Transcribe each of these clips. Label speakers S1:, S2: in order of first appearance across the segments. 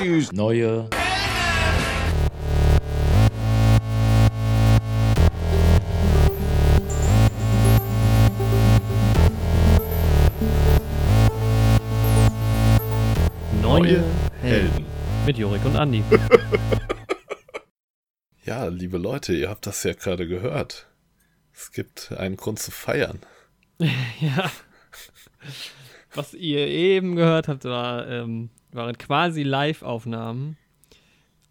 S1: Tschüss.
S2: Neue
S3: Neue Helden.
S4: Mit Jorik und Andi.
S3: Ja, liebe Leute, ihr habt das ja gerade gehört. Es gibt einen Grund zu feiern.
S4: ja. Was ihr eben gehört habt, war, ähm, waren quasi Live-Aufnahmen.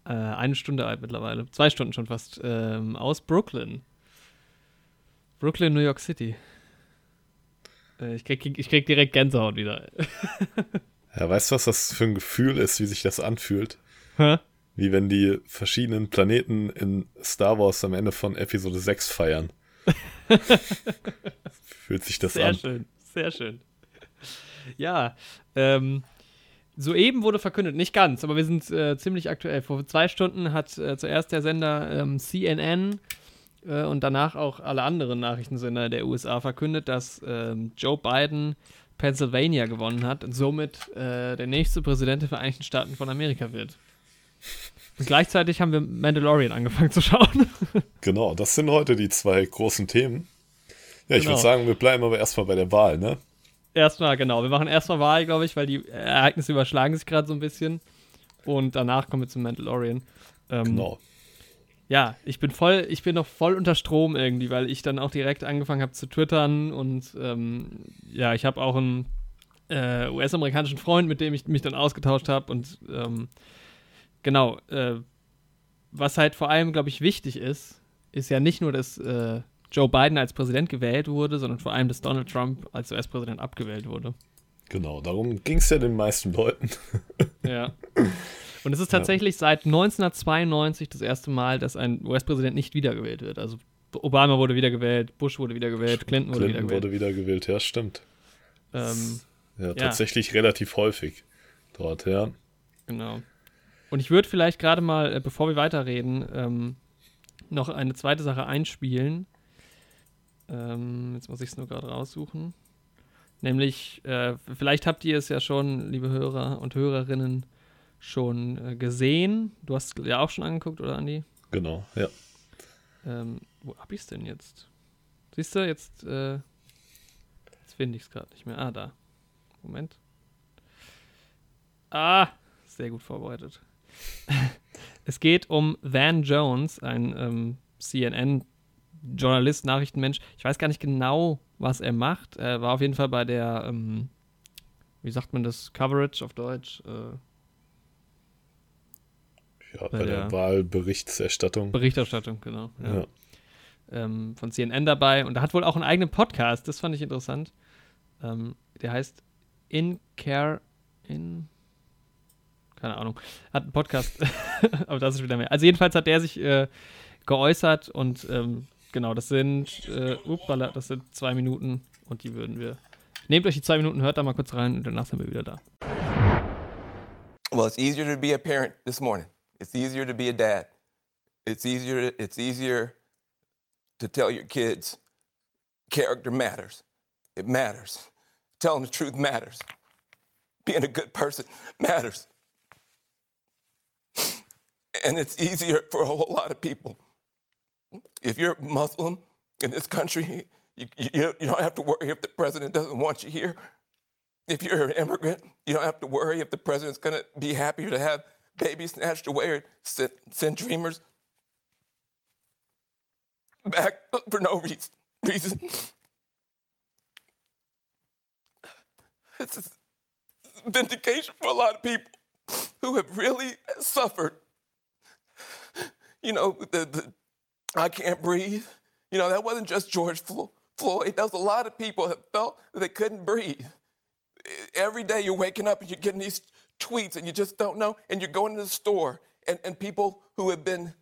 S4: Äh, eine Stunde alt mittlerweile. Zwei Stunden schon fast. Ähm, aus Brooklyn. Brooklyn, New York City. Äh, ich, krieg, ich krieg direkt Gänsehaut wieder.
S3: Ja, weißt du, was das für ein Gefühl ist, wie sich das anfühlt?
S4: Hä?
S3: Wie wenn die verschiedenen Planeten in Star Wars am Ende von Episode 6 feiern. Fühlt sich das
S4: Sehr
S3: an.
S4: schön, sehr schön. Ja, ähm, soeben wurde verkündet, nicht ganz, aber wir sind äh, ziemlich aktuell. Vor zwei Stunden hat äh, zuerst der Sender ähm, CNN äh, und danach auch alle anderen Nachrichtensender der USA verkündet, dass ähm, Joe Biden Pennsylvania gewonnen hat und somit äh, der nächste Präsident der Vereinigten Staaten von Amerika wird. Und gleichzeitig haben wir Mandalorian angefangen zu schauen.
S3: Genau, das sind heute die zwei großen Themen. Ja, ich
S4: Genau.
S3: würde sagen, wir bleiben aber erstmal bei der Wahl, ne?
S4: Erstmal, genau. Wir machen erstmal Wahl, glaube ich, weil die Ereignisse überschlagen sich gerade so ein bisschen. Und danach kommen wir zum Mandalorian. Ähm,
S3: Genau.
S4: Ja, ich bin voll, ich bin noch voll unter Strom irgendwie, weil ich dann auch direkt angefangen habe zu twittern und ähm, ja, ich habe auch einen äh, US-amerikanischen Freund, mit dem ich mich dann ausgetauscht habe und ähm, genau, äh, was halt vor allem, glaube ich, wichtig ist, ist ja nicht nur, dass äh, Joe Biden als Präsident gewählt wurde, sondern vor allem, dass Donald Trump als US-Präsident abgewählt wurde.
S3: Genau, darum ging es ja den meisten Leuten.
S4: Ja. Und es ist tatsächlich seit 1992 das erste Mal, dass ein US-Präsident nicht wiedergewählt wird. Also Obama wurde wiedergewählt, Bush wurde wiedergewählt, Clinton wurde
S3: Clinton
S4: wiedergewählt.
S3: wurde wiedergewählt, ja, stimmt.
S4: ähm,
S3: Ja, tatsächlich relativ häufig dort, ja.
S4: genau. Und ich würde vielleicht gerade mal, äh, bevor wir weiterreden, ähm, noch eine zweite Sache einspielen. Ähm, jetzt muss ich es nur gerade raussuchen. Nämlich, äh, vielleicht habt ihr es ja schon, liebe Hörer und Hörerinnen, schon äh, gesehen. Du hast es ja auch schon angeguckt, oder Andi?
S3: Genau, ja.
S4: Ähm, wo hab ich's denn jetzt? Siehst du, jetzt, äh, jetzt finde ich es gerade nicht mehr. Ah, da. Moment. Ah, sehr gut vorbereitet. es geht um Van Jones, ein ähm, CNN-Journalist, Nachrichtenmensch. Ich weiß gar nicht genau, was er macht. Er war auf jeden Fall bei der, ähm, wie sagt man das, Coverage auf Deutsch? Äh,
S3: Ja,
S4: Bei
S3: bei der
S4: der-
S3: Wahlberichterstattung.
S4: Berichterstattung, genau.
S3: Ja.
S4: ähm, von CNN dabei und er hat wohl auch einen eigenen Podcast, das fand ich interessant. Ähm, der heißt In Care in keine Ahnung, hat einen Podcast, aber das ist wieder mehr. Also jedenfalls hat der sich äh, geäußert und ähm, genau, das sind äh, upala, das sind zwei Minuten und die würden wir. Nehmt euch die zwei Minuten, hört da mal kurz rein und danach sind wir wieder da.
S1: Well, it's easier to be a parent this morning. It's easier to be a dad. It's easier. It's easier to tell your kids character matters. It matters. Telling the truth matters. Being a good person matters. And it's easier for a whole lot of people. If you're Muslim in this country, you, you, you don't have to worry if the president doesn't want you here. If you're an immigrant, you don't have to worry if the president's going to be happier to have babies snatched away or send, send dreamers back for no reason. reason. This is vindication for a lot of people who have really suffered. You know, the, the I can't breathe. You know, that wasn't just George Floyd. That was a lot of people that felt that they couldn't breathe every day you're waking up and you're getting these tweets and you just don't know and you're going to the store and, and people who have been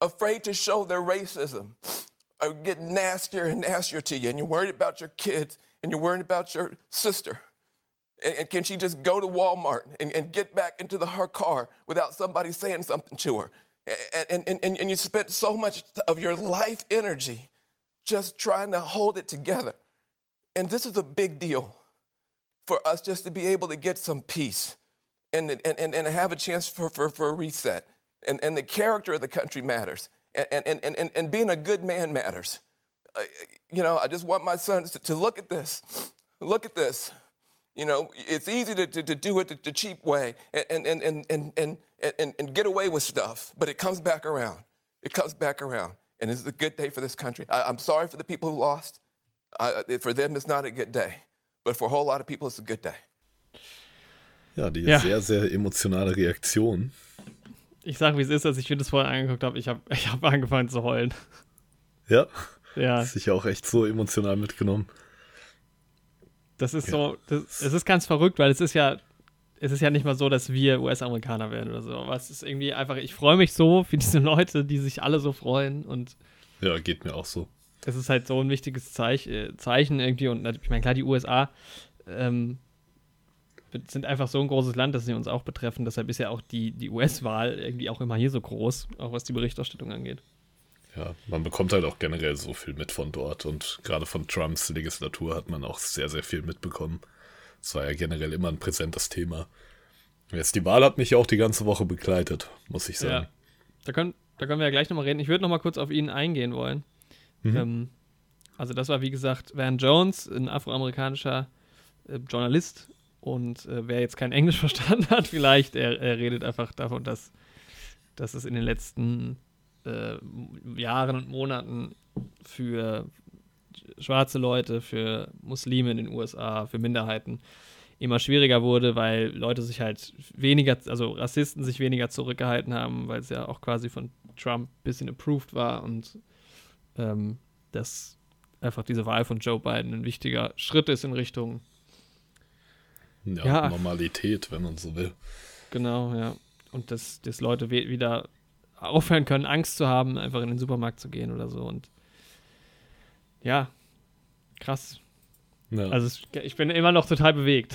S1: afraid to show their racism are getting nastier and nastier to you and you're worried about your kids and you're worried about your sister and, and can she just go to walmart and, and get back into the, her car without somebody saying something to her and, and, and, and you spent so much of your life energy just trying to hold it together and this is a big deal for us just to be able to get some peace and, and, and, and have a chance for, for, for a reset. And, and the character of the country matters. And, and, and, and, being a good man matters. You know, I just want my sons to, to look at this. Look at this. You know, it's easy to, to, to do it the, the cheap way and, and, and, and, and, and, and get away with stuff, but it comes back around. It comes back around. And this is a good day for this country. I, I'm sorry for the people who lost. I, for them, it's not a good day. But for a whole lot of people, it's a good day.
S3: Ja, die
S4: Ja.
S3: sehr, sehr emotionale Reaktion.
S4: Ich sag, wie es ist, als ich mir das vorher angeguckt habe, ich habe ich hab angefangen zu heulen.
S3: Ja,
S4: Ja,
S3: ist sich auch echt so emotional mitgenommen.
S4: das ist so, das, es ist ganz verrückt, weil es ist ja, es ist ja nicht mal so, dass wir US-Amerikaner werden oder so. Aber es ist irgendwie einfach, ich freue mich so für diese Leute, die sich alle so freuen und
S3: Ja, geht mir auch so.
S4: es ist halt so ein wichtiges Zeich, äh, Zeichen irgendwie und ich meine, klar, die USA ähm, sind einfach so ein großes Land, dass sie uns auch betreffen. Deshalb ist ja auch die, die US-Wahl irgendwie auch immer hier so groß, auch was die Berichterstattung angeht.
S3: Ja, man bekommt halt auch generell so viel mit von dort und gerade von Trumps Legislatur hat man auch sehr, sehr viel mitbekommen. Es war ja generell immer ein präsentes Thema. Jetzt die Wahl hat mich auch die ganze Woche begleitet, muss ich sagen.
S4: Ja. Da können, da können wir ja gleich nochmal reden. Ich würde nochmal kurz auf ihn eingehen wollen. Ähm, also das war, wie gesagt, Van Jones, ein afroamerikanischer äh, Journalist. Und äh, wer jetzt kein Englisch verstanden hat, vielleicht, er, er redet einfach davon, dass, dass es in den letzten äh, Jahren und Monaten für schwarze Leute, für Muslime in den USA, für Minderheiten immer schwieriger wurde, weil Leute sich halt weniger, also Rassisten sich weniger zurückgehalten haben, weil es ja auch quasi von Trump ein bisschen approved war und ähm, dass einfach diese Wahl von Joe Biden ein wichtiger Schritt ist in Richtung,
S3: Ja,
S4: Ja.
S3: Normalität, wenn man so will.
S4: genau, ja. Und dass, dass Leute wieder aufhören können, Angst zu haben, einfach in den Supermarkt zu gehen oder so. Und ja, krass.
S3: Ja,
S4: Also es, ich bin immer noch total bewegt.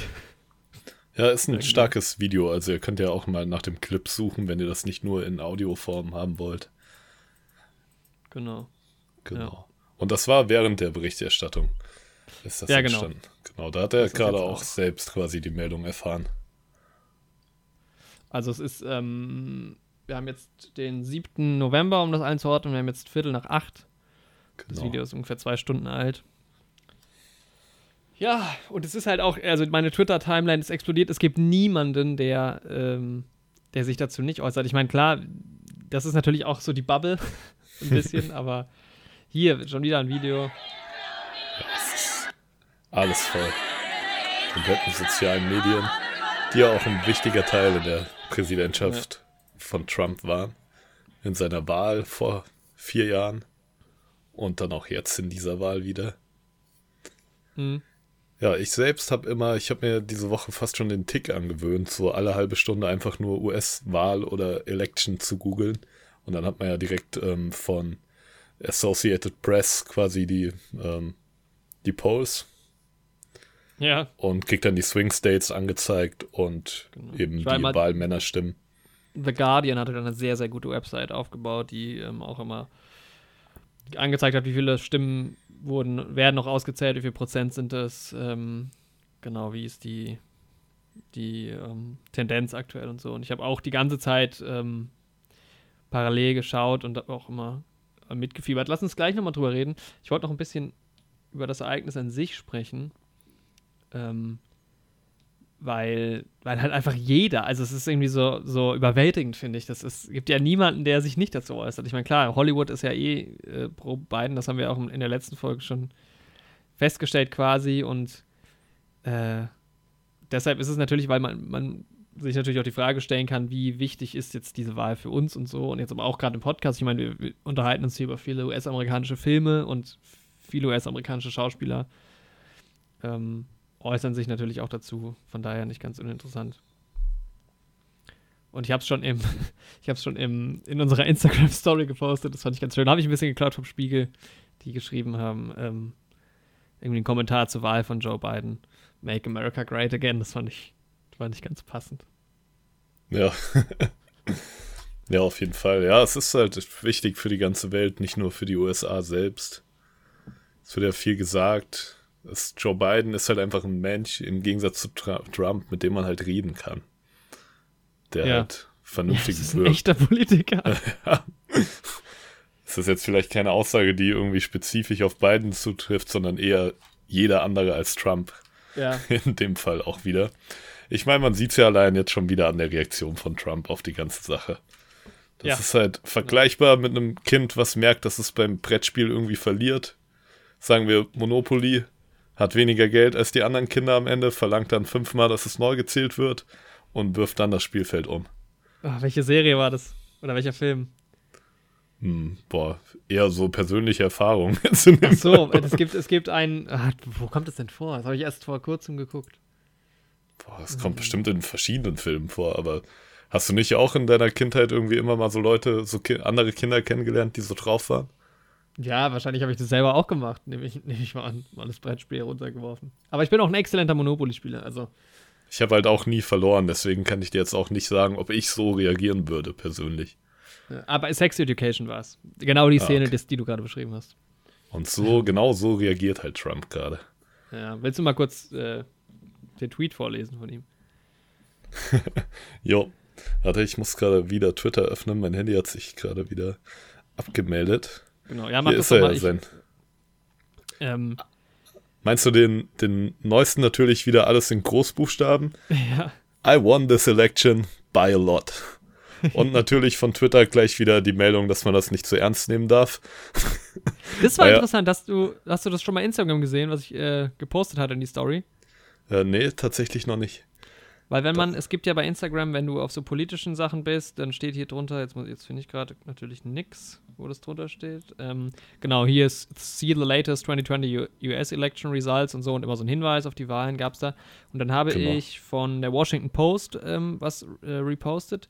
S3: ja ist ein starkes Video. Also ihr könnt ja auch mal nach dem Clip suchen, wenn ihr das nicht nur in Audioform haben wollt.
S4: Genau.
S3: Genau. Und das war während der Berichterstattung. Ist das
S4: Ja, genau.
S3: entstanden. Genau, da hat er gerade auch
S4: auch.
S3: selbst quasi die Meldung erfahren.
S4: Also es ist, ähm, wir haben jetzt den 7. November, um das einzuordnen. Wir haben jetzt Viertel nach acht. Das
S3: Genau.
S4: Video ist ungefähr zwei Stunden alt. Ja, und es ist halt auch, also meine Twitter-Timeline ist explodiert. Es gibt niemanden, der, ähm, der sich dazu nicht äußert. Ich meine, klar, das ist natürlich auch so die Bubble, ein bisschen, aber hier schon wieder ein Video.
S3: Alles voll. Kompletten sozialen Medien, die ja auch ein wichtiger Teil in der Präsidentschaft von Trump waren. In seiner Wahl vor vier Jahren und dann auch jetzt in dieser Wahl wieder.
S4: Mhm.
S3: Ja, ich selbst habe immer, ich habe mir diese Woche fast schon den Tick angewöhnt, so alle halbe Stunde einfach nur US-Wahl oder Election zu googeln. Und dann hat man ja direkt ähm, von Associated Press quasi die, ähm, die Polls
S4: Ja,
S3: und kriegt dann die Swing States angezeigt und
S4: Genau.
S3: eben die Wahlmännerstimmen.
S4: The Guardian hatte dann eine sehr, sehr gute Website aufgebaut, die ähm, auch immer angezeigt hat, wie viele Stimmen wurden, werden noch ausgezählt, wie viel Prozent sind es, ähm, genau, wie ist die, die ähm, Tendenz aktuell und so. Und ich habe auch die ganze Zeit ähm, parallel geschaut und auch immer äh, mitgefiebert. Lass uns gleich nochmal drüber reden. Ich wollte noch ein bisschen über das Ereignis an sich sprechen. Ähm, weil, weil halt einfach jeder, also es ist irgendwie so, so überwältigend, finde ich. Das ist, gibt ja niemanden, der sich nicht dazu äußert. Ich meine, klar, Hollywood ist ja eh äh, pro Biden, das haben wir auch in der letzten Folge schon festgestellt quasi und äh, deshalb ist es natürlich, weil man, man sich natürlich auch die Frage stellen kann, wie wichtig ist jetzt diese Wahl für uns und so und jetzt aber auch gerade im Podcast, ich meine, wir, wir unterhalten uns hier über viele US-amerikanische Filme und viele US-amerikanische Schauspieler ähm, äußern sich natürlich auch dazu, von daher nicht ganz uninteressant. Und ich habe es schon im, ich habe schon im, in unserer Instagram Story gepostet. Das fand ich ganz schön. Habe ich ein bisschen geklaut vom Spiegel, die geschrieben haben, ähm, irgendwie einen Kommentar zur Wahl von Joe Biden. Make America Great Again. Das fand ich, fand ich ganz passend.
S3: Ja. ja, auf jeden Fall. Ja, es ist halt wichtig für die ganze Welt, nicht nur für die USA selbst. Es wird ja viel gesagt. Es, Joe Biden ist halt einfach ein Mensch im Gegensatz zu Trump, mit dem man halt reden kann. der
S4: Ja.
S3: halt vernünftig
S4: Das ist ein
S3: wirkt.
S4: echter Politiker.
S3: Das ist jetzt vielleicht keine Aussage, die irgendwie spezifisch auf Biden zutrifft, sondern eher jeder andere als Trump.
S4: ja.
S3: In dem Fall auch wieder. Ich meine, man sieht es ja allein jetzt schon wieder an der Reaktion von Trump auf die ganze Sache. Das
S4: Ja.
S3: ist halt vergleichbar mit einem Kind, was merkt, dass es beim Brettspiel irgendwie verliert. Sagen wir Monopoly, hat weniger Geld als die anderen Kinder am Ende, verlangt dann fünfmal, dass es neu gezählt wird und wirft dann das Spielfeld um.
S4: Ah, welche Serie war das? Oder welcher Film?
S3: Hm, boah, eher so persönliche Erfahrungen.
S4: Ach so, es gibt, es gibt einen. Ah, wo kommt das denn vor? Das habe ich erst vor kurzem geguckt.
S3: Boah, das kommt bestimmt in verschiedenen Filmen vor, aber hast du nicht auch in deiner Kindheit irgendwie immer mal so Leute, so ki andere Kinder kennengelernt, die so drauf waren?
S4: Ja, wahrscheinlich habe ich das selber auch gemacht. Nehme ich, nehm ich mal an, mal das Brettspiel runtergeworfen. Aber ich bin auch ein exzellenter Monopoly-Spieler. Also,
S3: Ich habe halt auch nie verloren, deswegen kann ich dir jetzt auch nicht sagen, ob ich so reagieren würde, persönlich.
S4: aber Sex Education war es. Genau die
S3: Ah,
S4: Szene,
S3: okay.
S4: das, die du gerade beschrieben hast.
S3: Und so, genau so reagiert halt Trump gerade.
S4: Ja, willst du mal kurz äh, den Tweet vorlesen von ihm?
S3: Jo, warte, ich muss gerade wieder Twitter öffnen. Mein Handy hat sich gerade wieder abgemeldet.
S4: Genau, ja, mach
S3: Hier
S4: das
S3: ist er
S4: mal.
S3: ja sein.
S4: ähm,
S3: Meinst du den, den neuesten natürlich wieder alles in Großbuchstaben?
S4: ja,
S3: I won this election by a lot. Und natürlich von Twitter gleich wieder die Meldung, dass man das nicht zu ernst nehmen darf.
S4: das war
S3: Ah, ja.
S4: interessant. Hast du, hast du das schon mal Instagram gesehen, was ich äh, gepostet hatte in die Story?
S3: Äh, nee, tatsächlich noch nicht.
S4: Weil wenn man, es gibt ja bei Instagram, wenn du auf so politischen Sachen bist, dann steht hier drunter, jetzt, muss- jetzt finde ich gerade natürlich nix, wo das drunter steht. Ähm, genau, hier ist See the latest 2020 U- US Election Results und so und immer so ein Hinweis auf die Wahlen gab es da. Und dann habe
S3: Genau.
S4: ich von der Washington Post ähm, was äh, repostet.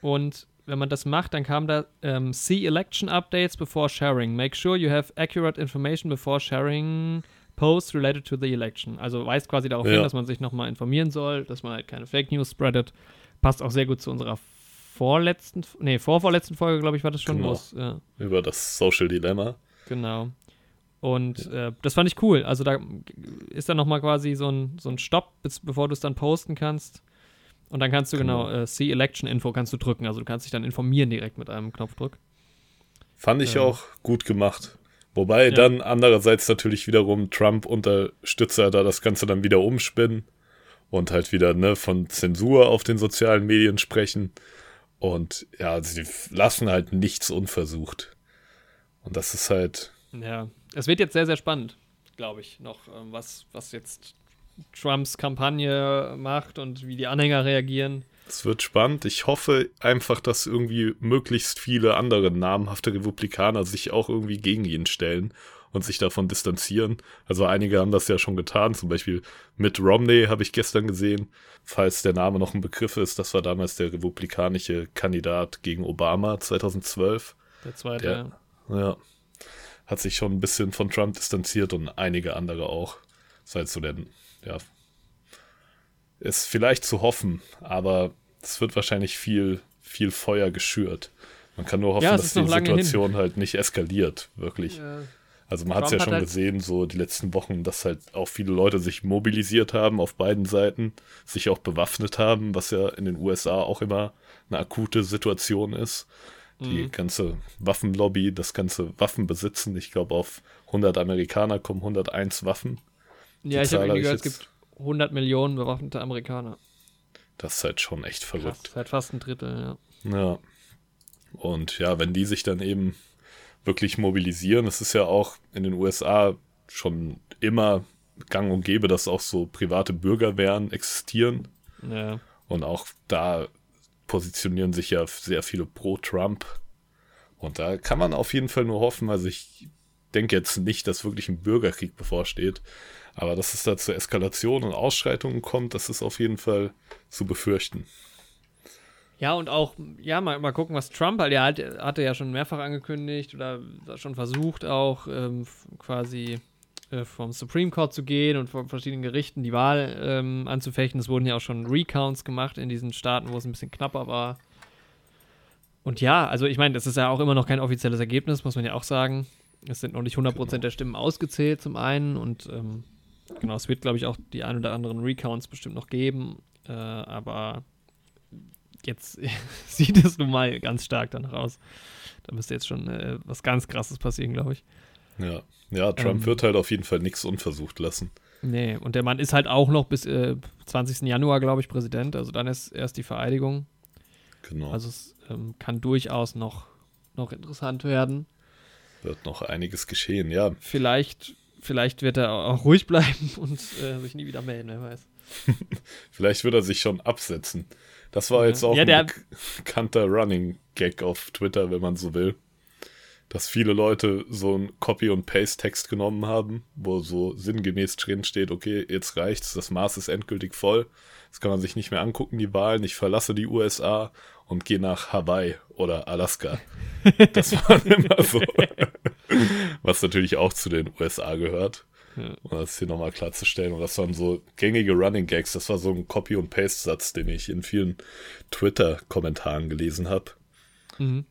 S4: Und wenn man das macht, dann kam da ähm, See Election Updates before sharing. Make sure you have accurate information before sharing posts related to the election. Also weist quasi darauf hin,
S3: Ja.
S4: dass man sich nochmal informieren soll, dass man halt keine Fake News spreadet. Passt auch sehr gut zu unserer vorletzten, nee, vorvorletzten Folge, glaube ich, war das schon.
S3: Genau.
S4: es, ja,
S3: Über das Social Dilemma.
S4: genau. Und äh, das fand ich cool. Also da ist dann nochmal quasi so ein, so ein Stopp, bis, bevor du es dann posten kannst. Und dann kannst du genau,
S3: Genau.
S4: äh, See Election Info kannst du drücken. Also du kannst dich dann informieren direkt mit einem Knopfdruck.
S3: Fand ich
S4: Ja.
S3: auch gut gemacht. Wobei
S4: Ja.
S3: dann andererseits natürlich wiederum Trump-Unterstützer da das Ganze dann wieder umspinnen und halt wieder ne, von Zensur auf den sozialen Medien sprechen. Und ja, sie lassen halt nichts unversucht. Und das ist halt,
S4: Ja, es wird jetzt sehr, sehr spannend, glaube ich, noch, ähm, was, was jetzt Trumps Kampagne macht und wie die Anhänger reagieren.
S3: Es wird spannend. Ich hoffe einfach, dass irgendwie möglichst viele andere namhafte Republikaner sich auch irgendwie gegen ihn stellen und sich davon distanzieren. Also einige haben das ja schon getan, zum Beispiel Mitt Romney habe ich gestern gesehen, falls der Name noch ein Begriff ist. Das war damals der republikanische Kandidat gegen Obama 2012.
S4: Der zweite.
S3: Der- Ja, hat sich schon ein bisschen von Trump distanziert und einige andere auch. Seit so denn, ja, ist vielleicht zu hoffen, aber es wird wahrscheinlich viel, viel Feuer geschürt. Man kann nur hoffen,
S4: Ja,
S3: dass die Situation halt nicht eskaliert, wirklich.
S4: Ja.
S3: Also man hat es ja schon
S4: halt-
S3: gesehen, so die letzten Wochen, dass halt auch viele Leute sich mobilisiert haben auf beiden Seiten, sich auch bewaffnet haben, was ja in den USA auch immer eine akute Situation ist. Die
S4: Mhm.
S3: ganze Waffenlobby, das ganze Waffenbesitzen, ich glaube auf 100 Amerikaner kommen 101 Waffen.
S4: Ja, ich
S3: Zahl
S4: habe
S3: ich
S4: gehört, es gibt 100 Millionen bewaffnete Amerikaner.
S3: Das ist halt schon echt
S4: Krass,
S3: verrückt.
S4: seit fast ein Drittel, ja.
S3: Ja. Und ja, wenn die sich dann eben wirklich mobilisieren, es ist ja auch in den USA schon immer gang und gäbe, dass auch so private Bürgerwehren existieren.
S4: ja.
S3: Und auch da positionieren sich ja sehr viele pro Trump. Und da kann man auf jeden Fall nur hoffen, also ich denke jetzt nicht, dass wirklich ein Bürgerkrieg bevorsteht, aber dass es da zu Eskalation und Ausschreitungen kommt, das ist auf jeden Fall zu befürchten.
S4: Ja, und auch, ja, mal, mal gucken, was Trump halt, er hat, hatte ja schon mehrfach angekündigt oder schon versucht auch ähm, quasi äh, vom Supreme Court zu gehen und von verschiedenen Gerichten die Wahl ähm, anzufechten. Es wurden ja auch schon Recounts gemacht in diesen Staaten, wo es ein bisschen knapper war. Und ja, also ich meine, das ist ja auch immer noch kein offizielles Ergebnis, muss man ja auch sagen. Es sind noch nicht 100% der Stimmen ausgezählt zum einen und ähm, genau, es wird, glaube ich, auch die ein oder anderen Recounts bestimmt noch geben, äh, aber jetzt sieht es nun mal ganz stark danach aus. Da müsste jetzt schon äh, was ganz Krasses passieren, glaube ich.
S3: Ja, ja Trump
S4: Ähm.
S3: wird halt auf jeden Fall nichts unversucht lassen.
S4: Nee, und der Mann ist halt auch noch bis äh, 20. Januar, glaube ich, Präsident. Also dann ist erst die Vereidigung.
S3: Genau.
S4: Also es ähm, kann durchaus noch, noch interessant werden.
S3: wird noch einiges geschehen, ja.
S4: Vielleicht, vielleicht wird er auch ruhig bleiben und äh, sich nie wieder melden, wer weiß.
S3: Vielleicht wird er sich schon absetzen. Das war
S4: Ja.
S3: jetzt auch
S4: Ja,
S3: ein bekannter Running Gag auf Twitter, wenn man so will. Dass viele Leute so einen Copy- und Paste-Text genommen haben, wo so sinngemäß drin steht, okay, jetzt reicht's, das Maß ist endgültig voll. Jetzt kann man sich nicht mehr angucken, die Wahlen. Ich verlasse die USA und gehe nach Hawaii oder Alaska. Das war immer so. Was natürlich auch zu den USA gehört.
S4: Ja.
S3: Um das hier nochmal klarzustellen. Und das waren so gängige Running Gags. Das war so ein Copy- und Paste-Satz, den ich in vielen Twitter-Kommentaren gelesen habe.
S4: Mhm.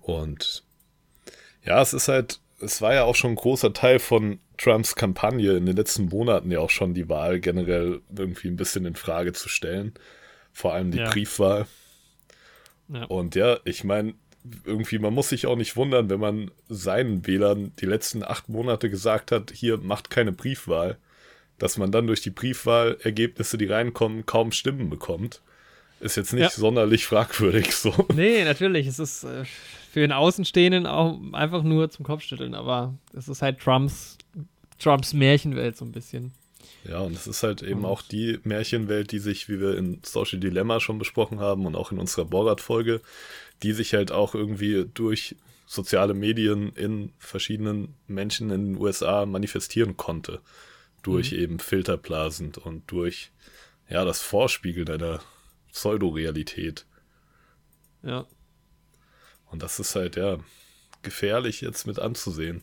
S3: Und ja, es ist halt, es war ja auch schon ein großer Teil von Trumps Kampagne in den letzten Monaten ja auch schon die Wahl generell irgendwie ein bisschen in Frage zu stellen. Vor allem die
S4: Ja.
S3: Briefwahl.
S4: Ja.
S3: Und ja, ich meine, irgendwie, man muss sich auch nicht wundern, wenn man seinen Wählern die letzten acht Monate gesagt hat, hier macht keine Briefwahl, dass man dann durch die Briefwahlergebnisse, die reinkommen, kaum Stimmen bekommt. Ist jetzt nicht
S4: Ja.
S3: sonderlich fragwürdig so.
S4: Nee, natürlich. Es ist äh, für den Außenstehenden auch einfach nur zum Kopfschütteln, aber es ist halt Trumps, Trumps Märchenwelt so ein bisschen.
S3: Ja, und es ist halt eben auch die Märchenwelt, die sich, wie wir in Social Dilemma schon besprochen haben und auch in unserer Borat-Folge, die sich halt auch irgendwie durch soziale Medien in verschiedenen Menschen in den USA manifestieren konnte. Durch eben Filterblasen und durch, ja, das Vorspiegeln einer Pseudorealität.
S4: Ja.
S3: Und das ist halt, ja, gefährlich jetzt mit anzusehen.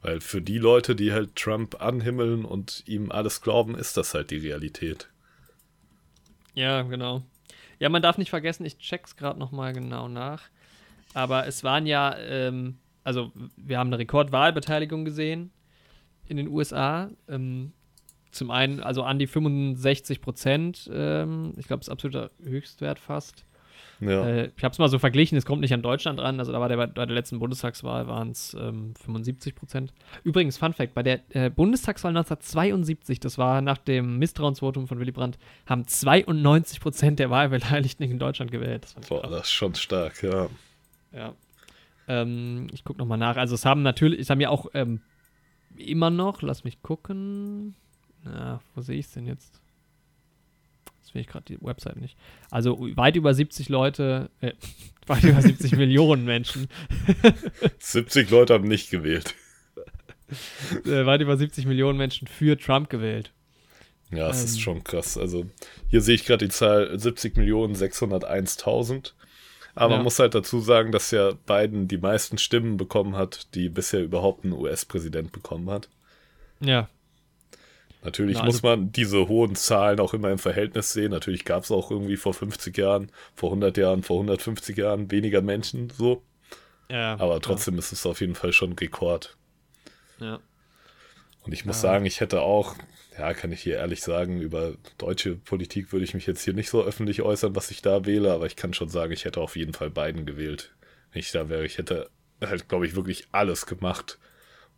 S3: Weil für die Leute, die halt Trump anhimmeln und ihm alles glauben, ist das halt die Realität.
S4: Ja, genau. Ja, man darf nicht vergessen, ich check's gerade nochmal genau nach. Aber es waren ja, ähm, also wir haben eine Rekordwahlbeteiligung gesehen in den USA. Ähm, zum einen, also an die 65 Prozent. Ähm, ich glaube, das ist absoluter Höchstwert fast.
S3: Ja,
S4: Äh, ich habe es mal so verglichen, es kommt nicht an Deutschland ran. Also da war der, bei der letzten Bundestagswahl waren es ähm, 75 Prozent. Übrigens, Fun Fact, bei der äh, Bundestagswahl 1972, das war nach dem Misstrauensvotum von Willy Brandt, haben 92 Prozent der Wahlbeteiligten in Deutschland gewählt. Das
S3: boah,
S4: krass.
S3: das ist schon stark, ja.
S4: Ja. Ähm, ich gucke nochmal nach. Also es haben natürlich, es haben ja auch ähm, immer noch, lass mich gucken. Na, wo sehe ich es denn jetzt? Jetzt finde ich gerade die Website nicht. Also weit über 70 Leute, äh, weit über 70 Millionen Menschen,
S3: 70 Leute haben nicht gewählt.
S4: äh, weit über 70 Millionen Menschen für Trump gewählt.
S3: Ja, es
S4: Ähm.
S3: ist schon krass. Also hier sehe ich gerade die Zahl 70.601.000. Aber
S4: Ja.
S3: man muss halt dazu sagen, dass ja Biden die meisten Stimmen bekommen hat, die bisher überhaupt ein US-Präsident bekommen hat.
S4: Ja,
S3: Natürlich
S4: Na,
S3: muss
S4: also-
S3: man diese hohen Zahlen auch immer im Verhältnis sehen. Natürlich gab es auch irgendwie vor 50 Jahren, vor 100 Jahren, vor 150 Jahren weniger Menschen so.
S4: ja.
S3: Aber trotzdem ist es auf jeden Fall schon Rekord.
S4: Ja.
S3: Und ich muss
S4: Ja.
S3: sagen, ich hätte auch, ja, kann ich hier ehrlich sagen, über deutsche Politik würde ich mich jetzt hier nicht so öffentlich äußern, was ich da wähle, aber ich kann schon sagen, ich hätte auf jeden Fall Biden gewählt, wenn ich da wäre. Ich hätte halt, glaube ich, wirklich alles gemacht,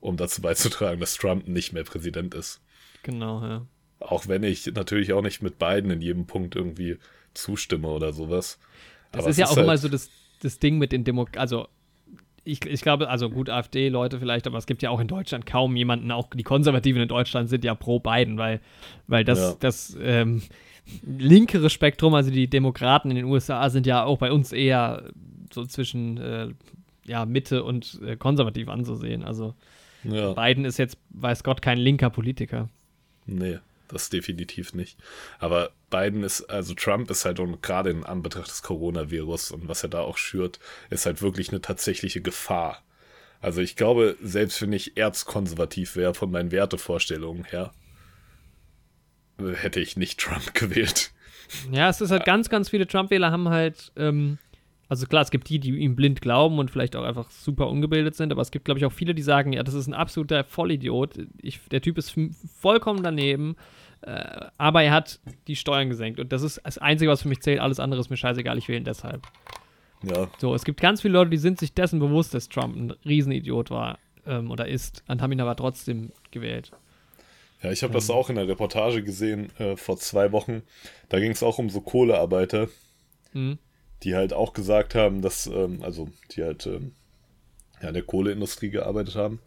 S3: um dazu beizutragen, dass Trump nicht mehr Präsident ist.
S4: Genau, ja.
S3: Auch wenn ich natürlich auch nicht mit Biden in jedem Punkt irgendwie zustimme oder sowas.
S4: Das ist ja auch
S3: halt-
S4: immer so das, das Ding mit den Demok also ich, ich glaube, also gut, AfD-Leute vielleicht, aber es gibt ja auch in Deutschland kaum jemanden, auch die Konservativen in Deutschland sind ja pro Biden, weil, weil das,
S3: Ja.
S4: das ähm, linkere Spektrum, also die Demokraten in den USA, sind ja auch bei uns eher so zwischen äh, ja, Mitte und äh, konservativ anzusehen. Also
S3: Ja,
S4: Biden ist jetzt, weiß Gott, kein linker Politiker.
S3: Nee, das definitiv nicht. Aber Biden ist, also Trump ist halt und gerade in Anbetracht des Coronavirus und was er da auch schürt, ist halt wirklich eine tatsächliche Gefahr. Also ich glaube, selbst wenn ich erzkonservativ wäre von meinen Wertevorstellungen her, hätte ich nicht Trump gewählt.
S4: Ja, es ist halt ganz, ganz viele Trump-Wähler haben halt, ähm, also klar, es gibt die, die ihm blind glauben und vielleicht auch einfach super ungebildet sind, aber es gibt, glaube ich, auch viele, die sagen, ja, das ist ein absoluter Vollidiot. Ich, der Typ ist vollkommen daneben. Äh, aber er hat die Steuern gesenkt und das ist das Einzige, was für mich zählt. Alles andere ist mir scheißegal, ich wähle ihn deshalb.
S3: Ja,
S4: So, es gibt ganz viele Leute, die sind sich dessen bewusst, dass Trump ein Riesenidiot war ähm, oder ist und haben ihn aber trotzdem gewählt.
S3: ja ich habe das auch in der Reportage gesehen äh, vor zwei Wochen. Da ging es auch um so Kohlearbeiter,
S4: Mhm.
S3: Die halt auch gesagt haben, dass, ähm, also die halt ähm, ja, in der Kohleindustrie gearbeitet haben,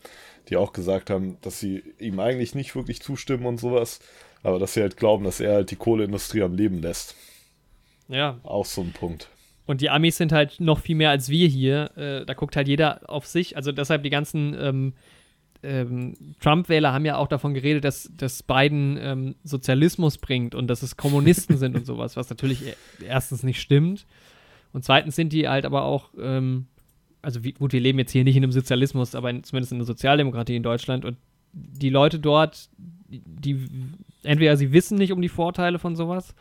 S3: die auch gesagt haben, dass sie ihm eigentlich nicht wirklich zustimmen und sowas, aber dass sie halt glauben, dass er halt die Kohleindustrie am Leben lässt.
S4: Ja,
S3: Auch so ein Punkt.
S4: Und die Amis sind halt noch viel mehr als wir hier. Äh, da guckt halt jeder auf sich. Also deshalb die ganzen ähm, ähm, Trump-Wähler haben ja auch davon geredet, dass, dass Biden ähm, Sozialismus bringt und dass es Kommunisten sind und sowas, was natürlich e- erstens nicht stimmt. Und zweitens sind die halt aber auch, ähm, also wie, gut, wir leben jetzt hier nicht in einem Sozialismus, aber in, zumindest in der Sozialdemokratie in Deutschland. Und die Leute dort, die, die entweder sie wissen nicht um die Vorteile von sowas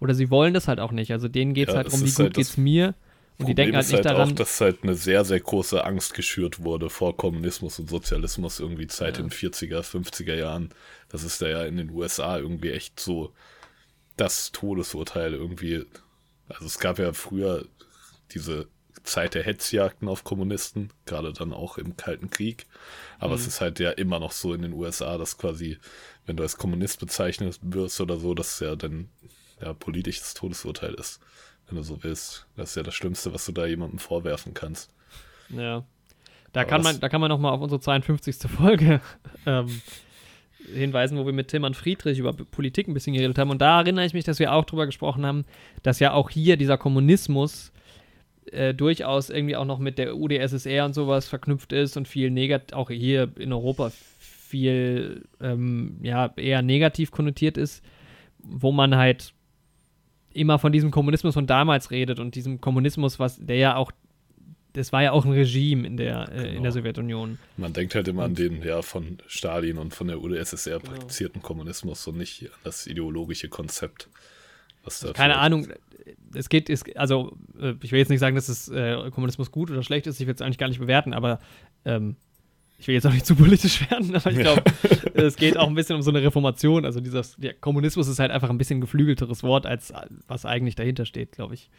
S4: oder sie wollen das halt auch nicht. Also denen geht es
S3: Ja,
S4: halt
S3: es
S4: darum, wie gut
S3: halt
S4: geht's mir. Und die
S3: Problem
S4: denken halt
S3: ist
S4: nicht
S3: halt
S4: daran.
S3: auch, dass halt eine sehr, sehr große Angst geschürt wurde vor Kommunismus und Sozialismus irgendwie seit
S4: Ja.
S3: den 40er, 50er Jahren. Das ist da ja in den USA irgendwie echt so das Todesurteil irgendwie. Also es gab ja früher diese Zeit der Hetzjagden auf Kommunisten, gerade dann auch im Kalten Krieg. Aber
S4: Mhm.
S3: es ist halt ja immer noch so in den USA, dass quasi, wenn du als Kommunist bezeichnet wirst oder so, dass ja dann ja politisches Todesurteil ist wenn du so willst. Das ist ja das Schlimmste, was du da jemandem vorwerfen kannst.
S4: Ja. Da
S3: Aber
S4: kann, man, da kann man nochmal auf unsere 52. Folge ähm, hinweisen, wo wir mit Tilman Friedrich über Politik ein bisschen geredet haben. Und da erinnere ich mich, dass wir auch drüber gesprochen haben, dass ja auch hier dieser Kommunismus äh, durchaus irgendwie auch noch mit der UdSSR und sowas verknüpft ist und viel negativ, auch hier in Europa viel ähm, ja, eher negativ konnotiert ist, wo man halt immer von diesem Kommunismus von damals redet und diesem Kommunismus, was der ja auch das war ja auch ein Regime in der, äh, in
S3: Genau.
S4: der Sowjetunion.
S3: Man denkt halt immer an
S4: Und-
S3: den ja von Stalin und von der UdSSR
S4: Genau.
S3: praktizierten Kommunismus und nicht an das ideologische Konzept. Was da
S4: Keine Ahnung, es geht, es, also äh, ich will jetzt nicht sagen, dass es äh, Kommunismus gut oder schlecht ist, ich will es eigentlich gar nicht bewerten, aber ähm, ich will jetzt auch nicht zu politisch werden, aber ich glaube, es geht auch ein bisschen um so eine Reformation. Also dieser der Kommunismus ist halt einfach ein bisschen geflügelteres Wort, als was eigentlich dahinter steht, glaube ich.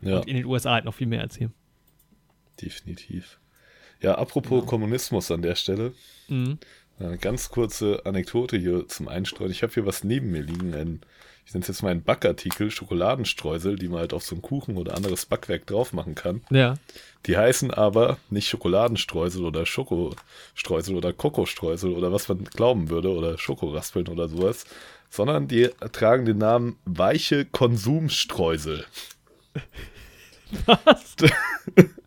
S3: Ja,
S4: Und in den USA halt noch viel mehr als hier.
S3: Definitiv. Ja, apropos Kommunismus an der Stelle.
S4: Mhm.
S3: Eine ganz kurze Anekdote hier zum Einstreuen. Ich habe hier was neben mir liegen. Ein, ich nenne es jetzt mal ein Backartikel, Schokoladenstreusel, die man halt auf so einen Kuchen oder anderes Backwerk drauf machen kann.
S4: Ja.
S3: Die heißen aber nicht Schokoladenstreusel oder Schokostreusel oder Kokostreusel oder was man glauben würde oder Schokoraspeln oder sowas, sondern die tragen den Namen weiche Konsumstreusel.
S4: Was?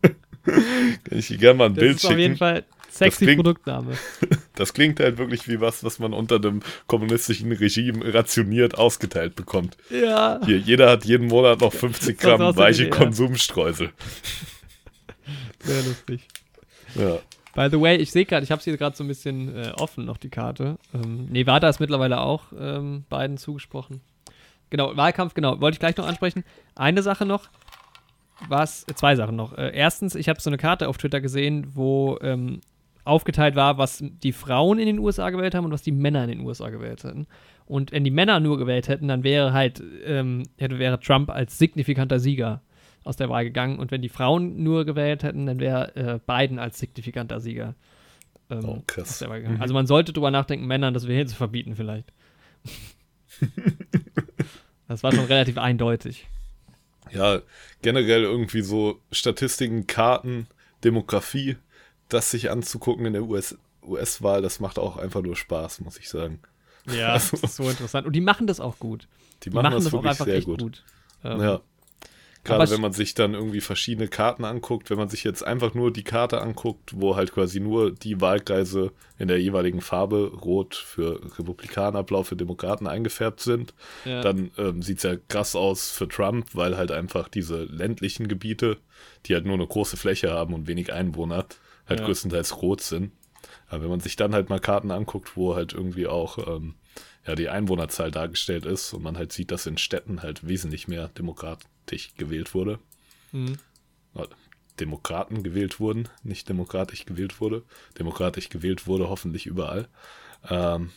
S3: Kann ich dir gerne mal ein
S4: Das
S3: Bild
S4: ist auf jeden
S3: schicken.
S4: Fall sexy
S3: klingt-
S4: Produktname.
S3: Das klingt halt wirklich wie was, was man unter dem kommunistischen Regime rationiert ausgeteilt bekommt.
S4: Ja.
S3: Hier, jeder hat jeden Monat noch 50
S4: Das ist
S3: Gramm weiche. Konsumstreusel.
S4: Sehr lustig.
S3: Ja.
S4: By the way, ich sehe gerade, ich habe es hier gerade so ein bisschen äh, offen, noch die Karte. Ähm, Nevada ist mittlerweile auch ähm, beiden zugesprochen. Genau, Wahlkampf, genau. Wollte ich gleich noch ansprechen. Eine Sache noch, was, äh, zwei Sachen noch. Äh, erstens, ich habe so eine Karte auf Twitter gesehen, wo ähm, aufgeteilt war, was die Frauen in den USA gewählt haben und was die Männer in den USA gewählt hätten. Und wenn die Männer nur gewählt hätten, dann wäre halt, ähm, hätte, wäre Trump als signifikanter Sieger aus der Wahl gegangen. Und wenn die Frauen nur gewählt hätten, dann wäre äh, Biden als signifikanter Sieger ähm,
S3: Oh,
S4: aus der Wahl gegangen. Also man sollte drüber nachdenken, Männern das Wählen zu verbieten vielleicht. das war schon relativ eindeutig.
S3: Ja, generell irgendwie so Statistiken, Karten, Demografie, das sich anzugucken in der US US-Wahl, das macht auch einfach nur Spaß, muss ich sagen.
S4: Ja, das ist so interessant. Und die machen das auch gut.
S3: Die machen, das,
S4: auch
S3: wirklich
S4: einfach
S3: sehr gut.
S4: gut. Ähm,
S3: Ja. Gerade wenn man sich dann irgendwie verschiedene Karten anguckt, wenn man sich jetzt einfach nur die Karte anguckt, wo halt quasi nur die Wahlkreise in der jeweiligen Farbe, rot für Republikaner, blau für Demokraten eingefärbt sind,
S4: ja.
S3: dann ähm, sieht es ja krass aus für Trump, weil halt einfach diese ländlichen Gebiete, die halt nur eine große Fläche haben und wenig Einwohner, halt
S4: Ja.
S3: größtenteils rot sind. Aber wenn man sich dann halt mal Karten anguckt, wo halt irgendwie auch ähm, ja, die Einwohnerzahl dargestellt ist und man halt sieht, dass in Städten halt wesentlich mehr demokratisch gewählt wurde,
S4: Mhm.
S3: äh, Demokraten gewählt wurden, nicht demokratisch gewählt wurde. Demokratisch gewählt wurde hoffentlich überall. Ähm,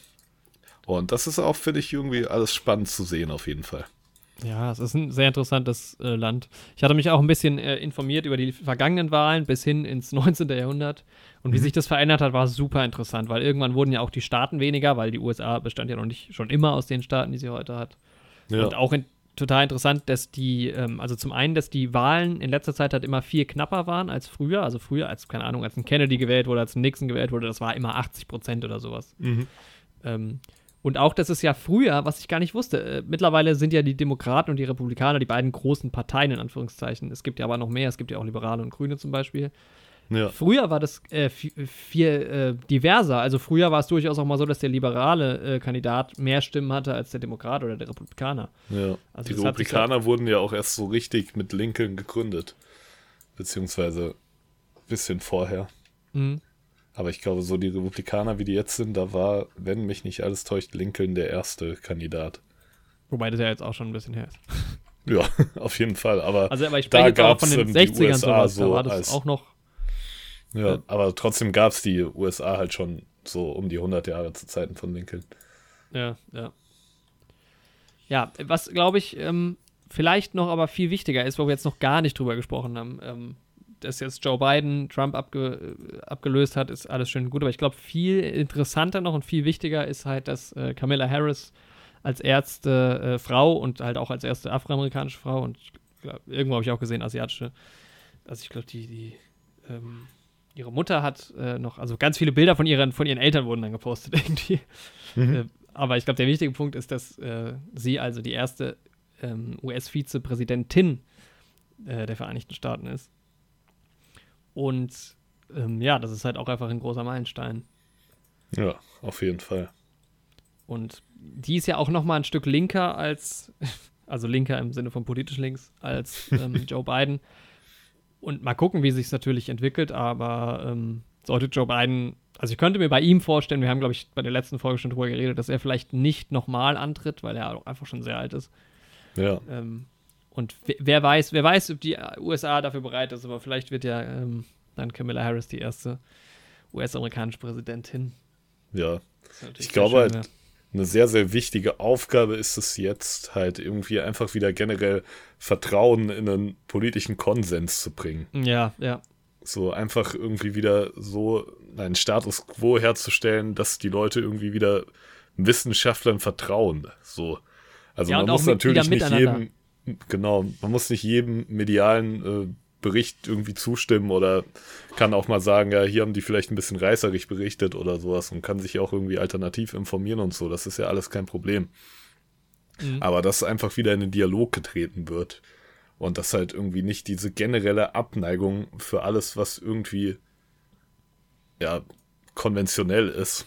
S3: Und das ist auch, finde ich, irgendwie alles spannend zu sehen, auf jeden Fall.
S4: Ja, es ist ein sehr interessantes äh, Land. Ich hatte mich auch ein bisschen äh, informiert über die vergangenen Wahlen bis hin ins 19. Jahrhundert. Und wie mhm. sich das verändert hat, war super interessant, weil irgendwann wurden ja auch die Staaten weniger, weil die USA bestand ja noch nicht schon immer aus den Staaten, die sie heute hat. Ja. Und auch in, total interessant, dass die, ähm, also zum einen, dass die Wahlen in letzter Zeit halt immer viel knapper waren als früher. Also früher, als, keine Ahnung, als ein Kennedy gewählt wurde, als ein Nixon gewählt wurde, das war immer 80 Prozent oder sowas. Mhm. Ähm, und auch, dass es ja früher, was ich gar nicht wusste, äh, mittlerweile sind ja die Demokraten und die Republikaner die beiden großen Parteien in Anführungszeichen. Es gibt ja aber noch mehr, es gibt ja auch Liberale und Grüne zum Beispiel. Ja. Früher war das äh, viel äh, diverser. Also früher war es durchaus auch mal so, dass der liberale äh, Kandidat mehr Stimmen hatte als der Demokrat oder der Republikaner.
S3: Ja. Also die Republikaner wurden ja auch erst so richtig mit Lincoln gegründet. Beziehungsweise ein bisschen vorher. Mhm. Aber ich glaube, so die Republikaner, wie die jetzt sind, da war, wenn mich nicht alles täuscht, Lincoln der erste Kandidat.
S4: Wobei das ja jetzt auch schon ein bisschen her ist.
S3: Ja, auf jeden Fall. Aber,
S4: also, aber ich spreche da jetzt auch von den 60ern sowas, so da war das
S3: als,
S4: auch noch.
S3: Ja, ja. aber trotzdem gab es die USA halt schon so um die 100 Jahre zu Zeiten von Lincoln.
S4: Ja, ja. Ja, was glaube ich ähm, vielleicht noch aber viel wichtiger ist, wo wir jetzt noch gar nicht drüber gesprochen haben, ähm, dass jetzt Joe Biden Trump abge, abgelöst hat, ist alles schön gut. Aber ich glaube, viel interessanter noch und viel wichtiger ist halt, dass äh, Camilla Harris als erste äh, Frau und halt auch als erste afroamerikanische Frau und glaub, irgendwo habe ich auch gesehen, asiatische, also ich glaube, die, die ähm, ihre Mutter hat äh, noch, also ganz viele Bilder von ihren, von ihren Eltern wurden dann gepostet irgendwie. Mhm. Äh, aber ich glaube, der wichtige Punkt ist, dass äh, sie also die erste ähm, US-Vizepräsidentin äh, der Vereinigten Staaten ist. Und ähm, ja, das ist halt auch einfach ein großer Meilenstein.
S3: Ja, auf jeden Fall.
S4: Und die ist ja auch noch mal ein Stück linker als, also linker im Sinne von politisch links, als ähm, Joe Biden. Und mal gucken, wie sich es natürlich entwickelt, aber ähm, sollte Joe Biden, also ich könnte mir bei ihm vorstellen, wir haben, glaube ich, bei der letzten Folge schon drüber geredet, dass er vielleicht nicht nochmal antritt, weil er auch einfach schon sehr alt ist.
S3: Ja.
S4: Ähm, und wer weiß, wer weiß, ob die USA dafür bereit ist, aber vielleicht wird ja ähm, dann Camilla Harris die erste US-amerikanische Präsidentin.
S3: Ja, ich glaube halt, eine sehr, sehr wichtige Aufgabe ist es jetzt halt irgendwie einfach wieder generell Vertrauen in einen politischen Konsens zu bringen.
S4: Ja, ja.
S3: So einfach irgendwie wieder so einen Status quo herzustellen, dass die Leute irgendwie wieder Wissenschaftlern vertrauen. So. Also ja, man muss natürlich nicht jedem, genau, man muss nicht jedem medialen äh, Bericht irgendwie zustimmen oder kann auch mal sagen, ja, hier haben die vielleicht ein bisschen reißerig berichtet oder sowas und kann sich auch irgendwie alternativ informieren und so. Das ist ja alles kein Problem. Mhm. Aber dass einfach wieder in den Dialog getreten wird und dass halt irgendwie nicht diese generelle Abneigung für alles, was irgendwie ja konventionell ist,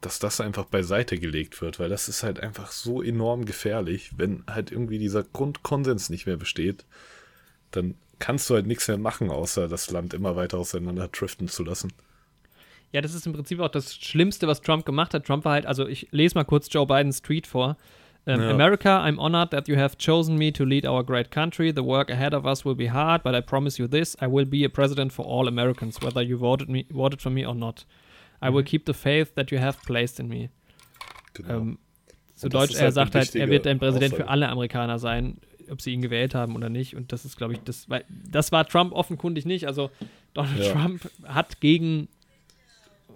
S3: dass das einfach beiseite gelegt wird, weil das ist halt einfach so enorm gefährlich, wenn halt irgendwie dieser Grundkonsens nicht mehr besteht, dann kannst du halt nichts mehr machen, außer das Land immer weiter auseinander driften zu lassen.
S4: Ja, das ist im Prinzip auch das Schlimmste, was Trump gemacht hat. Trump war halt, also ich lese mal kurz Joe Bidens Tweet vor. Um, ja. America, I'm honored that you have chosen me to lead our great country. The work ahead of us will be hard, but I promise you this: I will be a president for all Americans, whether you voted me, voted for me or not. I will mhm. keep the faith that you have placed in me. Genau. Ähm, zu Deutsch, er halt sagt halt, er wird ein Präsident Aussage. für alle Amerikaner sein, ob sie ihn gewählt haben oder nicht. Und das ist, glaube ich, das, weil das war Trump offenkundig nicht. Also Donald ja. Trump hat gegen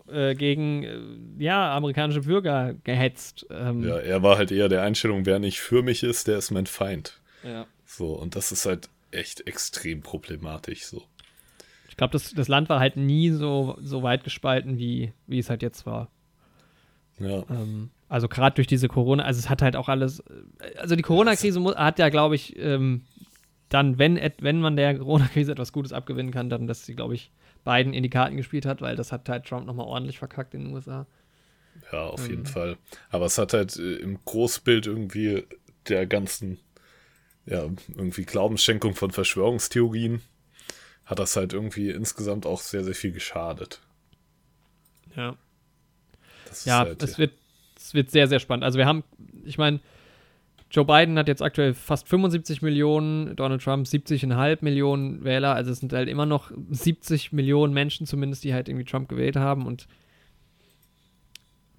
S4: äh, gegen äh, ja, amerikanische Bürger gehetzt.
S3: Ähm. Ja, er war halt eher der Einstellung, wer nicht für mich ist, der ist mein Feind.
S4: Ja.
S3: So, und das ist halt echt extrem problematisch so.
S4: Ich glaube, das, das Land war halt nie so, so weit gespalten, wie, wie es halt jetzt war.
S3: Ja.
S4: Ähm, also gerade durch diese Corona, also es hat halt auch alles, also die Corona-Krise hat ja, glaube ich, ähm, dann, wenn, wenn man der Corona-Krise etwas Gutes abgewinnen kann, dann, dass sie, glaube ich, beiden in die Karten gespielt hat, weil das hat halt Trump nochmal ordentlich verkackt in den USA.
S3: Ja, auf ähm. jeden Fall. Aber es hat halt äh, im Großbild irgendwie der ganzen, ja, irgendwie Glaubensschenkung von Verschwörungstheorien hat das halt irgendwie insgesamt auch sehr, sehr viel geschadet.
S4: Ja. ja, halt, es, ja. Wird, es wird sehr, sehr spannend. Also wir haben, ich meine, Joe Biden hat jetzt aktuell fast 75 Millionen, Donald Trump 70,5 Millionen Wähler. Also es sind halt immer noch 70 Millionen Menschen zumindest, die halt irgendwie Trump gewählt haben. Und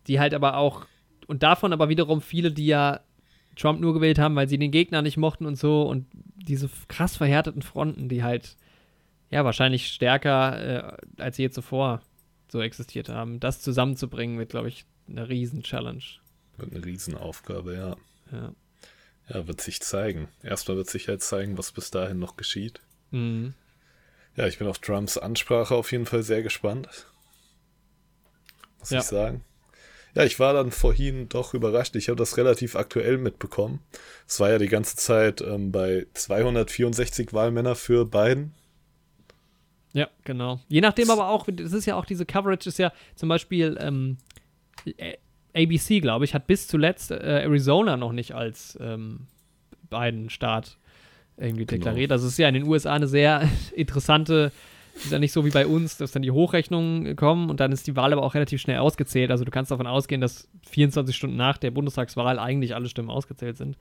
S4: die halt aber auch, und davon aber wiederum viele, die ja Trump nur gewählt haben, weil sie den Gegner nicht mochten und so und diese krass verhärteten Fronten, die halt ja wahrscheinlich stärker äh, als je zuvor so existiert haben. Das zusammenzubringen wird, glaube ich, eine Riesen-Challenge.
S3: Wird eine Riesenaufgabe, ja.
S4: Ja.
S3: Ja, wird sich zeigen. Erstmal wird sich halt zeigen, was bis dahin noch geschieht.
S4: Mhm.
S3: Ja, ich bin auf Trumps Ansprache auf jeden Fall sehr gespannt. Muss
S4: Ja.
S3: ich sagen. Ja, ich war dann vorhin doch überrascht. Ich habe das relativ aktuell mitbekommen. Es war ja die ganze Zeit ähm, bei 264 Wahlmänner für Biden.
S4: Ja, genau. Je nachdem aber auch, das ist ja auch diese Coverage, ist ja zum Beispiel ähm, äh, ABC, glaube ich, hat bis zuletzt äh, Arizona noch nicht als ähm, Biden-Staat irgendwie
S3: Genau.
S4: deklariert. Das ist ja in den USA eine sehr interessante, ist ja nicht so wie bei uns, dass dann die Hochrechnungen kommen und dann ist die Wahl aber auch relativ schnell ausgezählt. Also du kannst davon ausgehen, dass 24 Stunden nach der Bundestagswahl eigentlich alle Stimmen ausgezählt sind.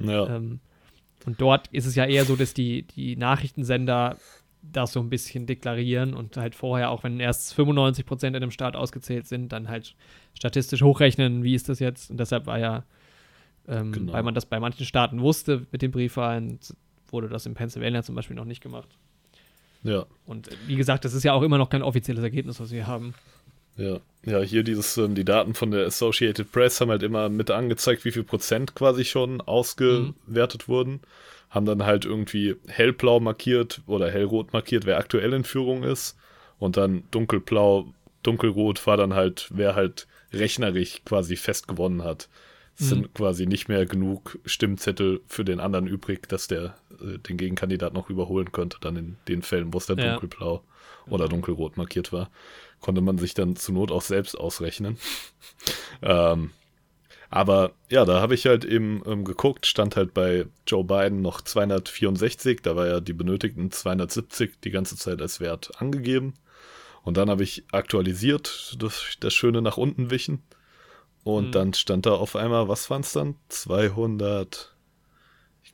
S3: Ja,
S4: Ähm, und dort ist es ja eher so, dass die, die Nachrichtensender das so ein bisschen deklarieren und halt vorher, auch wenn erst 95 Prozent in einem Staat ausgezählt sind, dann halt statistisch hochrechnen, wie ist das jetzt. Und deshalb war ja, ähm,
S3: Genau.
S4: weil man das bei manchen Staaten wusste mit den Briefwahlen, wurde das in Pennsylvania zum Beispiel noch nicht gemacht.
S3: ja,
S4: Und äh, wie gesagt, das ist ja auch immer noch kein offizielles Ergebnis, was wir haben.
S3: ja. Ja, hier dieses, ähm, die Daten von der Associated Press haben halt immer mit angezeigt, wie viel Prozent quasi schon ausgewertet wurden. Haben dann halt irgendwie hellblau markiert oder hellrot markiert, wer aktuell in Führung ist. Und dann dunkelblau, dunkelrot war dann halt, wer halt rechnerisch quasi fest gewonnen hat. Es sind quasi nicht mehr genug Stimmzettel für den anderen übrig, dass der äh, den Gegenkandidat noch überholen könnte, dann in den Fällen, wo es dann
S4: Ja.
S3: dunkelblau oder dunkelrot markiert war. Konnte man sich dann zur Not auch selbst ausrechnen. ähm, aber ja, da habe ich halt eben ähm, geguckt, stand halt bei Joe Biden noch 264, da war ja die benötigten 270 die ganze Zeit als Wert angegeben. Und dann habe ich aktualisiert, das, das schöne nach unten wischen. Und
S4: Mhm.
S3: dann stand da auf einmal, was waren es dann? 200, ich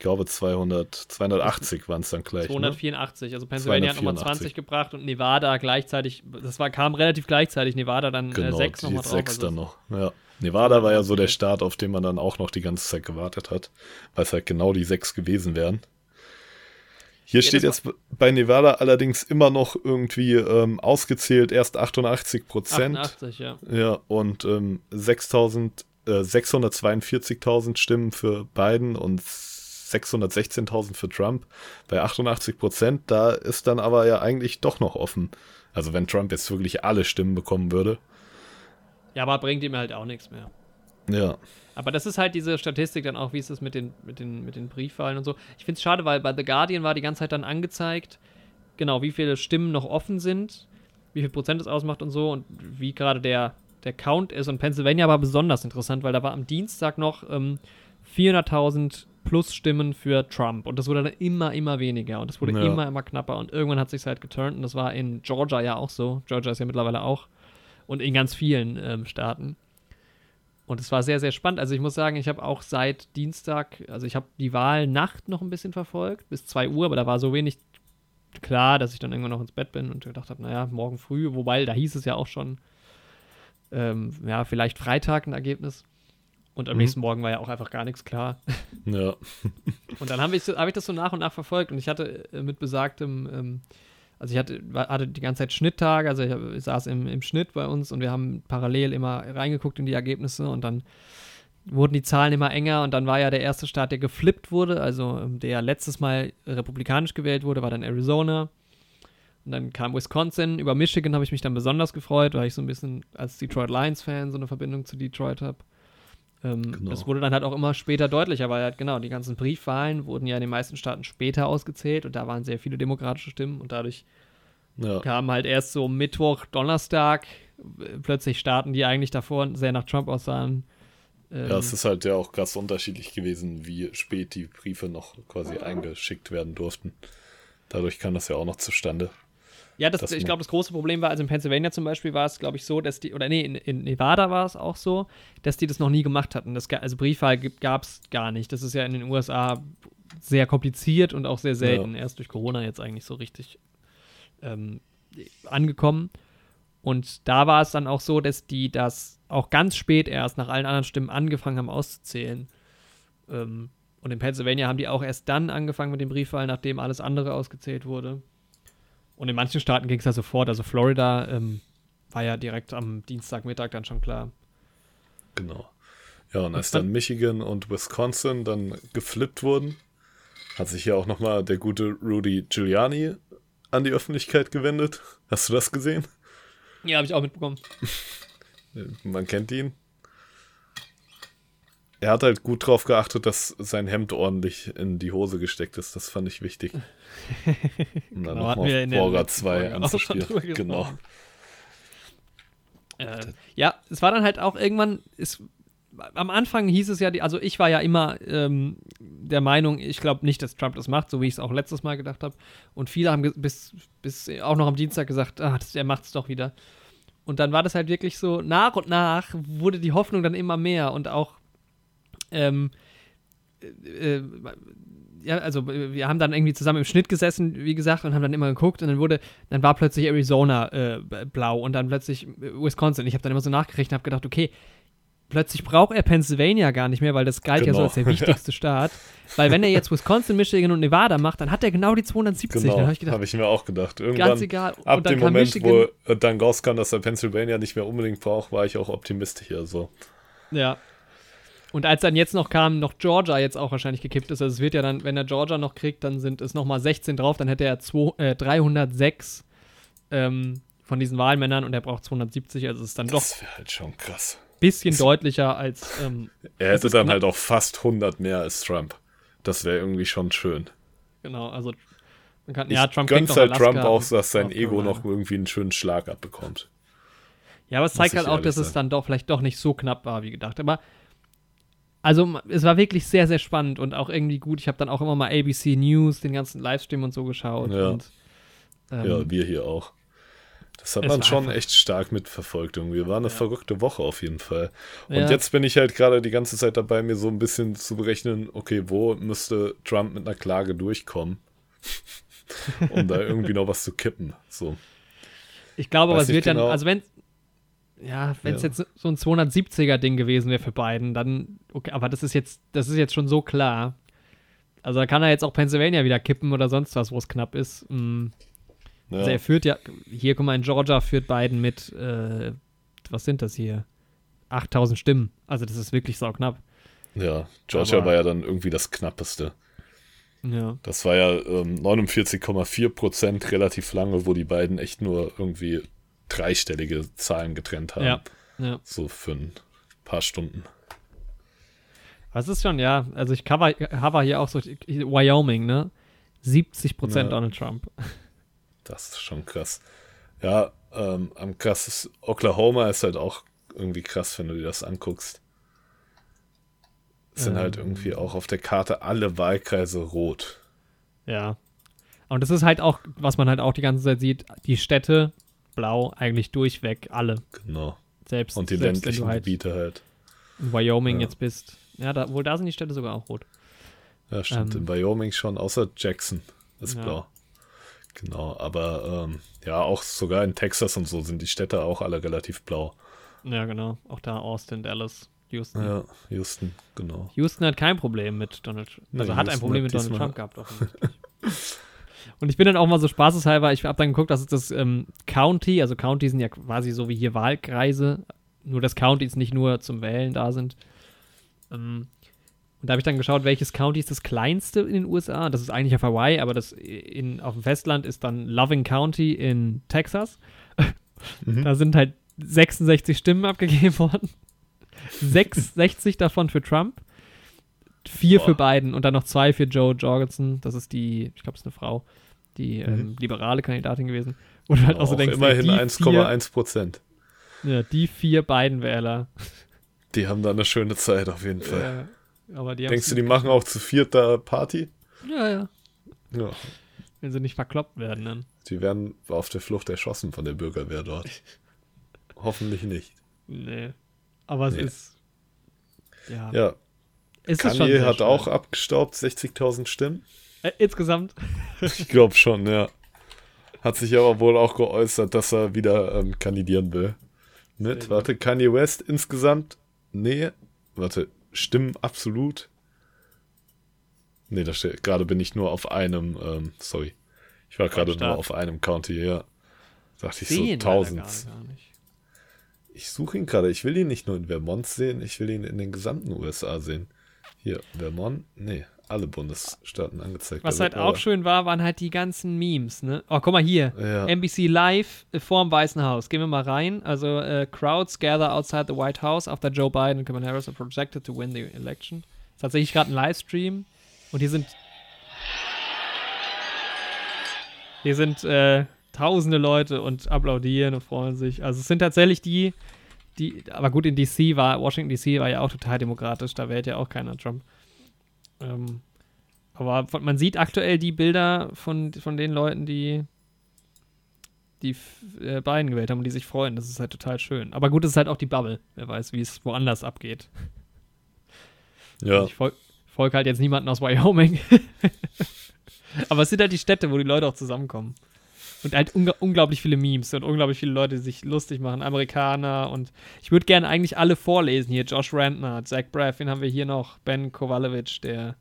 S3: glaube 200, 280 waren es dann gleich. Ne?
S4: 284, also Pennsylvania hat nochmal
S3: 284.
S4: 20 gebracht und Nevada gleichzeitig, das war, kam relativ gleichzeitig, Nevada dann
S3: Genau,
S4: äh, 6
S3: die
S4: nochmal drauf.
S3: sechs
S4: also
S3: dann noch. Ja. Nevada war ja so der Start, auf den man dann auch noch die ganze Zeit gewartet hat, weil es halt genau die sechs gewesen wären. Hier
S4: Ja,
S3: steht jetzt bei Nevada allerdings immer noch irgendwie ähm, ausgezählt erst 88 Prozent.
S4: 88, ja.
S3: Ja, und ähm, 6000, äh, 642.000 Stimmen für Biden und 616.000 für Trump. Bei 88 Prozent, da ist dann aber ja eigentlich doch noch offen. Also wenn Trump jetzt wirklich alle Stimmen bekommen würde.
S4: Ja, aber bringt ihm halt auch nichts mehr.
S3: Ja,
S4: Aber das ist halt diese Statistik dann auch, wie ist es mit den, mit den, mit den Briefwahlen und so. Ich finde es schade, weil bei The Guardian war die ganze Zeit dann angezeigt, genau, wie viele Stimmen noch offen sind, wie viel Prozent es ausmacht und so und wie gerade der, der Count ist. Und Pennsylvania war besonders interessant, weil da war am Dienstag noch ähm, 400.000 plus Stimmen für Trump. Und das wurde dann immer, immer weniger. Und es wurde
S3: Ja.
S4: immer, immer knapper. Und irgendwann hat sich halt geturnt. Und das war in Georgia ja auch so. Georgia ist ja mittlerweile auch. Und in ganz vielen ähm, Staaten. Und es war sehr, sehr spannend. Also ich muss sagen, ich habe auch seit Dienstag, also ich habe die Wahlnacht noch ein bisschen verfolgt, bis 2 Uhr, aber da war so wenig klar, dass ich dann irgendwann noch ins Bett bin und gedacht habe, naja, morgen früh, wobei da hieß es ja auch schon, ähm, ja, vielleicht Freitag ein Ergebnis. Und am
S3: Mhm.
S4: nächsten Morgen war ja auch einfach gar nichts klar.
S3: ja,
S4: Und dann habe ich, hab ich das so nach und nach verfolgt und ich hatte äh, mit besagtem, ähm, also ich hatte, hatte die ganze Zeit Schnitttage, also ich, ich saß im, im Schnitt bei uns und wir haben parallel immer reingeguckt in die Ergebnisse und dann wurden die Zahlen immer enger und dann war ja der erste Staat, der geflippt wurde, also ähm, der letztes Mal republikanisch gewählt wurde, war dann Arizona. Und dann kam Wisconsin. Über Michigan habe ich mich dann besonders gefreut, weil ich so ein bisschen als Detroit Lions-Fan so eine Verbindung zu Detroit habe. Ähm,
S3: Genau.
S4: Das wurde dann halt auch immer später deutlicher, weil halt genau, die ganzen Briefwahlen wurden ja in den meisten Staaten später ausgezählt und da waren sehr viele demokratische Stimmen und dadurch
S3: ja,
S4: kamen halt erst so Mittwoch, Donnerstag äh, plötzlich Staaten, die eigentlich davor sehr nach Trump aussahen. Ähm,
S3: ja, es ist halt ja auch krass unterschiedlich gewesen, wie spät die Briefe noch quasi eingeschickt werden durften. Dadurch kam das ja auch noch zustande.
S4: Ja, das,
S3: Das
S4: ich glaube, das große Problem war, also in Pennsylvania zum Beispiel war es, glaube ich, so, dass die, oder nee, in, in Nevada war es auch so, dass die das noch nie gemacht hatten. Das, also Briefwahl gab es gar nicht. Das ist ja in den USA sehr kompliziert und auch sehr selten. Erst durch Corona jetzt eigentlich so richtig ähm, angekommen. Und da war es dann auch so, dass die das auch ganz spät erst nach allen anderen Stimmen angefangen haben auszuzählen. Ähm, und in Pennsylvania haben die auch erst dann angefangen mit dem Briefwahl, nachdem alles andere ausgezählt wurde. Und in manchen Staaten ging es ja sofort. Also Florida ähm, war ja direkt am Dienstagmittag dann schon klar.
S3: Genau. Ja, und als dann Michigan und Wisconsin dann geflippt wurden, hat sich ja auch nochmal der gute Rudy Giuliani an die Öffentlichkeit gewendet. Hast du das gesehen?
S4: Ja, habe ich auch mitbekommen.
S3: Man kennt ihn. Er hat halt gut drauf geachtet, dass sein Hemd ordentlich in die Hose gesteckt ist. Das fand ich wichtig. Um dann
S4: Genau,
S3: nochmal Borga
S4: letzten
S3: 2
S4: Folge auch schon
S3: anzuspielen. Genau.
S4: gesprochen. Äh, ja, es war dann halt auch irgendwann, es, am Anfang hieß es ja, also ich war ja immer ähm, der Meinung, ich glaube nicht, dass Trump das macht, so wie ich es auch letztes Mal gedacht habe. Und viele haben bis, bis auch noch am Dienstag gesagt, ah, das, er macht es doch wieder. Und dann war das halt wirklich so, nach und nach wurde die Hoffnung dann immer mehr und auch, ähm, äh, äh, ja, also wir haben dann irgendwie zusammen im Schnitt gesessen, wie gesagt, und haben dann immer geguckt und dann wurde, dann war plötzlich Arizona äh, blau und dann plötzlich äh, Wisconsin. Ich habe dann immer so nachgerechnet und habe gedacht, okay, plötzlich braucht er Pennsylvania gar nicht mehr, weil das galt ja so
S3: Genau.
S4: als der wichtigste Staat. Weil wenn er jetzt Wisconsin, Michigan und Nevada macht, dann hat er genau die 270.
S3: Genau,
S4: habe ich
S3: habe ich mir auch gedacht.
S4: ganz
S3: Irgendwann,
S4: egal.
S3: ab
S4: und dann
S3: dem Moment,
S4: Michigan,
S3: wo dann rauskam, dass er Pennsylvania nicht mehr unbedingt braucht, war ich auch optimistischer. So.
S4: Ja. Und als dann jetzt noch kam, noch Georgia jetzt auch wahrscheinlich gekippt ist, also es wird ja dann, wenn er Georgia noch kriegt, dann sind es nochmal 16 drauf, dann hätte er zwei, äh, 306 ähm, von diesen Wahlmännern und er braucht 270, also es ist dann doch
S3: Das wäre halt schon krass.
S4: ein bisschen deutlicher als, ähm,
S3: Er
S4: Das
S3: hätte dann
S4: knapp.
S3: halt auch fast 100 mehr als Trump. Das wäre irgendwie schon schön.
S4: genau, also man kann,
S3: Ich
S4: ja, Trump
S3: gönn's halt
S4: Alaska
S3: Trump auch, dass sein Ego noch irgendwie einen schönen Schlag abbekommt.
S4: Ja, aber es zeigt halt auch, dass es
S3: sagen.
S4: dann doch vielleicht doch nicht so knapp war, wie gedacht. Aber also es war wirklich sehr, sehr spannend und auch irgendwie gut. Ich habe dann auch immer mal ABC News, den ganzen Livestream und so geschaut.
S3: Ja.
S4: Und, ähm,
S3: Ja, wir hier auch. Das hat
S4: es
S3: man schon echt stark mitverfolgt irgendwie. War eine verrückte Woche auf jeden Fall. Und
S4: Ja.
S3: jetzt bin ich halt gerade die ganze Zeit dabei, mir so ein bisschen zu berechnen, okay, wo müsste Trump mit einer Klage durchkommen, um da irgendwie noch was zu kippen. So.
S4: Ich glaube, aber
S3: Weiß
S4: es
S3: nicht
S4: wird dann,
S3: genau.
S4: also wenn ja, wenn es
S3: Ja.
S4: jetzt so ein 270er-Ding gewesen wäre für Biden, dann, okay, aber das ist jetzt, das ist jetzt schon so klar. Also da kann er jetzt auch Pennsylvania wieder kippen oder sonst was, wo es knapp ist. Mm.
S3: Ja,
S4: Also er führt ja, hier, guck mal, in Georgia führt Biden mit, äh, was sind das hier? 8000 Stimmen. Also das ist wirklich sauknapp.
S3: ja. Georgia
S4: Aber-
S3: war ja dann irgendwie das Knappeste.
S4: Ja.
S3: Das war ja ähm, 49,4 Prozent relativ lange, wo die beiden echt nur irgendwie dreistellige Zahlen getrennt haben.
S4: Ja. ja.
S3: So für ein paar Stunden.
S4: Was ist schon, ja, also ich cover, cover hier auch so Wyoming, ne? 70 Prozent
S3: Ja.
S4: Donald Trump.
S3: Das ist schon krass. Ja, ähm, am krasses Oklahoma ist halt auch irgendwie krass, wenn du dir das anguckst. Es sind halt
S4: Ähm.
S3: irgendwie auch auf der Karte alle Wahlkreise rot.
S4: Ja. Und das ist halt auch, was man halt auch die ganze Zeit sieht, die Städte blau, eigentlich durchweg, alle.
S3: Genau.
S4: Selbst,
S3: Und die
S4: selbst
S3: ländlichen
S4: halt
S3: Gebiete halt.
S4: in Wyoming
S3: Ja.
S4: jetzt bist. Ja, da, wohl da sind die Städte sogar auch rot.
S3: Ja, stimmt.
S4: Ähm.
S3: In Wyoming schon, außer Jackson ist
S4: Ja.
S3: blau. Genau, aber ähm, ja, auch sogar in Texas und so sind die Städte auch alle relativ blau.
S4: Ja, genau. Auch da Austin, Dallas, Houston.
S3: Ja, Houston, genau.
S4: Houston hat kein Problem mit Donald Trump.
S3: Nee,
S4: Also hat ein
S3: Houston
S4: Problem
S3: hat
S4: mit Donald Trump gehabt, offensichtlich. Und ich bin dann auch mal so spaßeshalber, ich habe dann geguckt, das ist das ähm, County, also County sind ja quasi so wie hier Wahlkreise, nur dass Counties nicht nur zum Wählen da sind. Ähm, und da habe ich dann geschaut, welches County ist das kleinste in den USA. Das ist eigentlich auf Hawaii, aber das in, auf dem Festland ist dann Loving County in Texas.
S3: Mhm.
S4: Da sind halt 66 Stimmen abgegeben worden. 66 davon für Trump, vier
S3: Boah.
S4: für Biden und dann noch zwei für Joe Jorgensen. Das ist die, ich glaube, es ist eine Frau, die ähm, liberale Kandidatin gewesen. Wo du halt auch so
S3: Mhm. Auch
S4: denkst,
S3: immerhin
S4: die, vier,
S3: 1,1 Prozent.
S4: ja, die vier Biden-Wähler.
S3: Die haben da eine schöne Zeit auf jeden Fall.
S4: Äh, aber die
S3: Denkst du, die machen auch zu viert da Party?
S4: Ja, ja.
S3: Ja.
S4: Wenn sie nicht verkloppt werden, dann.
S3: Die werden auf der Flucht erschossen von der Bürgerwehr dort. Hoffentlich nicht.
S4: Nee. Aber es
S3: Nee.
S4: ist. Ja.
S3: Ja,
S4: es
S3: Kanye hat auch abgestaubt, 60.000 Stimmen.
S4: Äh, insgesamt.
S3: Ich glaube schon, ja. Hat sich aber wohl auch geäußert, dass er wieder ähm, kandidieren will. Mit, warte, Kanye West insgesamt? Nee, warte, Stimmen absolut? Nee, da steht, gerade bin ich nur auf einem, ähm, sorry. Ich war gerade nur auf einem County, ja. Dachte ich so, 1000. Ich suche ihn gerade. Ich will ihn nicht nur in Vermont sehen, ich will ihn in den gesamten USA sehen. Hier, Vermont, nee, alle Bundesstaaten angezeigt.
S4: Was halt auch schön war, waren halt die ganzen Memes, ne? Oh, guck mal hier. Ja. NBC Live vorm Weißen Haus. Gehen wir mal rein. Also, uh, Crowds gather outside the White House after Joe Biden and Kamala Harris are projected to win the election. Tatsächlich gerade ein Livestream. Und hier sind. Hier sind äh, tausende Leute und applaudieren und freuen sich. Also es sind tatsächlich die, die, aber gut, in DC war, Washington DC war ja auch total demokratisch, da wählt ja auch keiner Trump. Ähm, aber man sieht aktuell die Bilder von, von den Leuten, die die äh, Biden gewählt haben und die sich freuen. Das ist halt total schön. Aber gut, es ist halt auch die Bubble. Wer weiß, wie es woanders abgeht.
S3: Ja.
S4: ich folge folg halt jetzt niemanden aus Wyoming. Aber es sind halt die Städte, wo die Leute auch zusammenkommen. Und halt un unglaublich viele Memes und unglaublich viele Leute, die sich lustig machen. Amerikaner und ich würde gerne eigentlich alle vorlesen hier. Josh Rantner, Zach Braff, wen haben wir hier noch? Ben Kowalewicz, der,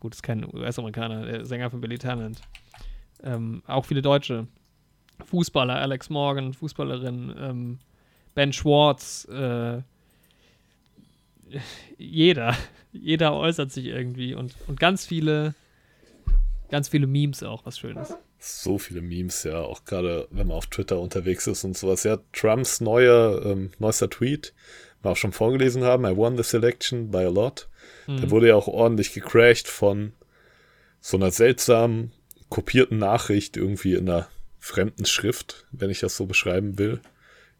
S4: gut, ist kein US-Amerikaner, der Sänger von Billy Talent. Ähm, auch viele Deutsche. Fußballer, Alex Morgan, Fußballerin, ähm, Ben Schwartz, äh, jeder, jeder äußert sich irgendwie und, und ganz viele, ganz viele Memes auch, was Schönes
S3: so viele Memes, ja, auch gerade wenn man auf Twitter unterwegs ist und sowas. Ja, Trumps neuer, ähm, neuester Tweet, wir auch schon vorgelesen haben, I won this election by a lot. Mhm. Der wurde ja auch ordentlich gecrashed von so einer seltsamen kopierten Nachricht irgendwie in einer fremden Schrift, wenn ich das so beschreiben will.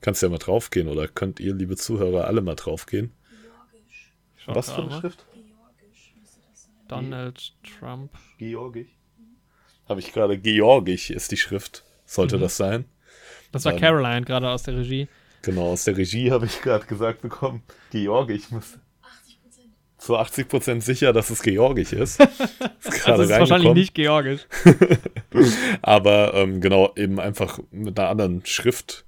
S3: Kannst ja mal draufgehen oder könnt ihr, liebe Zuhörer, alle mal draufgehen. Georgisch. Was für eine Schrift? Georgisch
S4: das sein. Donald Trump.
S3: Georgisch habe ich gerade Georgisch ist die Schrift. Sollte mhm. das sein?
S4: Das war Dann, Caroline gerade aus der Regie.
S3: Genau, aus der Regie habe ich gerade gesagt bekommen. Georgisch muss. Zu 80 Prozent sicher, dass es Georgisch ist. ist
S4: also es ist wahrscheinlich nicht Georgisch.
S3: Aber ähm, genau, eben einfach mit einer anderen Schrift.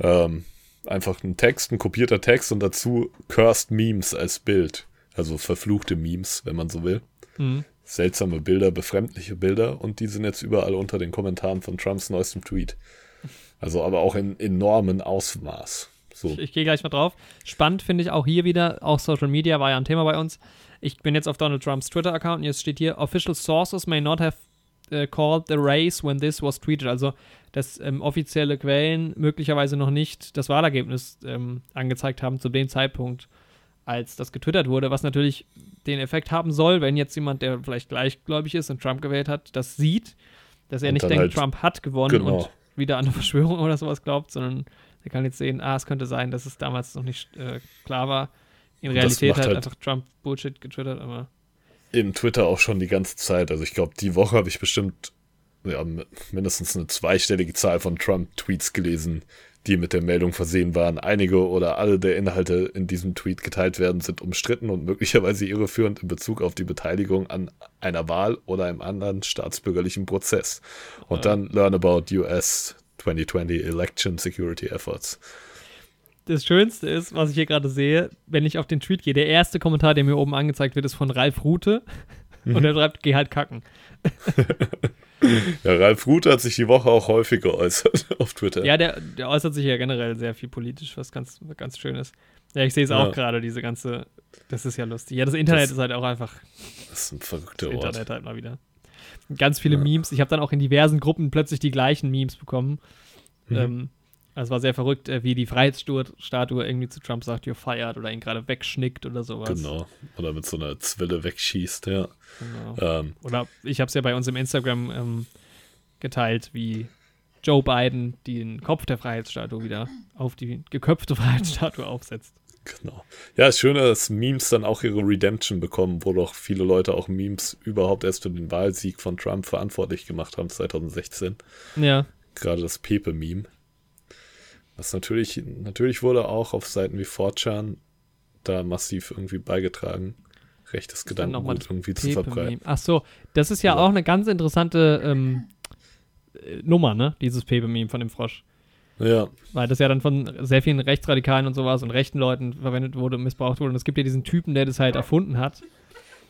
S3: Ähm, einfach ein Text, ein kopierter Text und dazu Cursed Memes als Bild. Also verfluchte Memes, wenn man so will. Mhm seltsame Bilder, befremdliche Bilder und die sind jetzt überall unter den Kommentaren von Trumps neuestem Tweet. Also aber auch in enormen Ausmaß. So.
S4: Ich, ich gehe gleich mal drauf. Spannend finde ich auch hier wieder, auch Social Media war ja ein Thema bei uns. Ich bin jetzt auf Donald Trumps Twitter-Account und jetzt steht hier, official sources may not have uh, called the race when this was tweeted. Also, dass ähm, offizielle Quellen möglicherweise noch nicht das Wahlergebnis ähm, angezeigt haben zu dem Zeitpunkt, als das getwittert wurde, was natürlich den Effekt haben soll, wenn jetzt jemand, der vielleicht gleichgläubig ist und Trump gewählt hat, das sieht, dass er und nicht denkt, halt, Trump hat gewonnen genau. und wieder an eine Verschwörung oder sowas glaubt, sondern er kann jetzt sehen, ah, es könnte sein, dass es damals noch nicht äh, klar war. In Realität hat halt einfach Trump Bullshit getwittert, aber.
S3: In Twitter auch schon die ganze Zeit. Also ich glaube, die Woche habe ich bestimmt ja, mindestens eine zweistellige Zahl von Trump-Tweets gelesen, die mit der Meldung versehen waren. Einige oder alle der Inhalte in diesem Tweet geteilt werden, sind umstritten und möglicherweise irreführend in Bezug auf die Beteiligung an einer Wahl oder einem anderen staatsbürgerlichen Prozess. Und ja. dann learn about US 2020 Election Security Efforts.
S4: Das Schönste ist, was ich hier gerade sehe, wenn ich auf den Tweet gehe, der erste Kommentar, der mir oben angezeigt wird, ist von Ralf Rute. Mhm. Und er schreibt, geh halt kacken.
S3: Ja, Ralf Rute hat sich die Woche auch häufig geäußert auf Twitter.
S4: Ja, der, der äußert sich ja generell sehr viel politisch, was ganz, ganz schön ist. Ja, ich sehe es auch gerade, diese ganze, das ist ja lustig. Ja, das Internet das, ist halt auch einfach.
S3: Das ist ein verrückter
S4: das Ort. Internet halt mal wieder. Ganz viele ja. Memes. Ich habe dann auch in diversen Gruppen plötzlich die gleichen Memes bekommen. Mhm. Ähm, also es war sehr verrückt, äh, wie die Freiheitsstatue irgendwie zu Trump sagt, you're fired oder ihn gerade wegschnickt oder sowas.
S3: Genau. Oder mit so einer Zwille wegschießt, ja.
S4: Genau. Ähm. Oder ich habe es ja bei uns im Instagram ähm, geteilt, wie Joe Biden den Kopf der Freiheitsstatue wieder auf die geköpfte Freiheitsstatue aufsetzt.
S3: Genau. Ja, das Schöne ist, Memes dann auch ihre Redemption bekommen, wo doch viele Leute auch Memes überhaupt erst für den Wahlsieg von Trump verantwortlich gemacht haben 2016.
S4: Ja.
S3: Gerade das Pepe-Meme. Was natürlich, natürlich wurde auch auf Seiten wie 4chan da massiv irgendwie beigetragen, rechtes Gedankengut irgendwie zu verbreiten.
S4: Ach so, das ist ja, ja, auch eine ganz interessante ähm, äh, Nummer, ne? Dieses Pepe-Meme von dem Frosch.
S3: Ja.
S4: Weil das ja dann von sehr vielen Rechtsradikalen und sowas und rechten Leuten verwendet wurde und missbraucht wurde. Und es gibt ja diesen Typen, der das halt erfunden hat.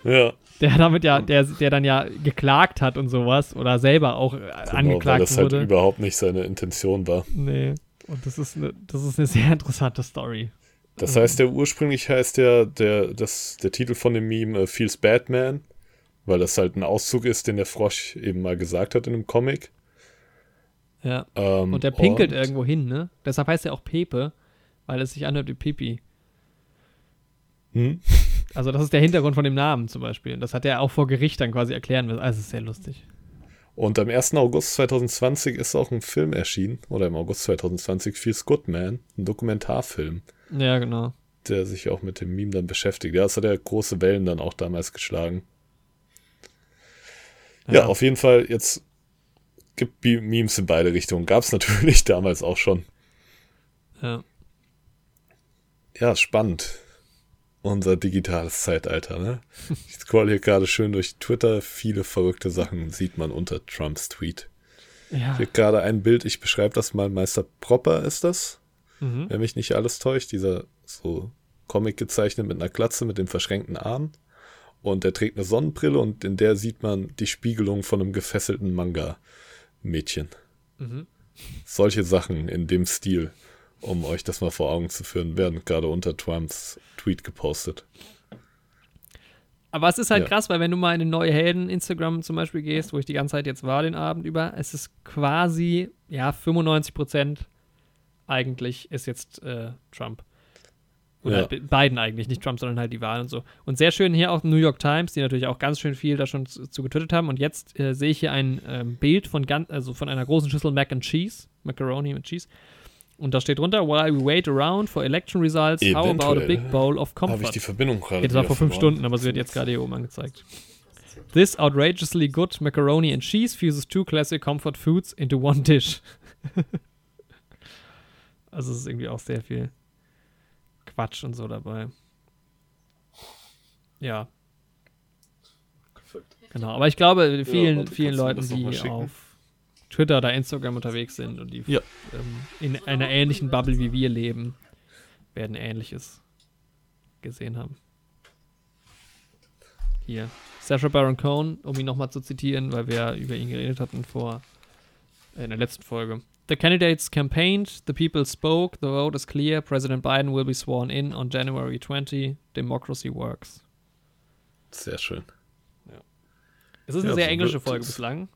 S3: Ja.
S4: Der damit ja, der, der dann ja geklagt hat und sowas oder selber auch
S3: Genau,
S4: angeklagt
S3: weil das
S4: wurde.
S3: halt überhaupt nicht seine Intention war.
S4: nee. Und das ist, eine, das ist eine sehr interessante Story.
S3: Das heißt, der ursprünglich heißt der, der, das, der Titel von dem Meme äh, Feels Batman, weil das halt ein Auszug ist, den der Frosch eben mal gesagt hat in einem Comic.
S4: Ja.
S3: Ähm,
S4: Und der pinkelt
S3: und-
S4: irgendwo hin, ne? Deshalb heißt er auch Pepe, weil es sich anhört wie Pipi.
S3: Hm?
S4: Also das ist der Hintergrund von dem Namen zum Beispiel. Und das hat er auch vor Gericht dann quasi erklären müssen. Also es ist sehr lustig.
S3: Und am 1. August 2020 ist auch ein Film erschienen, oder im August 2020, Feels Good Man, ein Dokumentarfilm,
S4: Ja, genau.
S3: der sich auch mit dem Meme dann beschäftigt. Ja, das hat ja große Wellen dann auch damals geschlagen. Ja, auf jeden Fall, jetzt gibt Memes in beide Richtungen. Gab es natürlich damals auch schon.
S4: Ja.
S3: Ja, spannend. Unser digitales Zeitalter, ne? Ich scroll hier gerade schön durch Twitter. Viele verrückte Sachen sieht man unter Trumps Tweet.
S4: Ja.
S3: Hier gerade ein Bild, ich beschreibe das mal. Meister Propper ist das,
S4: Mhm.
S3: wenn mich nicht alles täuscht. Dieser so Comic gezeichnet mit einer Glatze mit dem verschränkten Arm. Und er trägt eine Sonnenbrille und in der sieht man die Spiegelung von einem gefesselten Manga-Mädchen.
S4: Mhm.
S3: Solche Sachen in dem Stil, um euch das mal vor Augen zu führen, werden gerade unter Trumps Tweet gepostet.
S4: Aber es ist halt
S3: Ja.
S4: krass, weil wenn du mal in den neue Helden Instagram zum Beispiel gehst, wo ich die ganze Zeit jetzt war den Abend über, es ist quasi, ja, 95 Prozent eigentlich ist jetzt äh, Trump. Oder
S3: Ja.
S4: Biden eigentlich, nicht Trump, sondern halt die Wahl und so. Und sehr schön hier auch New York Times, die natürlich auch ganz schön viel da schon zu, zu getwittert haben. Und jetzt äh, sehe ich hier ein ähm, Bild von ganz, also von einer großen Schüssel Mac and Cheese, Macaroni mit Cheese. Und da steht drunter, while we wait around for election results, how about a
S3: Eventuell
S4: big bowl of
S3: Habe ich
S4: comfort?
S3: die Verbindung gerade
S4: Okay, das war vor fünf. Stunden, aber sie wird jetzt gerade hier oben angezeigt. This outrageously good macaroni and cheese fuses two classic comfort foods into one dish. also es ist irgendwie auch sehr viel Quatsch und so dabei. Ja. Genau, aber ich glaube, vielen,
S3: warte,
S4: vielen Leuten, die
S3: schicken?
S4: auf Twitter oder Instagram unterwegs sind und die
S3: Ja.
S4: ähm, in einer ähnlichen Bubble wie wir leben, werden Ähnliches gesehen haben. Hier. Sacha Baron Cohen, um ihn nochmal zu zitieren, weil wir über ihn geredet hatten vor äh, in der letzten Folge. The candidates campaigned, the people spoke, the vote is clear, President Biden will be sworn in on January 20, democracy works.
S3: Sehr schön.
S4: Es ist eine
S3: Ja,
S4: sehr
S3: so
S4: englische Folge bislang,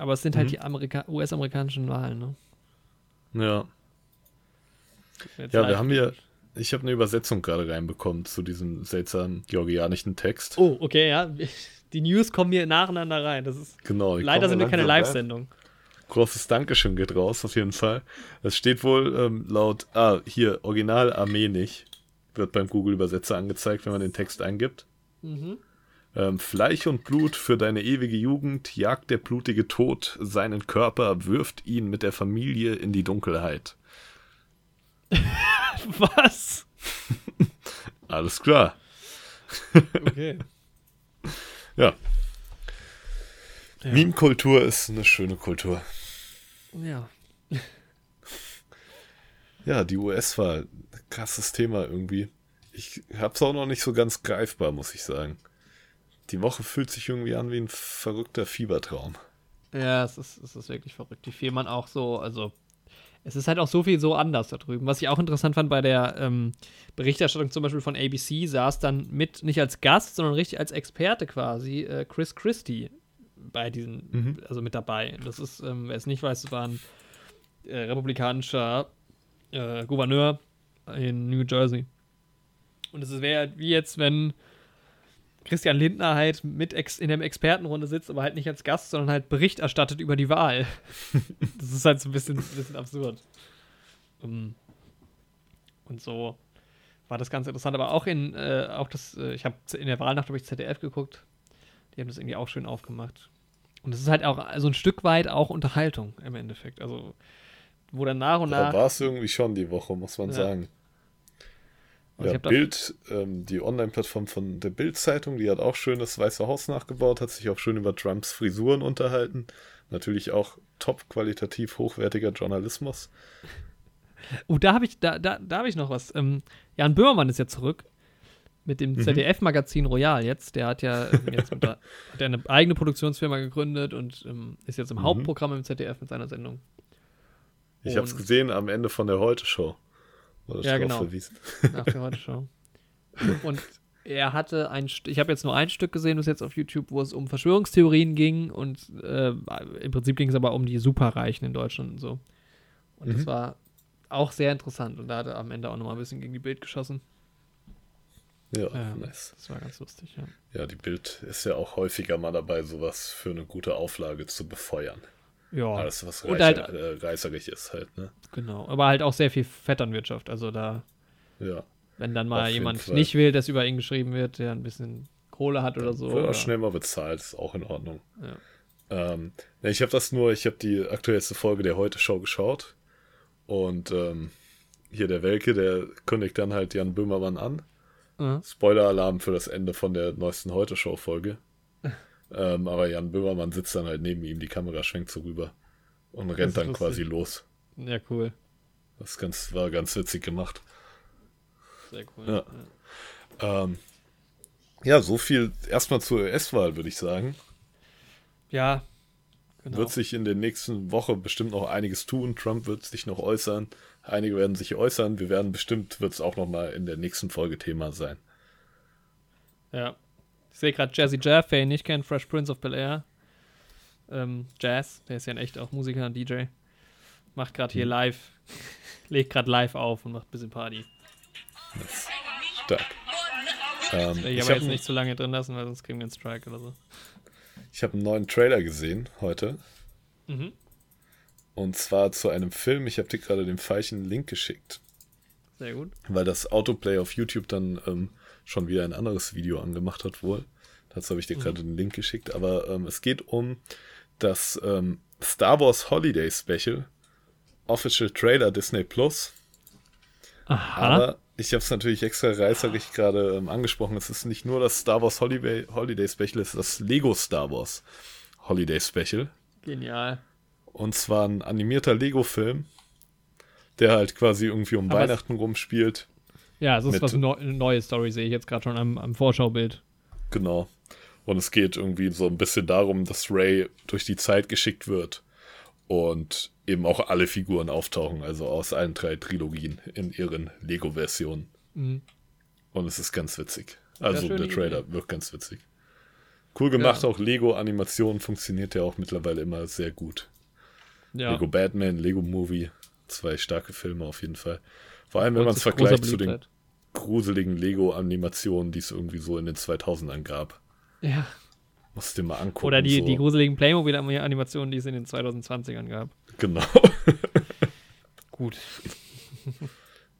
S4: aber es sind halt
S3: Mhm.
S4: die Amerika US-amerikanischen Wahlen, ne?
S3: Ja.
S4: Jetzt
S3: Ja, wir haben hier, ich habe eine Übersetzung gerade reinbekommen zu diesem seltsamen georgianischen Text.
S4: Oh, okay, ja. Die News kommen hier nacheinander rein. Das ist
S3: Genau.
S4: leider sind wir keine. Live-Sendung.
S3: Großes Dankeschön geht raus, auf jeden Fall. Es steht wohl ähm, laut, ah, hier, Original armenisch, wird beim Google-Übersetzer angezeigt, wenn man den Text eingibt.
S4: Mhm.
S3: Ähm, Fleisch und Blut für deine ewige Jugend jagt der blutige Tod seinen Körper, wirft ihn mit der Familie in die Dunkelheit.
S4: Was?
S3: Alles klar.
S4: Okay.
S3: Ja.
S4: Ja.
S3: Meme-Kultur ist eine schöne Kultur.
S4: Ja.
S3: Ja, die US-Wahl, krasses Thema irgendwie. Ich hab's auch noch nicht so ganz greifbar, muss ich sagen. Die Woche fühlt sich irgendwie an wie ein verrückter Fiebertraum.
S4: Ja, es ist, es ist wirklich verrückt, wie viel man auch so, also es ist halt auch so viel so anders da drüben. Was ich auch interessant fand bei der ähm, Berichterstattung zum Beispiel von ABC, saß dann mit, nicht als Gast, sondern richtig als Experte quasi, äh, Chris Christie bei diesen,
S3: Mhm.
S4: also mit dabei. Das ist, ähm, wer es nicht weiß, das war ein äh, republikanischer äh, Gouverneur in New Jersey. Und es wäre wie jetzt, wenn Christian Lindner halt mit ex in der Expertenrunde sitzt, aber halt nicht als Gast, sondern halt Bericht erstattet über die Wahl. das ist halt so ein bisschen, ein bisschen absurd. Um, und so war das ganz interessant. Aber auch in, äh, auch das, äh, ich habe in der Wahlnacht habe ich ZDF geguckt. Die haben das irgendwie auch schön aufgemacht. Und es ist halt auch so ein Stück weit auch Unterhaltung im Endeffekt. Also, wo dann nach und
S3: Da
S4: nach.
S3: war es irgendwie schon die Woche, muss man
S4: Ja.
S3: sagen. Ja, Bild, ähm, die Online-Plattform von der Bild-Zeitung, die hat auch schön das Weiße Haus nachgebaut, hat sich auch schön über Trumps Frisuren unterhalten. Natürlich auch top qualitativ hochwertiger Journalismus.
S4: Oh, da habe ich, da, da, da habe ich noch was. Ähm, Jan Böhmermann ist ja zurück mit dem
S3: Mhm.
S4: ZDF-Magazin Royal jetzt. Der hat ja ähm, jetzt mit, der- hat ja eine eigene Produktionsfirma gegründet und ähm, ist jetzt im
S3: Mhm.
S4: Hauptprogramm im ZDF mit seiner Sendung.
S3: Ich habe es gesehen am Ende von der Heute-Show. Wurde
S4: Ja, genau.
S3: verwiesen.
S4: Nach der heute Show. Und er hatte ein, ich habe jetzt nur ein Stück gesehen, bis jetzt auf YouTube, wo es um Verschwörungstheorien ging und äh, im Prinzip ging es aber um die Superreichen in Deutschland und so. Und das
S3: Mhm.
S4: war auch sehr interessant und da hat er am Ende auch nochmal ein bisschen gegen die Bild geschossen.
S3: Ja,
S4: Ähm,
S3: nice.
S4: Das war ganz lustig, ja.
S3: Ja, die Bild ist ja auch häufiger mal dabei, sowas für eine gute Auflage zu befeuern.
S4: Ja,
S3: Alles, was
S4: Und
S3: reicher,
S4: halt-
S3: äh, reißerig ist halt, ne?
S4: genau. Aber halt auch sehr viel Vetternwirtschaft. Also da,
S3: Ja.
S4: wenn dann mal jemand
S3: Fall.
S4: nicht will, dass über ihn geschrieben wird, der ein bisschen Kohle hat oder so.
S3: Wird
S4: Oder,
S3: schnell mal bezahlt, ist auch in Ordnung.
S4: Ja.
S3: Ähm, ne, ich habe das nur, ich habe die aktuellste Folge der Heute-Show geschaut und ähm, hier der Welke, der kündigt dann halt Jan Böhmermann an.
S4: Mhm.
S3: Spoiler-Alarm für das Ende von der neuesten Heute-Show-Folge. Ähm, aber Jan Böhmermann sitzt dann halt neben ihm, die Kamera schwenkt so rüber und rennt dann
S4: lustig.
S3: quasi los.
S4: ja, cool.
S3: Das ganz, war ganz witzig gemacht.
S4: Sehr cool.
S3: Ja. Ähm, ja, so viel erstmal zur US-Wahl, würde ich sagen.
S4: Ja, genau.
S3: Wird sich in der nächsten Woche bestimmt noch einiges tun. Trump wird sich noch äußern. Einige werden sich äußern. Wir werden bestimmt, wird es auch noch mal in der nächsten Folge Thema sein.
S4: Ja. Ich sehe gerade Jazzy Jeff, wer ihn nicht kennt, Fresh Prince of Bel Air. Ähm, Jazz, der ist ja in echt auch Musiker und DJ. Macht gerade
S3: Mhm.
S4: hier live, legt gerade live auf und macht ein bisschen Party.
S3: Stark. Ähm,
S4: Ich,
S3: ich habe
S4: jetzt nicht zu lange drin lassen, weil sonst kriegen wir einen Strike oder so.
S3: ich hab einen neuen Trailer gesehen heute.
S4: Mhm.
S3: Und zwar zu einem Film. Ich habe dir gerade den falschen Link geschickt.
S4: Sehr gut.
S3: weil das Autoplay auf YouTube dann ähm, schon wieder ein anderes Video angemacht hat wohl. Dazu habe ich dir
S4: Mhm.
S3: gerade den Link geschickt. Aber ähm, es geht um das ähm, Star Wars Holiday Special, Official Trailer Disney Plus.
S4: Aha.
S3: Aber ich habe es natürlich extra reißerig gerade ähm, angesprochen. Es ist nicht nur das Star Wars Holiday, Holiday Special, es ist das Lego Star Wars Holiday Special.
S4: Genial.
S3: Und zwar ein animierter Lego-Film, der halt quasi irgendwie um
S4: Aber
S3: Weihnachten rumspielt.
S4: Ja, es ist was neu, eine neue Story, sehe ich jetzt gerade schon am, am Vorschaubild.
S3: Genau. Und es geht irgendwie so ein bisschen darum, dass Ray durch die Zeit geschickt wird und eben auch alle Figuren auftauchen, also aus allen drei Trilogien in ihren Lego-Versionen.
S4: Mhm.
S3: Und es ist ganz witzig. Also der Trailer
S4: Idee.
S3: wirkt ganz witzig. Cool gemacht,
S4: Ja.
S3: auch Lego-Animation funktioniert ja auch mittlerweile immer sehr gut.
S4: Ja.
S3: Lego Batman, Lego Movie, zwei starke Filme auf jeden Fall. Vor allem, wenn man es vergleicht zu den. Gruseligen Lego-Animationen, die es irgendwie so in den 2000ern gab.
S4: Ja.
S3: Musst du dir mal angucken.
S4: Oder die,
S3: so.
S4: die gruseligen Playmobil-Animationen, die es in den 2020ern gab.
S3: Genau.
S4: Gut.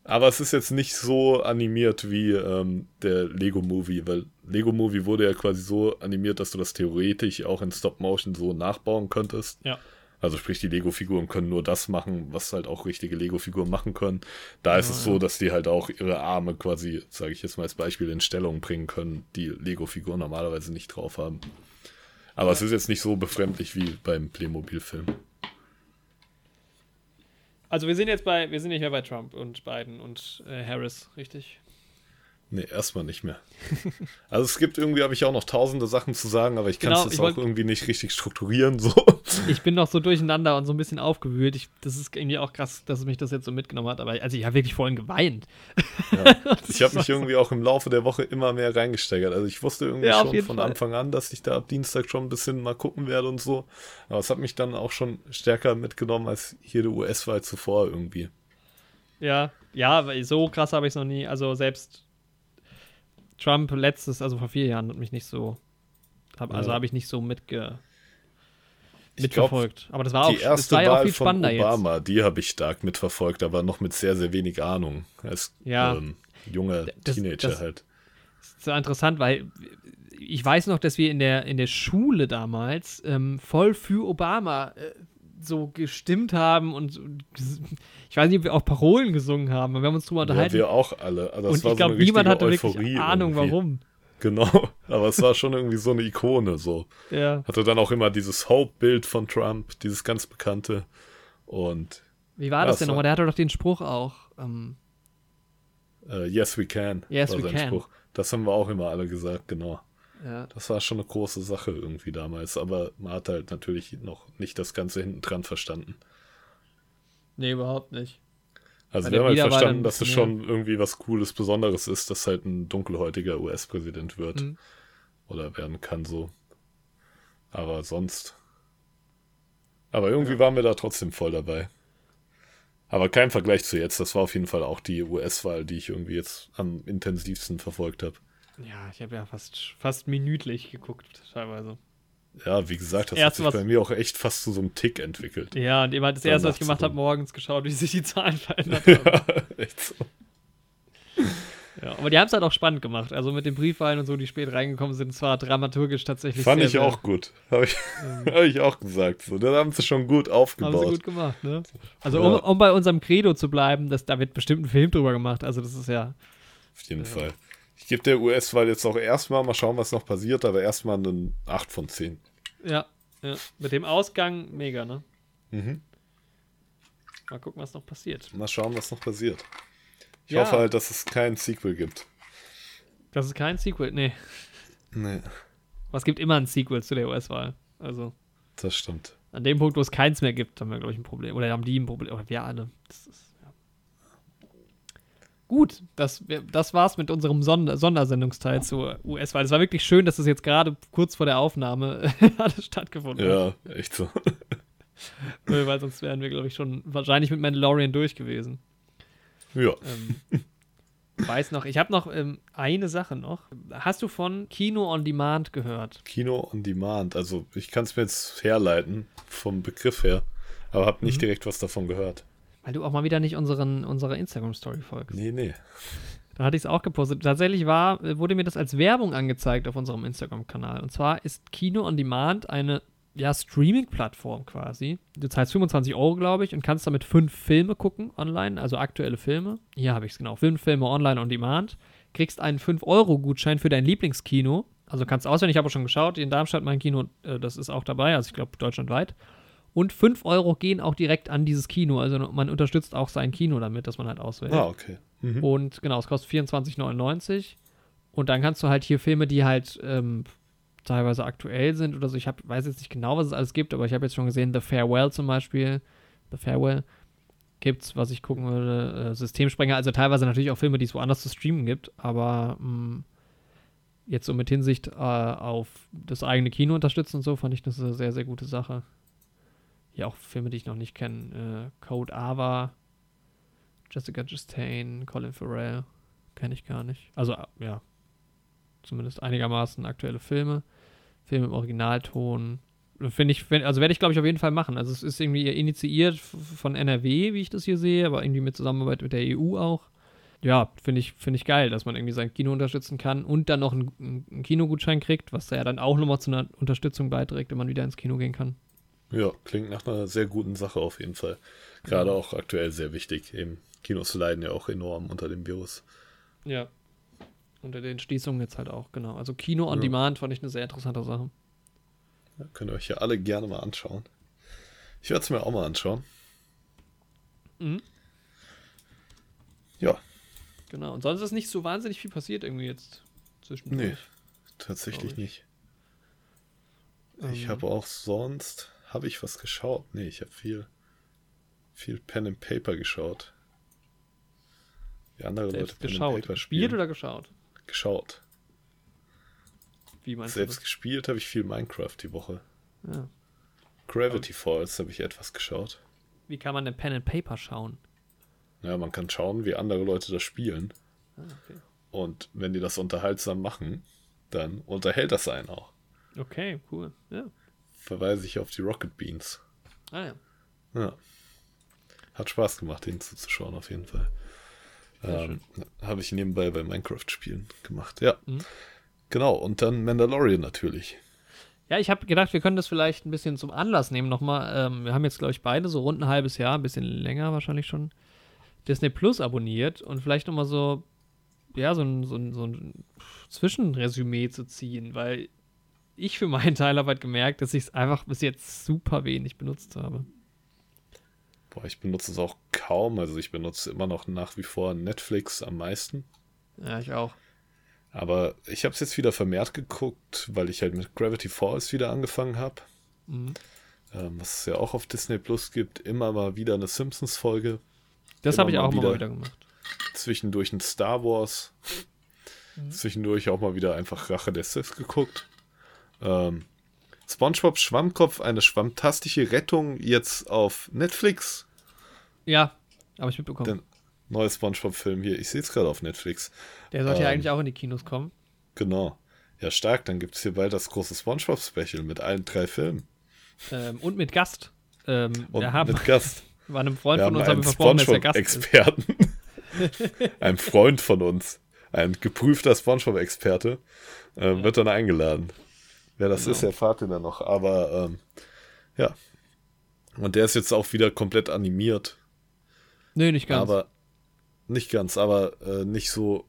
S3: Aber es ist jetzt nicht so animiert wie ähm, der Lego Movie, weil Lego Movie wurde ja quasi so animiert, dass du das theoretisch auch in Stop Motion so nachbauen könntest.
S4: Ja.
S3: Also sprich, die Lego-Figuren können nur das machen, was halt auch richtige Lego-Figuren machen können. Da ist
S4: Ja,
S3: es so,
S4: ja.
S3: dass die halt auch ihre Arme quasi, sage ich jetzt mal als Beispiel, in Stellung bringen können, die Lego-Figuren normalerweise nicht drauf haben. Aber es ist jetzt nicht so befremdlich wie beim Playmobil-Film.
S4: Also wir sind jetzt bei, wir sind nicht mehr bei Trump und Biden und äh, Harris, richtig?
S3: Nee, erstmal nicht mehr. Also es gibt irgendwie, habe ich auch noch tausende Sachen zu sagen, aber ich kann
S4: Genau,
S3: es jetzt
S4: ich
S3: auch irgendwie nicht richtig strukturieren. So.
S4: Ich bin noch so durcheinander und so ein bisschen aufgewühlt. Ich, das ist irgendwie auch krass, dass mich das jetzt so mitgenommen hat. Aber also ich habe wirklich vorhin geweint.
S3: Ich habe mich irgendwie auch im Laufe der Woche immer mehr reingesteigert. Also ich wusste irgendwie
S4: Ja,
S3: schon von
S4: Fall.
S3: Anfang an, dass ich da ab Dienstag schon ein bisschen mal gucken werde und so. Aber es hat mich dann auch schon stärker mitgenommen als hier die US-Wahl zuvor irgendwie.
S4: Ja, ja, so krass habe ich es noch nie. Also selbst Trump letztes, also vor vier Jahren, hat mich nicht so. Hab, Also
S3: Ja.
S4: habe ich nicht so mitge, mitverfolgt. Aber das war auch,
S3: die
S4: das
S3: erste
S4: war ja auch
S3: Wahl
S4: viel
S3: von
S4: spannender jetzt.
S3: Obama, die habe ich stark mitverfolgt, aber noch mit sehr, sehr wenig Ahnung. Als
S4: Ja.
S3: ähm, junger
S4: Das-
S3: Teenager
S4: das-
S3: halt.
S4: Das ist so interessant, weil ich weiß noch, dass wir in der, in der Schule damals ähm, voll für Obama äh, so gestimmt haben und ich weiß nicht, ob wir auch Parolen gesungen haben, aber wir haben uns drüber
S3: Ja,
S4: unterhalten.
S3: wir auch alle. Also das
S4: und ich glaube,
S3: so
S4: niemand hatte
S3: richtige
S4: wirklich
S3: Euphorie
S4: Ahnung,
S3: irgendwie.
S4: warum.
S3: Genau, aber es war schon irgendwie so eine Ikone, so.
S4: Ja.
S3: Hatte dann auch immer dieses Hope-Bild von Trump, dieses ganz bekannte. Und
S4: Wie war
S3: Ja,
S4: das
S3: es
S4: denn nochmal? Der hatte doch den Spruch auch. Ähm,
S3: äh, Yes, we can.
S4: Yes,
S3: war
S4: we
S3: sein
S4: can.
S3: Spruch. Das haben wir auch immer alle gesagt, genau.
S4: Ja.
S3: Das war schon eine große Sache irgendwie damals, aber man hat halt natürlich noch nicht das Ganze hinten dran verstanden.
S4: Nee, überhaupt nicht.
S3: Also
S4: Bei
S3: wir haben halt verstanden, dass es schon irgendwie was Cooles, Besonderes ist, dass halt ein dunkelhäutiger US-Präsident wird.
S4: Mhm.
S3: Oder werden kann so. Aber sonst. Aber irgendwie waren wir da trotzdem voll dabei. Aber kein Vergleich zu jetzt. Das war auf jeden Fall auch die US-Wahl, die ich irgendwie jetzt am intensivsten verfolgt habe.
S4: Ja, ich habe ja fast, fast minütlich geguckt, teilweise.
S3: Ja, wie gesagt, das
S4: Erste,
S3: hat sich bei mir auch echt fast zu so einem Tick entwickelt.
S4: Ja, und immer das
S3: Dann
S4: erste, was ich gemacht habe, morgens geschaut, wie sich die Zahlen verändert haben.
S3: echt so.
S4: ja, aber die haben es halt auch spannend gemacht. Also mit den Briefwahlen und so, die spät reingekommen sind, es war dramaturgisch tatsächlich
S3: Fand
S4: sehr,
S3: ich auch gut. Habe ich, hab ich auch gesagt. So, da haben sie schon gut
S4: Haben
S3: aufgebaut.
S4: sie gut gemacht, ne? Also
S3: Ja.
S4: um, um bei unserem Credo zu bleiben, das, da wird bestimmt ein Film drüber gemacht. Also das ist ja,
S3: Auf jeden Fall. Ich gebe der US-Wahl jetzt auch erstmal, mal schauen, was noch passiert, aber erstmal einen 8 von 10.
S4: ja, ja. Mit dem Ausgang mega, ne?
S3: Mhm.
S4: Mal gucken, was noch passiert.
S3: Mal schauen, was noch passiert. Ich
S4: Ja.
S3: hoffe halt, dass es kein Sequel gibt.
S4: Das ist kein Sequel, nee.
S3: Nee,
S4: es gibt immer ein Sequel zu der US-Wahl. Also
S3: das stimmt.
S4: an dem Punkt, wo es keins mehr gibt, haben wir, glaube ich, ein Problem. Oder haben die ein Problem. Oder wir alle. Das ist. Gut, das, das war's mit unserem Sonder Sondersendungsteil zur US-Wahl. Es war wirklich schön, dass es jetzt gerade kurz vor der Aufnahme alles stattgefunden hat.
S3: Ja, echt so.
S4: Weil sonst wären wir, glaube ich, schon wahrscheinlich mit Mandalorian durch gewesen.
S3: Ja.
S4: Ähm, weiß noch, ich habe noch ähm, eine Sache noch. Hast du von Kino on Demand gehört?
S3: Kino on Demand. Also, ich kann es mir jetzt herleiten, vom Begriff her, aber habe
S4: Mhm.
S3: nicht direkt was davon gehört.
S4: Weil du auch mal wieder nicht unseren, unserer Instagram-Story folgst.
S3: Nee, nee.
S4: Da hatte ich es auch gepostet. Tatsächlich war, wurde mir das als Werbung angezeigt auf unserem Instagram-Kanal. Und zwar ist Kino on Demand eine ja, Streaming-Plattform quasi. Du zahlst 25 Euro, glaube ich, und kannst damit fünf Filme gucken online, also aktuelle Filme. Hier habe ich es genau. Fünf Filme online on Demand. Kriegst einen 5-Euro-Gutschein für dein Lieblingskino. Also kannst auswählen, ich habe auch schon geschaut, in Darmstadt mein Kino, äh, das ist auch dabei, also ich glaube deutschlandweit. Und 5 Euro gehen auch direkt an dieses Kino. Also man unterstützt auch sein Kino damit, dass man halt auswählt.
S3: Ah, okay. Mhm.
S4: Und genau, es kostet 24,99. Und dann kannst du halt hier Filme, die halt ähm, teilweise aktuell sind oder so. Ich hab, weiß jetzt nicht genau, was es alles gibt, aber ich habe jetzt schon gesehen, The Farewell zum Beispiel. The Farewell gibt's, was ich gucken würde. Äh, Systemsprenger, also teilweise natürlich auch Filme, die es woanders zu streamen gibt, aber mh, jetzt so mit Hinsicht äh, auf das eigene Kino unterstützen und so, fand ich das eine sehr, sehr gute Sache. Hier auch Filme, die ich noch nicht kenne. Äh, Code Ava, Jessica Chastain, Colin Farrell. Kenne ich gar nicht. Also, äh, ja. Zumindest einigermaßen aktuelle Filme. Filme im Originalton. Finde ich, find, also werde ich, glaube ich, auf jeden Fall machen. Also, es ist irgendwie initiiert von NRW, wie ich das hier sehe, aber irgendwie mit Zusammenarbeit mit der EU auch. Ja, finde ich, finde ich geil, dass man irgendwie sein Kino unterstützen kann und dann noch einen, einen Kinogutschein kriegt, was ja dann auch nochmal zu einer Unterstützung beiträgt, wenn man wieder ins Kino gehen kann.
S3: Ja, klingt nach einer sehr guten Sache auf jeden Fall. Gerade auch aktuell sehr wichtig. Eben Kinos leiden ja auch enorm unter dem Virus.
S4: Ja. Unter den Schließungen jetzt halt auch, genau. Also Kino on
S3: Ja.
S4: Demand fand ich eine sehr interessante Sache.
S3: Ja, könnt ihr euch ja alle gerne mal anschauen. Ich werde es mir auch mal anschauen.
S4: Mhm.
S3: Ja,
S4: Genau. Und sonst ist nicht so wahnsinnig viel passiert irgendwie jetzt zwischendurch.
S3: nee, tatsächlich
S4: Glaub
S3: nicht. Ich
S4: Ähm.
S3: habe auch sonst, habe ich was geschaut? Nee, ich habe viel, viel Pen and Paper geschaut. Wie andere Leute
S4: Selbst
S3: Pen and
S4: geschaut.
S3: Paper
S4: Gespielt
S3: spielen.
S4: oder geschaut?
S3: Geschaut.
S4: Wie meinst
S3: Selbst
S4: du
S3: gespielt habe ich viel Minecraft die Woche.
S4: Ja.
S3: Gravity Falls habe ich etwas geschaut.
S4: Wie kann man denn Pen and Paper schauen?
S3: Ja, man kann schauen, wie andere Leute das spielen.
S4: Ah, okay.
S3: Und wenn die das unterhaltsam machen, dann unterhält das einen auch.
S4: Okay, cool. Ja.
S3: Verweise ich auf die Rocket Beans.
S4: Ah ja.
S3: Ja. Hat Spaß gemacht, den zuzuschauen, auf jeden Fall. Ähm, Habe ich nebenbei bei Minecraft-Spielen gemacht. Ja.
S4: Mhm.
S3: Genau, und dann Mandalorian natürlich.
S4: Ja, ich habe gedacht, wir können das vielleicht ein bisschen zum Anlass nehmen nochmal. Ähm, wir haben jetzt, glaube ich, beide so rund ein halbes Jahr, ein bisschen länger wahrscheinlich schon, Disney Plus abonniert und vielleicht nochmal so ja, so ein, so ein, so ein Zwischenresümee zu ziehen, weil ich für meinen Teil habe halt gemerkt, dass ich es einfach bis jetzt super wenig benutzt habe.
S3: Boah, ich benutze es auch kaum. Also ich benutze immer noch nach wie vor Netflix am meisten.
S4: Ja, ich auch.
S3: Aber ich habe es jetzt wieder vermehrt geguckt, weil ich halt mit Gravity Falls wieder angefangen habe.
S4: Mhm.
S3: Ähm, was es ja auch auf Disney Plus gibt. Immer mal wieder eine Simpsons-Folge.
S4: Das habe ich
S3: mal
S4: auch
S3: wieder.
S4: mal wieder gemacht.
S3: Zwischendurch ein Star Wars.
S4: Mhm.
S3: Zwischendurch auch mal wieder einfach Rache der Sith geguckt. Ähm, SpongeBob Schwammkopf, eine schwammtastische Rettung jetzt auf Netflix.
S4: Ja, habe ich mitbekommen.
S3: Der neue SpongeBob-Film hier. Ich sehe es gerade auf Netflix.
S4: Der sollte ja
S3: ähm,
S4: eigentlich auch in die Kinos kommen.
S3: Genau. Ja, stark. Dann gibt es hier bald das große SpongeBob-Special mit allen drei Filmen.
S4: Ähm, und mit Gast. Ähm,
S3: Und
S4: wir haben,
S3: mit Gast.
S4: war einem Freund
S3: Wir
S4: von uns, haben wir versprochen, dass der Gast.
S3: SpongeBob-Experten. ein Freund von uns. Ein geprüfter SpongeBob-Experte. Ähm, Wird dann eingeladen. Wer das
S4: Genau.
S3: ist, erfahrt ihr dann noch. Aber ähm, ja. Und der ist jetzt auch wieder komplett animiert.
S4: Nö, nicht ganz.
S3: Aber nicht ganz, aber äh, nicht so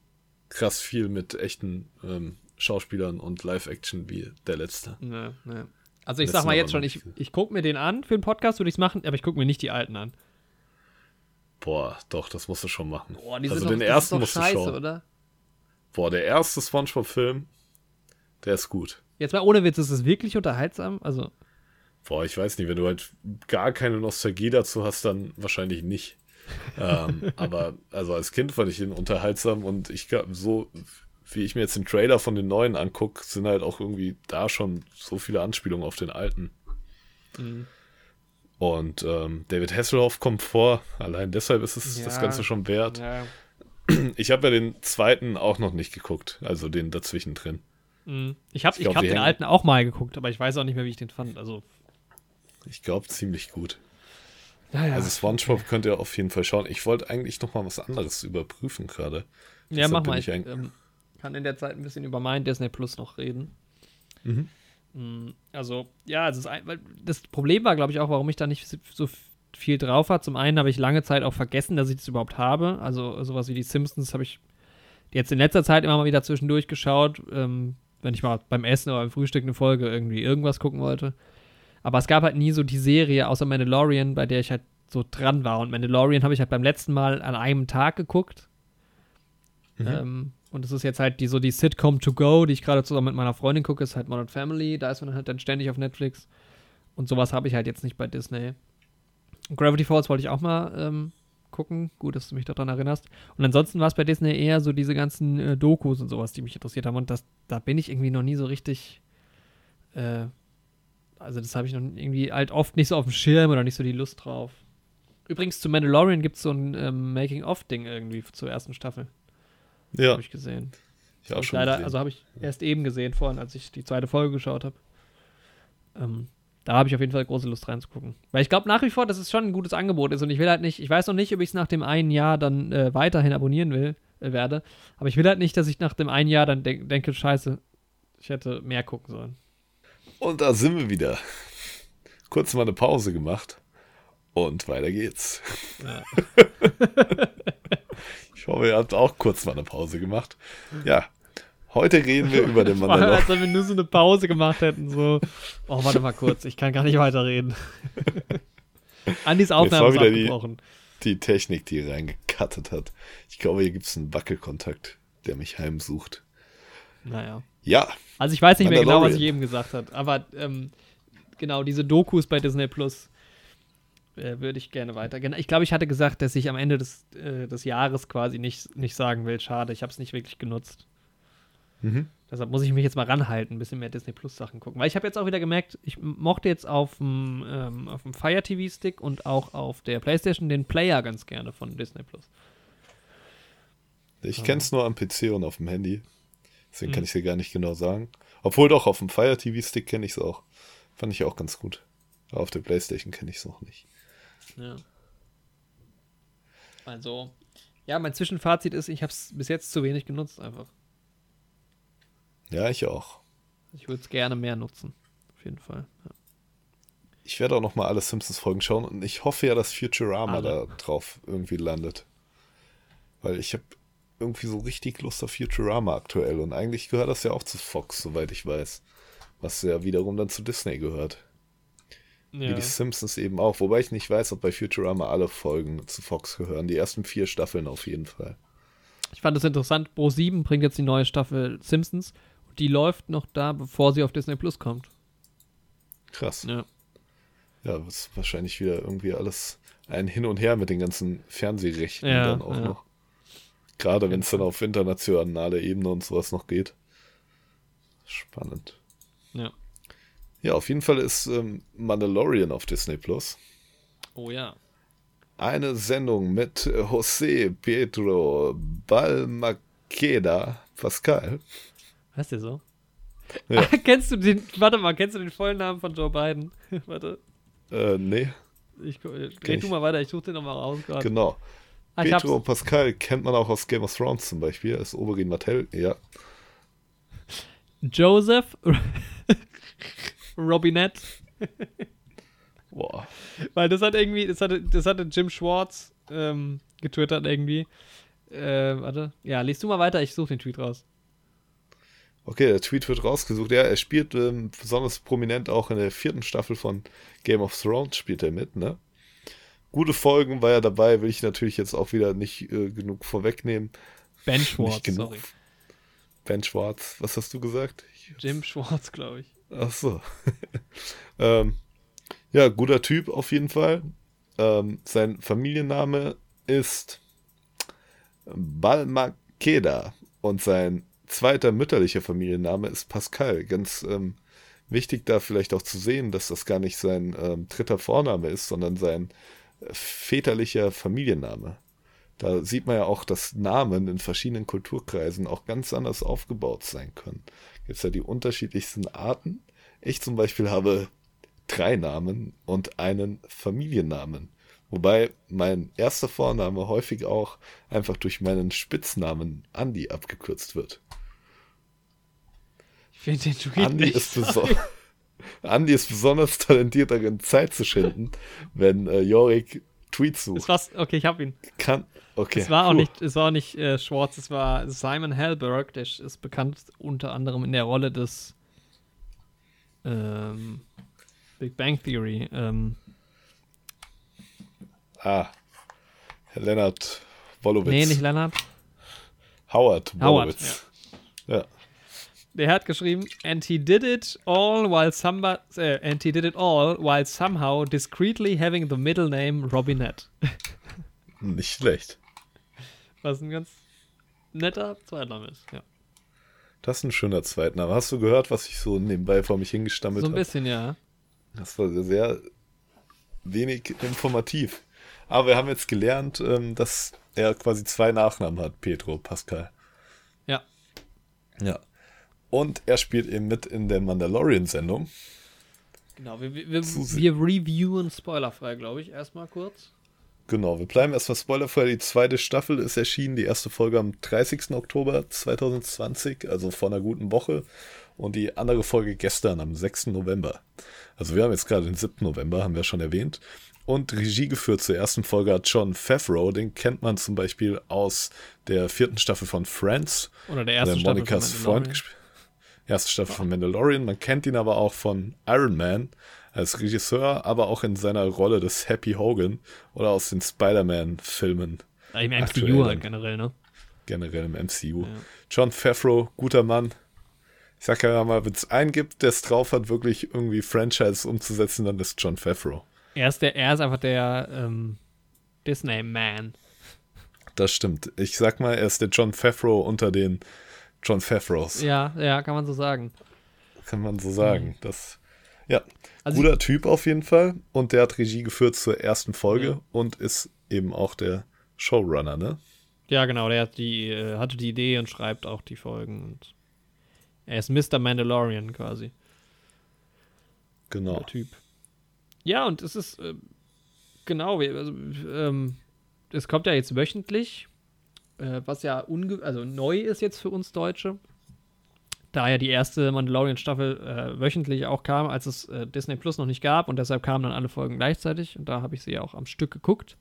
S3: krass viel mit echten ähm, Schauspielern und Live-Action wie der letzte.
S4: Nö, nö. Also ich
S3: Letzten
S4: sag mal jetzt schon, ich, ich gucke mir den an für den Podcast, würde ich es machen, aber ich gucke mir nicht die alten an.
S3: Boah, doch, das musst du schon machen.
S4: Boah, die
S3: also
S4: sind
S3: den
S4: doch,
S3: ersten musst
S4: doch
S3: du
S4: scheiße,
S3: schauen.
S4: oder?
S3: Boah, der erste SpongeBob-Film, der ist gut.
S4: Jetzt mal ohne Witz, ist es wirklich unterhaltsam? Also,
S3: Boah, ich weiß nicht, wenn du halt gar keine Nostalgie dazu hast, dann wahrscheinlich nicht. ähm, aber also als Kind fand ich ihn unterhaltsam und ich glaub, so wie ich mir jetzt den Trailer von den neuen angucke, sind halt auch irgendwie da schon so viele Anspielungen auf den alten.
S4: Mhm.
S3: Und ähm, David Hasselhoff kommt vor, allein deshalb ist es das
S4: Ja.
S3: Ganze schon wert.
S4: ja.
S3: Ich habe ja den zweiten auch noch nicht geguckt, also den dazwischen drin.
S4: Mhm. Ich habe
S3: Ich
S4: ich hab den alten auch mal geguckt, aber ich weiß auch nicht mehr, wie ich den fand. Also,
S3: Ich glaube ziemlich gut.
S4: naja.
S3: Also SpongeBob könnt ihr auf jeden Fall schauen. Ich wollte eigentlich noch mal was anderes überprüfen gerade.
S4: ja,
S3: deshalb
S4: mach mal.
S3: ich
S4: Ich ähm, kann in der Zeit ein bisschen über mein Disney Plus noch reden.
S3: Mhm.
S4: Mhm. Also, ja, also das, Problem war, glaube ich, auch, warum ich da nicht so- so viel drauf war. Zum einen habe ich lange Zeit auch vergessen, dass ich das überhaupt habe. Also sowas wie die Simpsons habe ich jetzt in letzter Zeit immer mal wieder zwischendurch geschaut, ähm, wenn ich mal beim Essen oder beim Frühstück eine Folge irgendwie irgendwas gucken wollte. Aber es gab halt nie so die Serie, außer Mandalorian, bei der ich halt so dran war. Und Mandalorian habe ich halt beim letzten Mal an einem Tag geguckt. Ähm, und es ist jetzt halt die, so die Sitcom to go, die ich gerade zusammen mit meiner Freundin gucke, ist halt Modern Family. Da ist man halt dann ständig auf Netflix. Und sowas habe ich halt jetzt nicht bei Disney. Gravity Falls wollte ich auch mal ähm, gucken. Gut, dass du mich daran erinnerst. Und ansonsten war es bei Disney eher so diese ganzen äh, Dokus und sowas, die mich interessiert haben. Und das, da bin ich irgendwie noch nie so richtig. Äh, also, das habe ich noch irgendwie halt oft nicht so auf dem Schirm oder nicht so die Lust drauf. Übrigens, zu Mandalorian gibt es so ein ähm, Making-of-Ding irgendwie zur ersten Staffel.
S3: Ja,
S4: Habe ich gesehen.
S3: ich auch schon
S4: leider,
S3: gesehen.
S4: also habe ich erst eben gesehen vorhin, als ich die zweite Folge geschaut habe. Ähm, da habe ich auf jeden Fall große Lust reinzugucken. Weil ich glaube nach wie vor, dass es schon ein gutes Angebot ist und ich will halt nicht, ich weiß noch nicht, ob ich es nach dem einen Jahr dann äh, weiterhin abonnieren will, äh, werde, aber ich will halt nicht, dass ich nach dem einen Jahr dann denk, denke, scheiße, ich hätte mehr gucken sollen.
S3: Und da sind wir wieder. Kurz mal eine Pause gemacht. Und weiter geht's.
S4: Ja.
S3: Ich hoffe, ihr habt auch kurz mal eine Pause gemacht. Ja, heute reden wir über den Mandalorian.
S4: als wenn wir nur so eine Pause gemacht hätten, so, oh, warte mal kurz, ich kann gar nicht weiterreden. Andys Aufnahme ist
S3: wieder die-
S4: abgebrochen.
S3: Die Technik, die reingekattet hat. Ich glaube, hier gibt es einen Wackelkontakt, der mich heimsucht.
S4: Naja.
S3: Ja,
S4: Also ich weiß nicht mehr genau, was ich eben gesagt habe, aber ähm, genau, diese Dokus bei Disney Plus äh, würde ich gerne weiter. Ich glaube, ich hatte gesagt, dass ich am Ende des, äh, des Jahres quasi nicht, nicht sagen will, schade, ich habe es nicht wirklich genutzt.
S3: Mhm.
S4: Deshalb muss ich mich jetzt mal ranhalten, ein bisschen mehr Disney Plus Sachen gucken. Weil ich habe jetzt auch wieder gemerkt, ich mochte jetzt auf dem, ähm, auf dem Fire TV Stick und auch auf der PlayStation den Player ganz gerne von Disney Plus.
S3: ich kenne es nur am PC und auf dem Handy. Deswegen
S4: Mhm.
S3: kann ich dir gar nicht genau sagen. Obwohl doch, auf dem Fire TV Stick kenne ich es auch. Fand ich auch ganz gut. Aber auf der Playstation kenne ich es noch nicht.
S4: Ja. Also, ja, mein Zwischenfazit ist, ich habe es bis jetzt zu wenig genutzt einfach.
S3: Ja, ich auch.
S4: Ich würde es gerne mehr nutzen. Auf jeden Fall. Ja.
S3: Ich werde auch noch mal alle Simpsons-Folgen schauen und ich hoffe ja, dass Futurama
S4: Alle.
S3: da drauf irgendwie landet. Weil ich habe irgendwie so richtig Lust auf Futurama aktuell. Und eigentlich gehört das ja auch zu Fox, soweit ich weiß. Was ja wiederum dann zu Disney gehört. Wie
S4: Ja.
S3: die Simpsons eben auch. Wobei ich nicht weiß, ob bei Futurama alle Folgen zu Fox gehören. Die ersten vier Staffeln auf jeden Fall.
S4: Ich fand es interessant, Pro7 bringt jetzt die neue Staffel Simpsons die läuft noch da, bevor sie auf Disney Plus kommt.
S3: Krass.
S4: Ja.
S3: Ja, das ist wahrscheinlich wieder irgendwie alles ein Hin und Her mit den ganzen Fernsehrechten
S4: Ja,
S3: dann auch
S4: ja.
S3: noch. Gerade wenn es dann auf internationale Ebene und sowas noch geht. Spannend.
S4: Ja.
S3: Ja, auf jeden Fall ist ähm, Mandalorian auf Disney Plus.
S4: Oh ja.
S3: Eine Sendung mit José Pedro Balmaqueda Pascal.
S4: Heißt der so?
S3: Ja.
S4: Ah, kennst du den, warte mal, kennst du den vollen Namen von Joe Biden? warte,
S3: Äh, nee,
S4: ich,
S3: ich.
S4: du mal weiter, ich suche den nochmal raus gerade.
S3: genau.
S4: Ah, hab's.
S3: Pascal kennt man auch aus Game of Thrones zum Beispiel. Ist Oberyn Martell, ja.
S4: Joseph Robinette,
S3: Boah.
S4: weil das hat irgendwie, das hatte, das hatte Jim Schwartz ähm, getwittert irgendwie. Äh, warte, ja, liest du mal weiter, ich suche den Tweet raus.
S3: Okay, der Tweet wird rausgesucht. Ja, er spielt ähm, besonders prominent auch in der vierten Staffel von Game of Thrones spielt er mit, ne? Gute Folgen war er dabei, will ich natürlich jetzt auch wieder nicht äh, genug vorwegnehmen.
S4: Ben Schwartz, sorry.
S3: Ben Schwartz, was hast du gesagt?
S4: Jim Schwartz, glaube ich.
S3: ach so. ähm, ja, guter Typ auf jeden Fall. Ähm, sein Familienname ist Balmakeda und sein zweiter mütterlicher Familienname ist Pascal. Ganz ähm, wichtig da vielleicht auch zu sehen, dass das gar nicht sein ähm, dritter Vorname ist, sondern sein äh, väterlicher Familienname. Da sieht man ja auch, dass Namen in verschiedenen Kulturkreisen auch ganz anders aufgebaut sein können. Gibt es ja die unterschiedlichsten Arten. Ich zum Beispiel habe drei Namen und einen Familiennamen. Wobei mein erster Vorname häufig auch einfach durch meinen Spitznamen Andy abgekürzt wird.
S4: Finde den Tweet
S3: Andy
S4: nicht
S3: ist, Andy ist besonders talentiert darin, Zeit zu schinden, wenn äh, Jorik Tweets sucht.
S4: okay, ich habe ihn.
S3: Kann, okay.
S4: Es war auch
S3: puh.
S4: nicht, es war auch nicht äh, Schwartz, es war Simon Helberg, der ist bekannt unter anderem in der Rolle des ähm, Big Bang Theory. Ähm,
S3: Ah, Herr Lennart Wolowitz.
S4: nee, nicht Leonard.
S3: Howard
S4: Howard,
S3: Wolowitz. Ja.
S4: Der hat geschrieben, and he did it all while somebody, äh, and he did it all while somehow discreetly having the middle name Robinette.
S3: nicht schlecht.
S4: Was ein ganz netter Zweitname ist, ja.
S3: Das ist ein schöner Zweitname. Hast du gehört, was ich so nebenbei vor mich hingestammelt
S4: So ein
S3: habe?
S4: bisschen, ja.
S3: Das war sehr wenig informativ. Aber wir haben jetzt gelernt, ähm, dass er quasi zwei Nachnamen hat, Pedro Pascal.
S4: Ja.
S3: Ja. Und er spielt eben mit in der Mandalorian-Sendung.
S4: Genau, wir, wir, wir, reviewen spoilerfrei, glaube ich, erstmal kurz.
S3: Genau, wir bleiben erstmal spoilerfrei. Die zweite Staffel ist erschienen, die erste Folge am 30. Oktober 2020, also vor einer guten Woche. Und die andere Folge gestern am 6. November. Also wir haben jetzt gerade den 7. November, haben wir schon erwähnt. Und Regie geführt zur ersten Folge hat John Favreau. Den kennt man zum Beispiel aus der vierten Staffel von Friends.
S4: Oder der
S3: wo
S4: erste
S3: er
S4: Staffel
S3: Monikas
S4: von
S3: Freund gespielt. Erste Staffel von Mandalorian. Man kennt ihn aber auch von Iron Man als Regisseur, aber auch in seiner Rolle des Happy Hogan oder aus den Spider-Man-Filmen
S4: Im
S3: aktuell
S4: MCU
S3: dann.
S4: halt generell, ne?
S3: generell im MCU.
S4: Ja.
S3: John Favreau, guter Mann. Ich sag ja mal, wenn es einen gibt, der es drauf hat, wirklich irgendwie Franchise umzusetzen, dann ist John Favreau.
S4: Er ist, der, er ist einfach der ähm, Disney-Man.
S3: Das stimmt. Ich sag mal, er ist der John Favreau unter den John Favreaus.
S4: Ja, ja, kann man so sagen.
S3: Kann man so sagen. Das, ja,
S4: Also
S3: guter Typ auf jeden Fall. Und der hat Regie geführt zur ersten Folge
S4: Ja.
S3: und ist eben auch der Showrunner, ne?
S4: Ja, genau, der hat die, äh, hatte die Idee und schreibt auch die Folgen. Und er ist Mr. Mandalorian quasi,
S3: Genau.
S4: der Typ. Ja, und es ist, äh, genau, also, ähm, es kommt ja jetzt wöchentlich, äh, was ja also neu ist jetzt für uns Deutsche. Da ja die erste Mandalorian-Staffel äh, wöchentlich auch kam, als es äh, Disney Plus noch nicht gab und deshalb kamen dann alle Folgen gleichzeitig und da habe ich sie ja auch am Stück geguckt.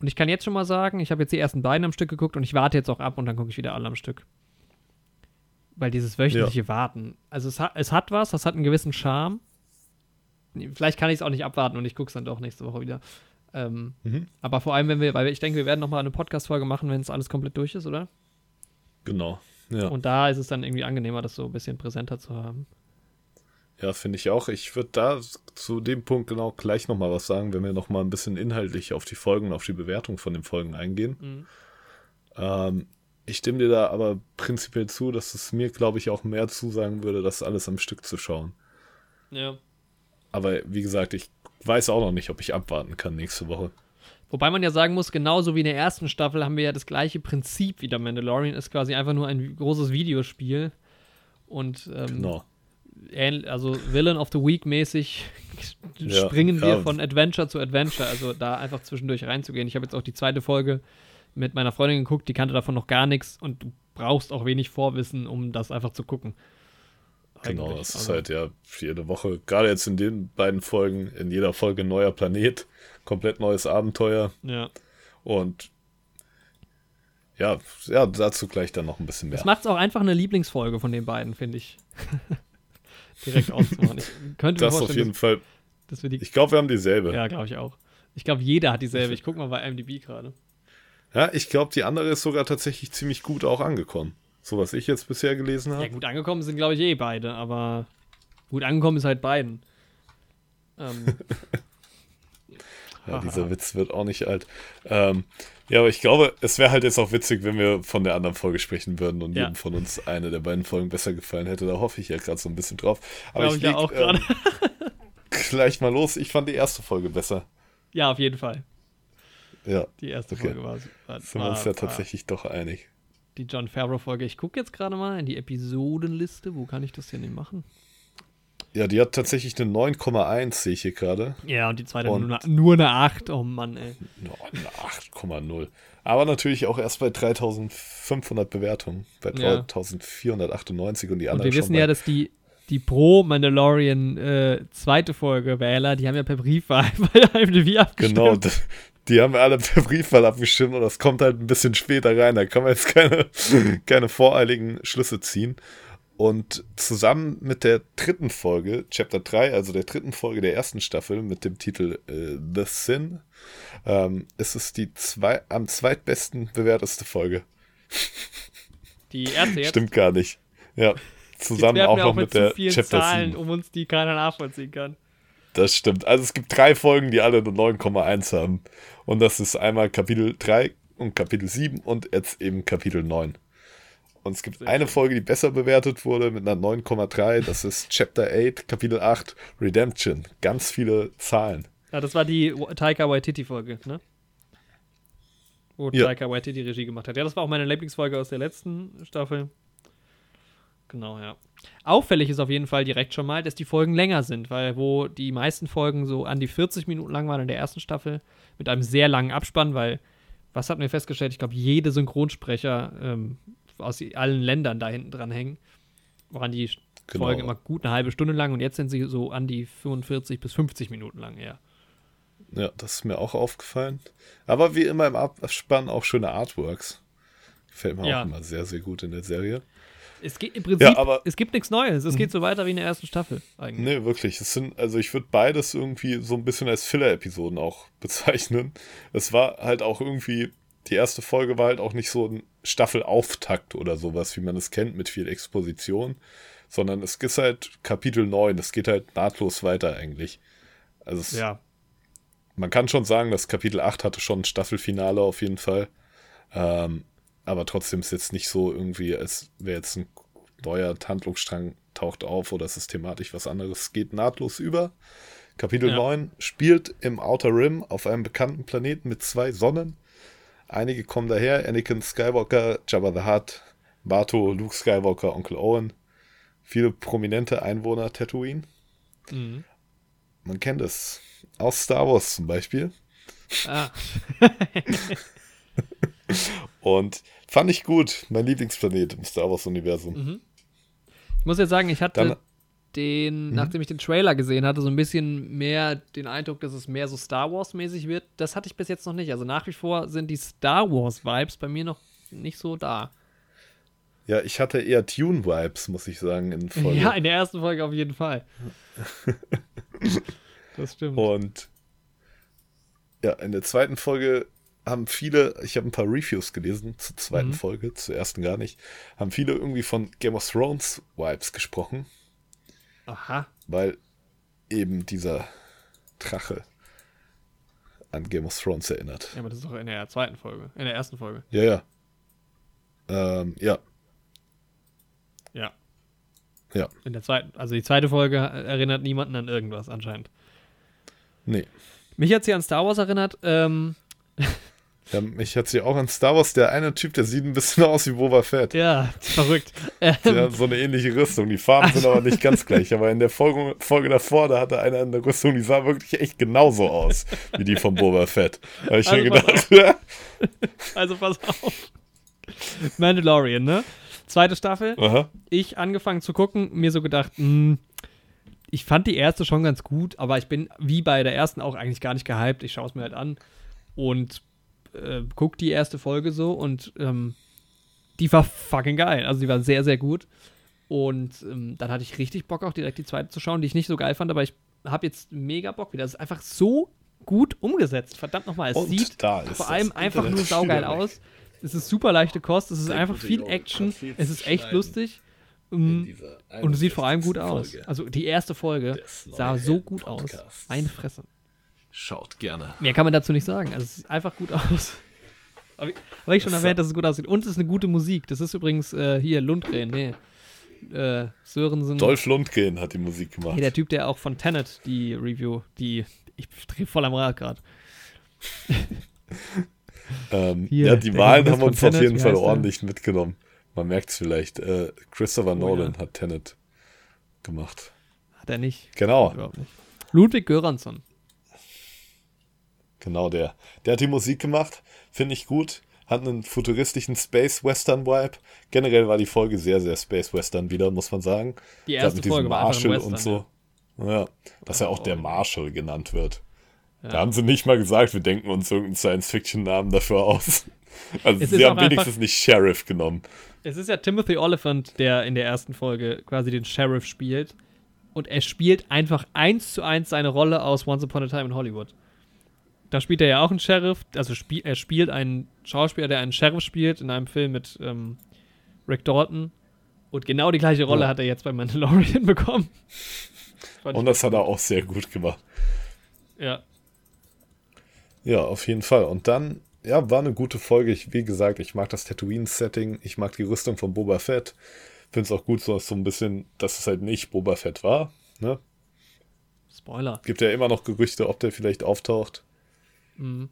S4: Und ich kann jetzt schon mal sagen, ich habe jetzt die ersten beiden am Stück geguckt und ich warte jetzt auch ab und dann gucke ich wieder alle am Stück. Weil dieses wöchentliche Warten, also es hat, es hat was, das hat einen gewissen Charme. Vielleicht kann ich es auch nicht abwarten und ich gucke es dann doch nächste Woche wieder. Ähm,
S3: Mhm.
S4: Aber vor allem, wenn wir, weil ich denke, wir werden noch mal eine Podcast-Folge machen, wenn es alles komplett durch ist, oder?
S3: Genau. Ja,
S4: Und da ist es dann irgendwie angenehmer, das so ein bisschen präsenter zu haben.
S3: ja finde ich auch. Ich würde da zu dem Punkt genau gleich nochmal was sagen, wenn wir nochmal ein bisschen inhaltlich auf die Folgen, auf die Bewertung von den Folgen eingehen.
S4: Mhm.
S3: Ähm, ich stimme dir da aber prinzipiell zu, dass es mir, glaube ich, auch mehr zusagen würde, das alles am Stück zu schauen.
S4: Ja.
S3: Aber wie gesagt, ich weiß auch noch nicht, ob ich abwarten kann nächste Woche.
S4: Wobei man ja sagen muss, genauso wie in der ersten Staffel haben wir ja das gleiche Prinzip wie der Mandalorian, ist quasi einfach nur ein großes Videospiel. Und ähm,
S3: Genau.
S4: also Villain of the Week mäßig
S3: Ja,
S4: springen wir
S3: ja.
S4: von Adventure zu Adventure, also da einfach zwischendurch reinzugehen. Ich habe jetzt auch die zweite Folge mit meiner Freundin geguckt, die kannte davon noch gar nichts und du brauchst auch wenig Vorwissen, um das einfach zu gucken.
S3: Genau, das ist
S4: Also,
S3: halt ja jede Woche, gerade jetzt in den beiden Folgen, in jeder Folge ein neuer Planet, komplett neues Abenteuer
S4: Ja.
S3: und ja, ja, dazu gleich dann noch ein bisschen mehr.
S4: Das macht es auch einfach eine Lieblingsfolge von den beiden, finde ich. Direkt auszumachen. Ich könnte mir
S3: Das auf
S4: vorstellen,
S3: jeden Fall.
S4: dass, dass wir die.
S3: Ich glaube, wir haben dieselbe. Ja,
S4: Ja, glaube ich auch. Ich glaube, jeder hat dieselbe. Ich gucke mal bei IMDb gerade.
S3: ich glaube, die andere ist sogar tatsächlich ziemlich gut auch angekommen. So was ich jetzt bisher gelesen habe.
S4: Ja, gut angekommen sind, glaube ich, eh beide, aber gut angekommen ist halt beiden. Ähm,
S3: Ja, dieser Witz wird auch nicht alt. Ähm, ja, aber ich glaube, es wäre halt jetzt auch witzig, wenn wir von der anderen Folge sprechen würden und
S4: Ja.
S3: jedem von uns eine der beiden Folgen besser gefallen hätte. Da hoffe ich ja gerade so ein bisschen drauf. Aber
S4: Glaub
S3: ich,
S4: ich ja auch
S3: ähm, gleich mal los. Ich fand die erste Folge besser.
S4: ja, auf jeden Fall.
S3: Ja,
S4: Die erste
S3: Okay.
S4: Folge war, war,
S3: sind wir uns ja
S4: war
S3: tatsächlich doch einig.
S4: Die John Favreau-Folge. Ich gucke jetzt gerade mal in die Episodenliste. Wo kann ich das denn machen?
S3: Ja, die hat tatsächlich eine 9,1, sehe ich hier gerade.
S4: Ja, und die zweite
S3: Und-
S4: nur, eine- nur eine 8. Oh Mann, ey.
S3: Eine 8,0. Aber natürlich auch erst bei 3500 Bewertungen. Bei
S4: Ja.
S3: 3498 und die
S4: Und
S3: anderen
S4: wir wissen ja, dass die, die Pro-Mandalorian äh, zweite Folge Wähler, die haben ja per Briefwahl bei IMDb abgestimmt.
S3: Genau, die haben wir alle per Briefwahl abgestimmt und das kommt halt ein bisschen später rein. Da kann man jetzt keine, keine voreiligen Schlüsse ziehen. Und zusammen mit der dritten Folge, Chapter 3, also der dritten Folge der ersten Staffel mit dem Titel äh, The Sin, ähm, ist es die zwei, am zweitbesten bewerteste Folge.
S4: Die erste jetzt.
S3: Stimmt gar nicht. Ja, zusammen auch
S4: wir
S3: noch
S4: auch
S3: mit
S4: mit zu
S3: der
S4: vielen
S3: Chapter
S4: Zahlen,
S3: 7.
S4: um uns die keiner nachvollziehen kann.
S3: Das stimmt. Also es gibt drei Folgen, die alle eine 9,1 haben. Und das ist einmal Kapitel 3 und Kapitel 7 und jetzt eben Kapitel 9. Und es gibt eine. Folge, die besser bewertet wurde mit einer 9,3. Das ist Chapter 8, Kapitel 8, Redemption. Ganz viele Zahlen.
S4: Ja, das war die Taika Waititi-Folge, ne? Wo
S3: Ja.
S4: Taika Waititi Regie gemacht hat. Ja, das war auch meine Lieblingsfolge aus der letzten Staffel. Genau, ja. Auffällig ist auf jeden Fall direkt schon mal, dass die Folgen länger sind, weil wo die meisten Folgen so an die 40 Minuten lang waren in der ersten Staffel, mit einem sehr langen Abspann, weil, was hatten wir festgestellt? Ich glaube, jede Synchronsprecher ähm, aus allen Ländern da hinten dran hängen, waren die
S3: Genau.
S4: Folgen immer gut eine halbe Stunde lang und jetzt sind sie so an die 45 bis 50 Minuten lang, ja.
S3: Ja, das ist mir auch aufgefallen. Aber wie immer im Abspann auch schöne Artworks. Gefällt mir
S4: Ja.
S3: auch immer sehr, sehr gut in der Serie.
S4: Es geht im Prinzip,
S3: Ja, aber-
S4: es gibt nichts Neues. Es geht so weiter wie in der ersten Staffel eigentlich.
S3: Nee, wirklich. Es sind, also ich würde beides irgendwie so ein bisschen als Filler-Episoden auch bezeichnen. Es war halt auch irgendwie, die erste Folge war halt auch nicht so ein Staffelauftakt oder sowas, wie man es kennt, mit viel Exposition, sondern es ist halt Kapitel 9. Es geht halt nahtlos weiter eigentlich. Also es,
S4: Ja.
S3: man kann schon sagen, das Kapitel 8 hatte schon ein Staffelfinale auf jeden Fall. Ähm, aber trotzdem ist jetzt nicht so irgendwie, als wäre jetzt ein neuer Handlungsstrang taucht auf oder es ist thematisch was anderes. Es geht nahtlos über. Kapitel
S4: Ja.
S3: 9 spielt im Outer Rim auf einem bekannten Planeten mit zwei Sonnen. Einige kommen daher, Anakin Skywalker, Jabba the Hutt, Bato, Luke Skywalker, Onkel Owen. Viele prominente Einwohner Tatooine.
S4: Mhm.
S3: Man kennt es. Aus Star Wars zum Beispiel.
S4: Ah.
S3: Und fand ich gut. Mein Lieblingsplanet im Star Wars-Universum.
S4: Mhm. Ich muss jetzt sagen, ich hatte
S3: Dann-
S4: den, mhm. nachdem ich den Trailer gesehen hatte, so ein bisschen mehr den Eindruck, dass es mehr so Star Wars-mäßig wird. Das hatte ich bis jetzt noch nicht. Also nach wie vor sind die Star Wars-Vibes bei mir noch nicht so da.
S3: Ja, ich hatte eher Tune-Vibes, muss ich sagen, in
S4: Folge. Ja, in der ersten Folge auf jeden Fall. das stimmt.
S3: Und ja, in der zweiten Folge haben viele, ich habe ein paar Reviews gelesen zur zweiten mhm. Folge, zur ersten gar nicht, haben viele irgendwie von Game of Thrones Vibes gesprochen.
S4: Aha.
S3: Weil eben dieser Drache an Game of Thrones erinnert.
S4: Ja, aber das ist doch in der zweiten Folge, in der ersten Folge.
S3: Ja, ja. Ähm, ja.
S4: Ja.
S3: Ja.
S4: In der zweiten, also die zweite Folge erinnert niemanden an irgendwas anscheinend.
S3: Nee.
S4: Mich hat sie an Star Wars erinnert. Ähm,
S3: Ja, mich hat sie auch an Star Wars, der eine Typ, der sieht ein bisschen aus wie Boba Fett.
S4: Ja, verrückt.
S3: ähm, so eine ähnliche Rüstung. Die Farben sind aber nicht ganz gleich. Aber in der Folge, Folge davor, da hatte einer eine Rüstung, die sah wirklich echt genauso aus wie die von Boba Fett. Da habe ich also mir gedacht, ja.
S4: Also pass auf. Mandalorian, ne? Zweite Staffel.
S3: Aha.
S4: Ich angefangen zu gucken, mir so gedacht, mh, hm, ich fand die erste schon ganz gut, aber ich bin wie bei der ersten auch eigentlich gar nicht gehypt. Ich schaue es mir halt an und äh, guck die erste Folge so und ähm, die war fucking geil. Also die war sehr, sehr gut. Und ähm, dann hatte ich richtig Bock, auch direkt die zweite zu schauen, die ich nicht so geil fand, aber ich habe jetzt mega Bock wieder. Es ist einfach so gut umgesetzt. Verdammt nochmal, es und sieht vor allem einfach nur saugeil aus. Es ist super leichte Kost, es ist einfach viel Action, es ist echt lustig. Um, und es sieht vor allem gut aus. Also die erste Folge sah so gut aus. Eine Fresse.
S3: Schaut gerne.
S4: Mehr kann man dazu nicht sagen. Also es sieht einfach gut aus. Habe ich, hab ich schon das erwähnt, dass es gut aussieht. Und es ist eine gute Musik. Das ist übrigens äh, hier Lundgren, nee. Äh, Sörensen.
S3: Dolph Lundgren hat die Musik gemacht.
S4: Hey, der Typ, der auch von Tenet die Review, die. Ich drehe voll am Rad gerade.
S3: ähm, ja, die Wahlen haben uns Tenet, auf jeden Fall ordentlich der? mitgenommen. Man merkt es vielleicht. Äh, Christopher oh, Nolan ja. hat Tenet gemacht.
S4: Hat er nicht.
S3: Genau.
S4: Nicht. Ludwig Göransson.
S3: Genau der. Der hat die Musik gemacht, finde ich gut. Hat einen futuristischen Space Western Vibe. Generell war die Folge sehr, sehr Space Western wieder, muss man sagen.
S4: Die erste mit Folge war Marshall Western,
S3: und so. Ja, dass er auch der Marshall genannt wird. Ja. Da haben sie nicht mal gesagt, wir denken uns irgendeinen Science-Fiction-Namen dafür aus. Also es sie haben wenigstens nicht Sheriff genommen.
S4: Es ist ja Timothy Oliphant, der in der ersten Folge quasi den Sheriff spielt. Und er spielt einfach eins zu eins seine Rolle aus Once Upon a Time in Hollywood da spielt er ja auch einen Sheriff, also spiel, er spielt einen Schauspieler, der einen Sheriff spielt in einem Film mit ähm, Rick Dalton. Und genau die gleiche Rolle ja. hat er jetzt bei Mandalorian bekommen.
S3: Und das hat er auch sehr gut gemacht.
S4: Ja.
S3: Ja, auf jeden Fall. Und dann, ja, war eine gute Folge. Ich, wie gesagt, ich mag das Tatooine-Setting, ich mag die Rüstung von Boba Fett. Finde es auch gut, so, so ein bisschen, dass es halt nicht Boba Fett war. Ne?
S4: Spoiler.
S3: Gibt ja immer noch Gerüchte, ob der vielleicht auftaucht.
S4: Mhm.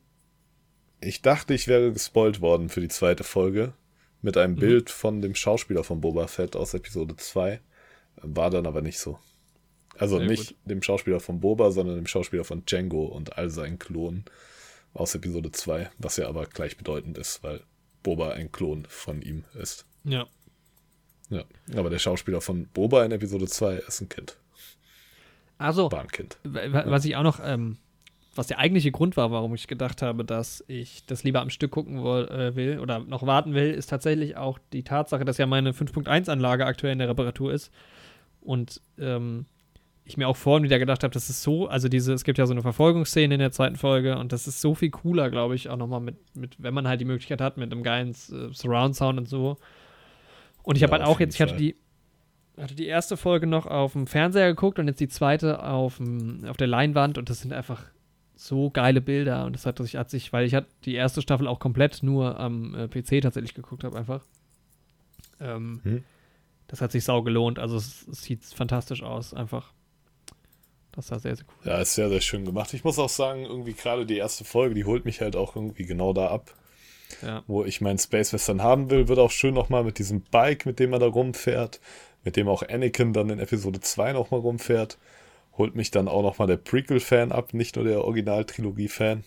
S3: Ich dachte, ich wäre gespoilt worden für die zweite Folge mit einem mhm. Bild von dem Schauspieler von Boba Fett aus Episode 2. War dann aber nicht so. Also Sehr nicht gut. dem Schauspieler von Boba, sondern dem Schauspieler von Django und all seinen Klonen aus Episode 2, was ja aber gleichbedeutend ist, weil Boba ein Klon von ihm ist.
S4: Ja.
S3: Ja, aber der Schauspieler von Boba in Episode 2 ist ein Kind.
S4: Also,
S3: War ein Kind.
S4: Was ich auch noch ähm, was der eigentliche Grund war, warum ich gedacht habe, dass ich das lieber am Stück gucken will, äh, will oder noch warten will, ist tatsächlich auch die Tatsache, dass ja meine 5.1-Anlage aktuell in der Reparatur ist. Und ähm, ich mir auch vorhin wieder gedacht habe, das ist so, also diese, es gibt ja so eine Verfolgungsszene in der zweiten Folge und das ist so viel cooler, glaube ich, auch nochmal mit, mit, wenn man halt die Möglichkeit hat, mit einem geilen äh, Surround-Sound und so. Und ich habe ja, halt auch jetzt, ich hatte die, hatte die erste Folge noch auf dem Fernseher geguckt und jetzt die zweite auf, auf der Leinwand und das sind einfach so geile Bilder und das hat sich, hat sich weil ich hat die erste Staffel auch komplett nur am äh, PC tatsächlich geguckt habe einfach. Ähm, hm. Das hat sich sau gelohnt. Also es, es, sieht fantastisch aus, einfach. Das war sehr, sehr cool.
S3: Ja, ist sehr, sehr schön gemacht. Ich muss auch sagen, irgendwie gerade die erste Folge, die holt mich halt auch irgendwie genau da ab.
S4: Ja.
S3: Wo ich meinen Space Western haben will, wird auch schön nochmal mit diesem Bike, mit dem er da rumfährt, mit dem auch Anakin dann in Episode 2 nochmal rumfährt holt mich dann auch nochmal der Prequel-Fan ab, nicht nur der Original-Trilogie-Fan.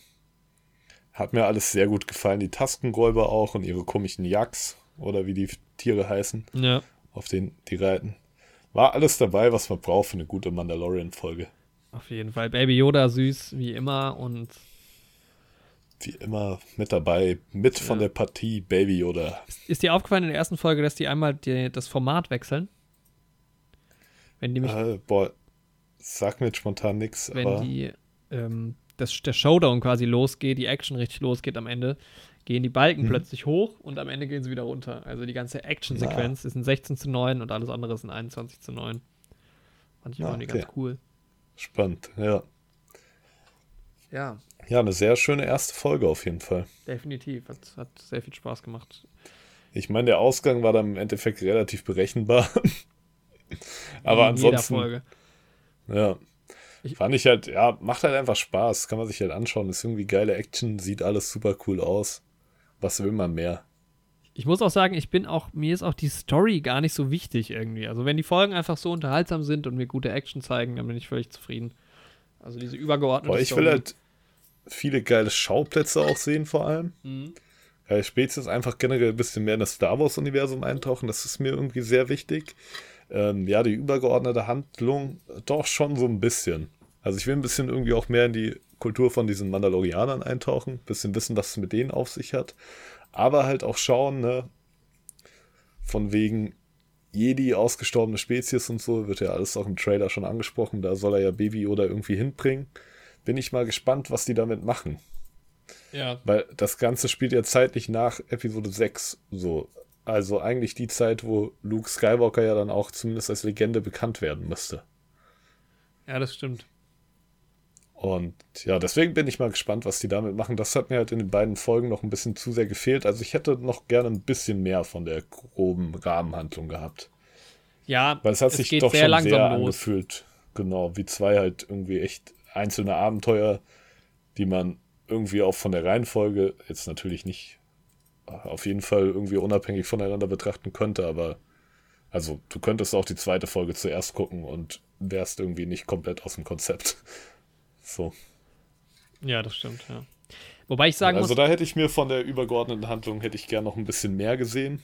S3: Hat mir alles sehr gut gefallen. Die Taskengräuber auch und ihre komischen Yaks oder wie die Tiere heißen,
S4: ja.
S3: auf denen die reiten. war alles dabei, was man braucht für eine gute Mandalorian-Folge.
S4: Auf jeden Fall. Baby Yoda süß, wie immer. Und
S3: Wie immer mit dabei, mit von
S4: Ja.
S3: der Partie Baby Yoda.
S4: ist dir aufgefallen in der ersten Folge, dass die einmal die, das Format wechseln? Wenn die mich,
S3: Äh, boah, sag mir jetzt spontan nichts,
S4: wenn
S3: aber
S4: die, ähm, das, der Showdown quasi losgeht, die Action richtig losgeht am Ende, gehen die Balken
S3: Mhm.
S4: plötzlich hoch und am Ende gehen sie wieder runter. Also die ganze Action-Sequenz ist ein 16 zu 9 und alles andere ist ein 21 zu 9. Fand ich
S3: Ah,
S4: irgendwie
S3: okay.
S4: ganz cool.
S3: spannend, ja.
S4: Ja,
S3: Ja, eine sehr schöne erste Folge auf jeden Fall.
S4: definitiv. Hat, hat sehr viel Spaß gemacht.
S3: Ich meine, der Ausgang war dann im Endeffekt relativ berechenbar. aber ansonsten,
S4: Folge.
S3: Ja.
S4: Ich-
S3: Fand ich halt, ja, macht halt einfach Spaß. Kann man sich halt anschauen. Ist irgendwie geile Action, sieht alles super cool aus. Was will man mehr?
S4: Ich muss auch sagen, ich bin auch, mir ist auch die Story gar nicht so wichtig irgendwie. Also wenn die Folgen einfach so unterhaltsam sind und mir gute Action zeigen, dann bin ich völlig zufrieden. Also diese übergeordnete
S3: Boah, ich
S4: Story.
S3: will halt viele geile Schauplätze auch sehen, vor allem.
S4: Mhm.
S3: Spezies einfach generell ein bisschen mehr in das Star Wars-Universum eintauchen. Das ist mir irgendwie sehr wichtig. Ähm, ja, die übergeordnete Handlung doch schon so ein bisschen. Also ich will ein bisschen irgendwie auch mehr in die Kultur von diesen Mandalorianern eintauchen. Ein bisschen wissen, was es mit denen auf sich hat. Aber halt auch schauen, ne, von wegen Jedi, ausgestorbene Spezies und so, wird ja alles auch im Trailer schon angesprochen. Da soll er ja Baby Yoda irgendwie hinbringen. Bin ich mal gespannt, was die damit machen.
S4: Ja,
S3: Weil das Ganze spielt ja zeitlich nach Episode 6 so. Also eigentlich die Zeit, wo Luke Skywalker ja dann auch zumindest als Legende bekannt werden müsste.
S4: ja, das stimmt.
S3: Und ja, deswegen bin ich mal gespannt, was die damit machen. Das hat mir halt in den beiden Folgen noch ein bisschen zu sehr gefehlt. Also ich hätte noch gerne ein bisschen mehr von der groben Rahmenhandlung gehabt.
S4: Ja,
S3: Weil es hat
S4: es
S3: sich doch
S4: sehr
S3: schon
S4: langsam
S3: sehr
S4: los.
S3: angefühlt. Genau, wie zwei halt irgendwie echt einzelne Abenteuer, die man irgendwie auch von der Reihenfolge jetzt natürlich nicht auf jeden Fall irgendwie unabhängig voneinander betrachten könnte, aber also du könntest auch die zweite Folge zuerst gucken und wärst irgendwie nicht komplett aus dem Konzept. So.
S4: Ja, das stimmt, ja. Wobei ich sagen
S3: also
S4: muss,
S3: da hätte ich mir von der übergeordneten Handlung hätte ich gern noch ein bisschen mehr gesehen.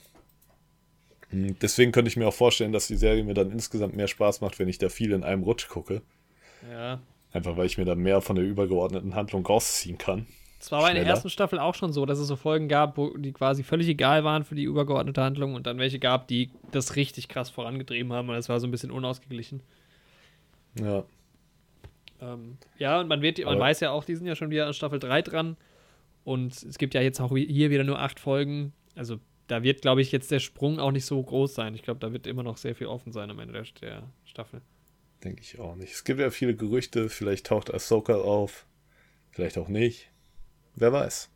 S3: Hm, Deswegen könnte ich mir auch vorstellen, dass die Serie mir dann insgesamt mehr Spaß macht, wenn ich da viel in einem Rutsch gucke.
S4: ja,
S3: Einfach weil ich mir da mehr von der übergeordneten Handlung rausziehen kann.
S4: Es war aber in der ersten Staffel auch schon so, dass es so Folgen gab, wo die quasi völlig egal waren für die übergeordnete Handlung und dann welche gab, die das richtig krass vorangetrieben haben und das war so ein bisschen unausgeglichen.
S3: Ja.
S4: Ähm, ja, und man wird, man
S3: Aber-
S4: weiß ja auch, die sind ja schon wieder an Staffel 3 dran. Und es gibt ja jetzt auch hier wieder nur acht Folgen. Also da wird, glaube ich, jetzt der Sprung auch nicht so groß sein. Ich glaube, da wird immer noch sehr viel offen sein am Ende der, der Staffel.
S3: Denke ich auch nicht. Es gibt ja viele Gerüchte, vielleicht taucht Ahsoka auf, vielleicht auch nicht. Wer weiß.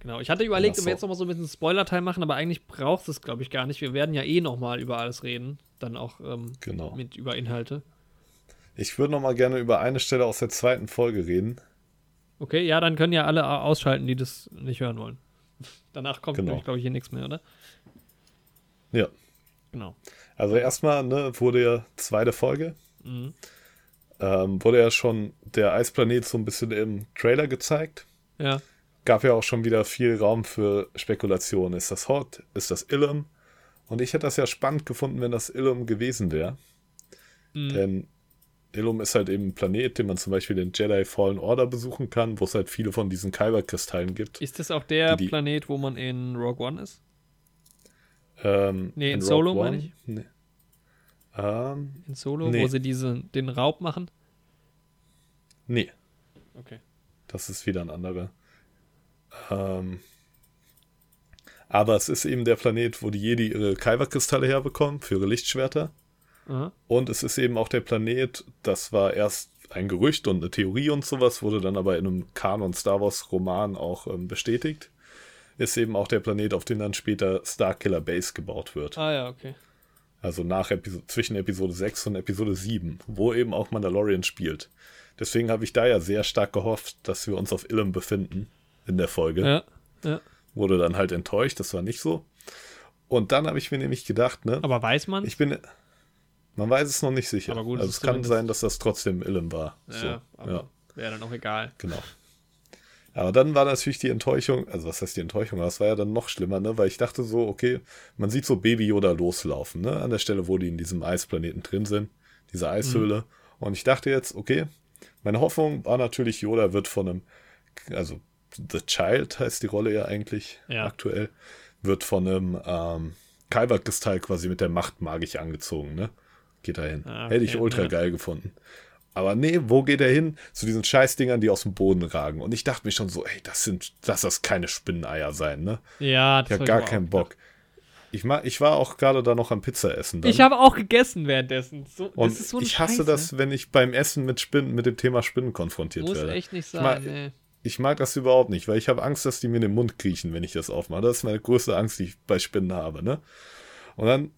S4: Genau. Ich hatte überlegt,
S3: Ach
S4: ob
S3: so.
S4: wir jetzt noch mal so ein bisschen Spoiler-Teil machen, aber eigentlich braucht es, glaube ich, gar nicht. Wir werden ja eh noch mal über alles reden. Dann auch ähm,
S3: Genau.
S4: mit über Inhalte.
S3: Ich würde noch mal gerne über eine Stelle aus der zweiten Folge reden.
S4: Okay, ja, dann können ja alle au- ausschalten, die das nicht hören wollen. Danach kommt,
S3: Genau.
S4: glaube ich, hier nichts mehr, oder?
S3: Ja.
S4: Genau.
S3: Also erstmal ne, wurde ja zweite Folge.
S4: Mhm.
S3: Ähm, wurde ja schon der Eisplanet so ein bisschen im Trailer gezeigt.
S4: Ja.
S3: Gab ja auch schon wieder viel Raum für Spekulationen. Ist das Hot? Ist das Illum? Und ich hätte das ja spannend gefunden, wenn das Illum gewesen wäre.
S4: Mhm.
S3: Denn Illum ist halt eben ein Planet, den man zum Beispiel den Jedi Fallen Order besuchen kann, wo es halt viele von diesen Kyber-Kristallen gibt.
S4: Ist das auch der
S3: Die-
S4: Planet, wo man in Rogue One ist?
S3: Ähm,
S4: Nee, in
S3: Rogue
S4: Solo,
S3: One?
S4: meine ich.
S3: Nee. Ähm,
S4: In Solo,
S3: Nee.
S4: wo sie diese, den Raub machen?
S3: nee,
S4: Okay.
S3: das ist wieder ein anderer. Ähm, aber es ist eben der Planet, wo die Jedi ihre Kyber-Kristalle herbekommen für ihre Lichtschwerter.
S4: Aha.
S3: Und es ist eben auch der Planet, das war erst ein Gerücht und eine Theorie und sowas, wurde dann aber in einem Kanon Star Wars Roman auch ähm, bestätigt. Ist eben auch der Planet, auf den dann später Starkiller Base gebaut wird.
S4: Ah ja, okay.
S3: Also nach Episo zwischen Episode 6 und Episode 7, wo eben auch Mandalorian spielt. Deswegen habe ich da ja sehr stark gehofft, dass wir uns auf Ilum befinden in der Folge.
S4: Ja. ja.
S3: Wurde dann halt enttäuscht, das war nicht so. Und dann habe ich mir nämlich gedacht, ne,
S4: Aber weiß man?
S3: ich bin. Man weiß es noch nicht sicher.
S4: Aber gut,
S3: also
S4: es
S3: kann sein, dass das trotzdem Ilum war.
S4: ja,
S3: So,
S4: aber
S3: ja,
S4: wäre dann auch egal.
S3: genau. Aber dann war natürlich die Enttäuschung, also was heißt die Enttäuschung, das war ja dann noch schlimmer, ne? Weil ich dachte so, okay, man sieht so Baby Yoda loslaufen, ne? An der Stelle, wo die in diesem Eisplaneten drin sind, diese Eishöhle. Mhm. Und ich dachte jetzt, okay, meine Hoffnung war natürlich, Yoda wird von einem, also The Child heißt die Rolle ja eigentlich ja. aktuell, wird von einem ähm, Kyber-Kristall quasi mit der Macht magisch angezogen, ne? Geht dahin. Ah, okay, Hätte ich ultra ja. geil gefunden. Aber nee, wo geht er hin? Zu diesen Scheißdingern, die aus dem Boden ragen. Und ich dachte mir schon so, ey, das sind, dass das keine Spinneneier sein, ne?
S4: Ja,
S3: das Ich hab gar keinen Bock. Ich, mag, ich war auch gerade da noch am Pizza essen.
S4: Dann. Ich habe auch gegessen währenddessen. So,
S3: und so ich hasse Scheiße. das, wenn ich beim Essen mit Spinnen, mit dem Thema Spinnen konfrontiert Muss werde.
S4: Muss echt nicht sein,
S3: ich mag,
S4: nee.
S3: ich mag das überhaupt nicht, weil ich habe Angst, dass die mir in den Mund kriechen, wenn ich das aufmache. Das ist meine größte Angst, die ich bei Spinnen habe, ne? Und dann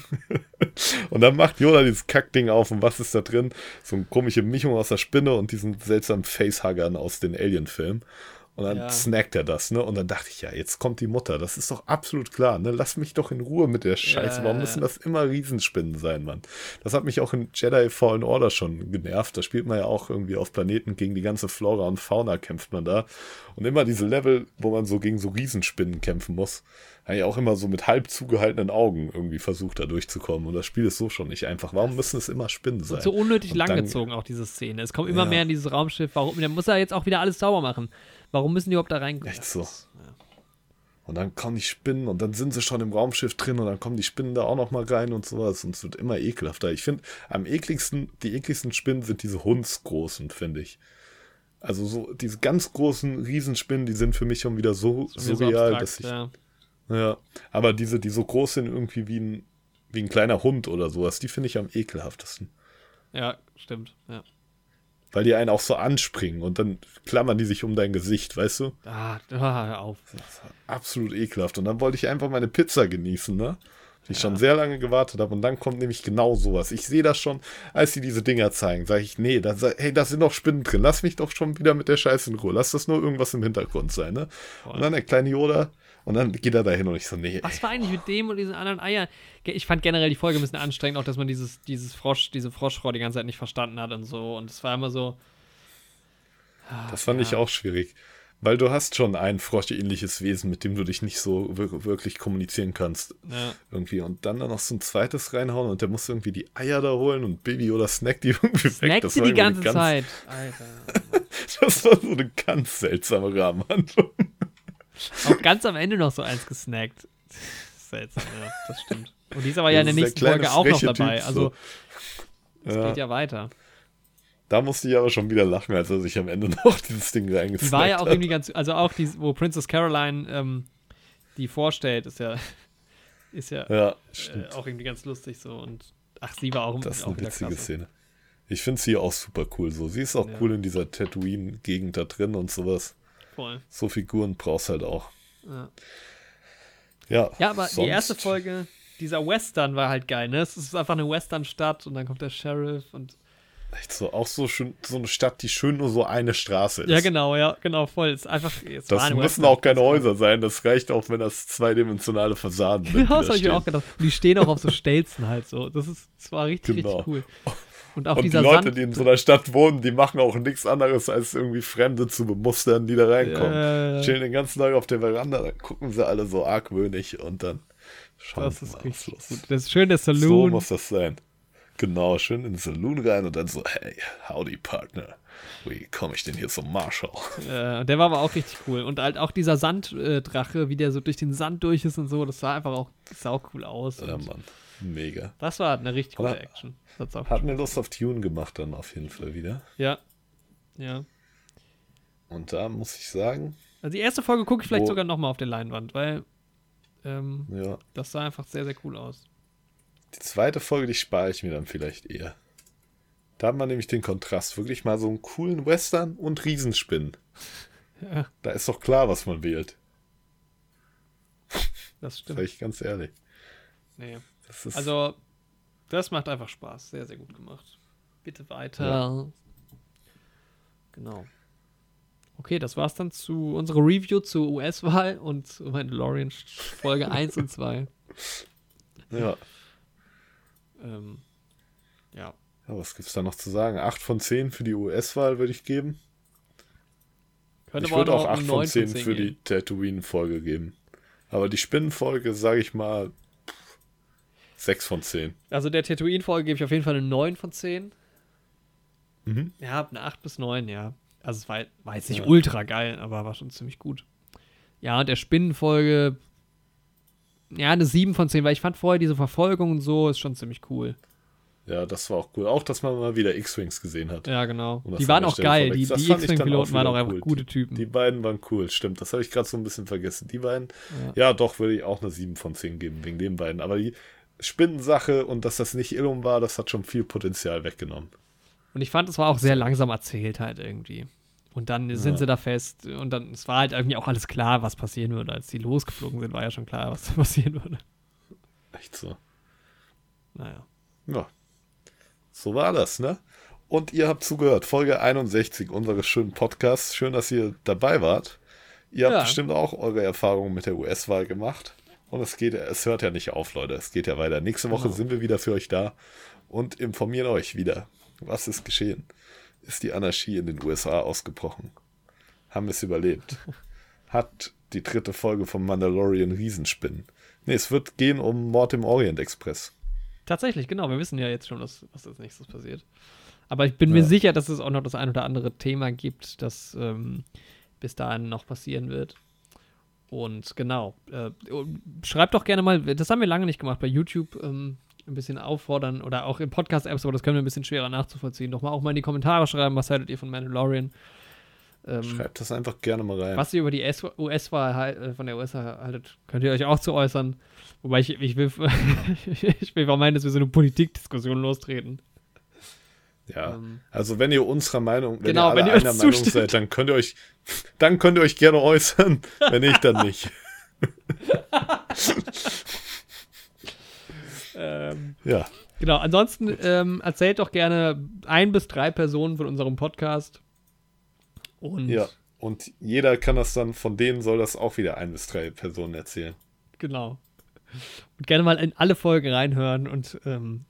S3: und dann macht Yoda dieses Kackding auf und was ist da drin? So eine komische Mischung aus der Spinne und diesen seltsamen Facehuggern aus den Alien-Filmen. Und dann ja. snackt er das, ne? Und dann dachte ich, ja, jetzt kommt die Mutter. Das ist doch absolut klar, ne? Lass mich doch in Ruhe mit der Scheiße. Ja, Warum müssen das immer Riesenspinnen sein, Mann? Das hat mich auch in Jedi Fallen Order schon genervt. Da spielt man ja auch irgendwie auf Planeten gegen die ganze Flora und Fauna kämpft man da. Und immer diese Level, wo man so gegen so Riesenspinnen kämpfen muss habe ich auch immer so mit halb zugehaltenen Augen irgendwie versucht, da durchzukommen. Und das Spiel ist so schon nicht einfach. Warum müssen es immer Spinnen sein?
S4: so unnötig langgezogen auch diese Szene. Es kommt immer ja. mehr in dieses Raumschiff. Warum? Der muss er jetzt auch wieder alles sauber machen. Warum müssen die überhaupt da reinkommen?
S3: Echt so. Ja. Und dann kommen die Spinnen und dann sind sie schon im Raumschiff drin und dann kommen die Spinnen da auch noch mal rein und sowas und es wird immer ekelhafter. Ich finde, am ekligsten, die ekligsten Spinnen sind diese Hundsgroßen, finde ich. Also so diese ganz großen Riesenspinnen, die sind für mich schon wieder so surreal, so dass ich ja. Ja, aber diese, die so groß sind, irgendwie wie ein, wie ein kleiner Hund oder sowas, die finde ich am ekelhaftesten.
S4: Ja, stimmt, ja.
S3: Weil die einen auch so anspringen und dann klammern die sich um dein Gesicht, weißt du?
S4: Ah, hör auf.
S3: absolut ekelhaft. Und dann wollte ich einfach meine Pizza genießen, ne? Die ich ja. schon sehr lange gewartet habe. Und dann kommt nämlich genau sowas. Ich sehe das schon, als sie diese Dinger zeigen. Sage ich, nee, da, hey, da sind noch Spinnen drin. Lass mich doch schon wieder mit der Scheiße in Ruhe. Lass das nur irgendwas im Hintergrund sein, ne? Voll. Und dann der kleine Yoda, und dann geht er da hin und ich so, nee.
S4: Was war eigentlich mit dem und diesen anderen Eiern? Ich fand generell die Folge ein bisschen anstrengend, auch dass man dieses, dieses Frosch, diese Froschrohr die ganze Zeit nicht verstanden hat und so. Und es war immer so.
S3: Ah, das fand ja. ich auch schwierig. Weil du hast schon ein froschähnliches Wesen, mit dem du dich nicht so wirklich kommunizieren kannst. Ja. Irgendwie. Und dann noch so ein zweites reinhauen und der muss irgendwie die Eier da holen und Baby oder Snack die irgendwie
S4: Snackt weg. Das sie die ganze ganz, Zeit. Alter.
S3: das war so eine ganz seltsame Rahmenhandlung.
S4: Auch ganz am Ende noch so eins gesnackt. Seltsam, ja, das stimmt. Und die ist aber ja in der nächsten Folge auch noch dabei. Typ, also, es ja. geht ja weiter.
S3: Da musste ich aber schon wieder lachen, als er sich am Ende noch dieses Ding reingesnackt hat. Die war
S4: ja auch irgendwie ganz, also auch die, wo Princess Caroline ähm, die vorstellt, ist ja, ist ja,
S3: ja
S4: äh, auch irgendwie ganz lustig so und ach, sie war auch
S3: Das ist eine witzige klasse. Szene. Ich finde sie auch super cool so. Sie ist auch ja. cool in dieser Tatooine-Gegend da drin und sowas.
S4: Voll.
S3: So Figuren brauchst halt auch.
S4: Ja.
S3: Ja,
S4: ja aber sonst... die erste Folge, dieser Western war halt geil, ne? Es ist einfach eine Western-Stadt und dann kommt der Sheriff und.
S3: Echt so, auch so schön, so eine Stadt, die schön nur so eine Straße ist.
S4: Ja, genau, ja, genau, voll. Es ist einfach.
S3: Das müssen Western, auch keine Häuser sein, das reicht auch, wenn das zweidimensionale Fassaden sind.
S4: Genau, das habe ich mir auch gedacht. Die stehen auch auf so Stelzen halt so. Das ist, das war richtig, genau. richtig cool. Und auch
S3: und
S4: dieser
S3: die Leute,
S4: Sand
S3: die in so einer Stadt wohnen, die machen auch nichts anderes, als irgendwie Fremde zu bemustern, die da reinkommen. Ja, Chillen den ganzen Tag auf der Veranda, dann gucken sie alle so argwöhnig und dann schauen
S4: das
S3: ist
S4: richtig gut. Das ist schön, der Saloon.
S3: So muss das sein. Genau, schön in den Saloon rein und dann so, hey, howdy Partner. Wie komme ich denn hier zum Marshall?
S4: Äh, der war aber auch richtig cool. Und halt auch dieser Sanddrache, wie der so durch den Sand durch ist und so, das sah einfach auch sau cool aus.
S3: Ja, Mann. Mega.
S4: Das war eine richtig gute Action.
S3: Hat mir Lust auf Tune gemacht dann auf jeden Fall wieder.
S4: Ja. Ja.
S3: Und da muss ich sagen.
S4: Also die erste Folge gucke ich vielleicht sogar nochmal auf der Leinwand, weil ähm,
S3: ja.
S4: das sah einfach sehr, sehr cool aus.
S3: Die zweite Folge, die spare ich mir dann vielleicht eher. Da hat man nämlich den Kontrast. Wirklich mal so einen coolen Western und Riesenspinnen.
S4: Ja.
S3: Da ist doch klar, was man wählt.
S4: Das stimmt.
S3: Sag ich ganz ehrlich.
S4: Nee. Das also, das macht einfach Spaß. Sehr, sehr gut gemacht. Bitte weiter. Ja. Genau. Okay, das war's dann zu unserer Review zur US-Wahl und Mandalorian Folge 1 und 2.
S3: Ja.
S4: Ähm, ja.
S3: Ja, was gibt's da noch zu sagen? 8 von 10 für die US-Wahl würde ich geben.
S4: Könnte
S3: ich würde auch
S4: noch
S3: 8
S4: eine
S3: von
S4: 9
S3: 10
S4: 10
S3: für die
S4: geben.
S3: Tatooine-Folge geben. Aber die Spinnenfolge, sage ich mal, 6 von 10.
S4: Also der Tatooine-Folge gebe ich auf jeden Fall eine 9 von 10.
S3: Mhm.
S4: Ja, eine 8 bis 9, ja. Also es war, war jetzt nicht
S3: Ja.
S4: ultra geil, aber war schon ziemlich gut. Ja, und der Spinnenfolge, ja, eine 7 von 10, weil ich fand vorher diese Verfolgung und so ist schon ziemlich cool.
S3: Ja, das war auch cool. Auch, dass man mal wieder X-Wings gesehen hat.
S4: Ja, genau.
S3: Um
S4: Die waren auch geil. Die, die X-Wing-Piloten waren auch einfach
S3: cool.
S4: gute Typen.
S3: Die beiden waren cool, stimmt. Das habe ich gerade so ein bisschen vergessen. Die beiden, ja. doch, würde ich auch eine 7 von 10 geben, wegen den beiden. Aber die Spinnensache und dass das nicht Illum war, das hat schon viel Potenzial weggenommen.
S4: Und ich fand, es war auch sehr langsam erzählt halt irgendwie. Und dann sind
S3: Ja.
S4: sie da fest und dann, es war halt irgendwie auch alles klar, was passieren würde. Als die losgeflogen sind, war ja schon klar, was passieren würde.
S3: Echt so.
S4: Naja.
S3: Ja. So war das, ne? Und ihr habt zugehört, Folge 61 unseres schönen Podcasts. Schön, dass ihr dabei wart. Ihr habt
S4: Ja.
S3: bestimmt auch eure Erfahrungen mit der US-Wahl gemacht. Und es geht, es hört ja nicht auf, Leute. Es geht ja weiter. Nächste Woche
S4: Genau.
S3: sind wir wieder für euch da und informieren euch wieder. Was ist geschehen? Ist die Anarchie in den USA ausgebrochen? Haben wir es überlebt? Hat die dritte Folge vom Mandalorian Riesenspinnen? Nee, es wird gehen um Mord im Orient Express.
S4: Tatsächlich, genau. Wir wissen ja jetzt schon, was, was als nächstes passiert. Aber ich bin mir
S3: Ja.
S4: sicher, dass es auch noch das ein oder andere Thema gibt, das ähm, bis dahin noch passieren wird. Und genau, äh, schreibt doch gerne mal, das haben wir lange nicht gemacht, bei YouTube ähm, ein bisschen auffordern oder auch in Podcast-Apps, aber das können wir ein bisschen schwerer nachzuvollziehen. Doch mal auch mal in die Kommentare schreiben, was haltet ihr von Mandalorian? Ähm,
S3: Schreibt das einfach gerne mal rein.
S4: was ihr über die US-Wahl äh, von der USA haltet, könnt ihr euch auch zu äußern. Wobei ich, ich will, ich will vermeiden, dass wir so eine Politikdiskussion lostreten.
S3: Ja,
S4: Ähm.
S3: also wenn ihr unserer Meinung, wenn
S4: Genau,
S3: ihr alle
S4: wenn ihr
S3: einer Meinung
S4: zustimmt.
S3: seid, dann könnt ihr euch, dann könnt ihr euch gerne äußern. Wenn nicht, dann nicht.
S4: Ähm,
S3: Ja,
S4: genau, ansonsten ähm, erzählt doch gerne ein bis drei Personen von unserem Podcast. Und
S3: ja. Und jeder kann das dann, von denen soll das auch wieder ein bis drei Personen erzählen.
S4: genau. Und gerne mal in alle Folgen reinhören und ähm,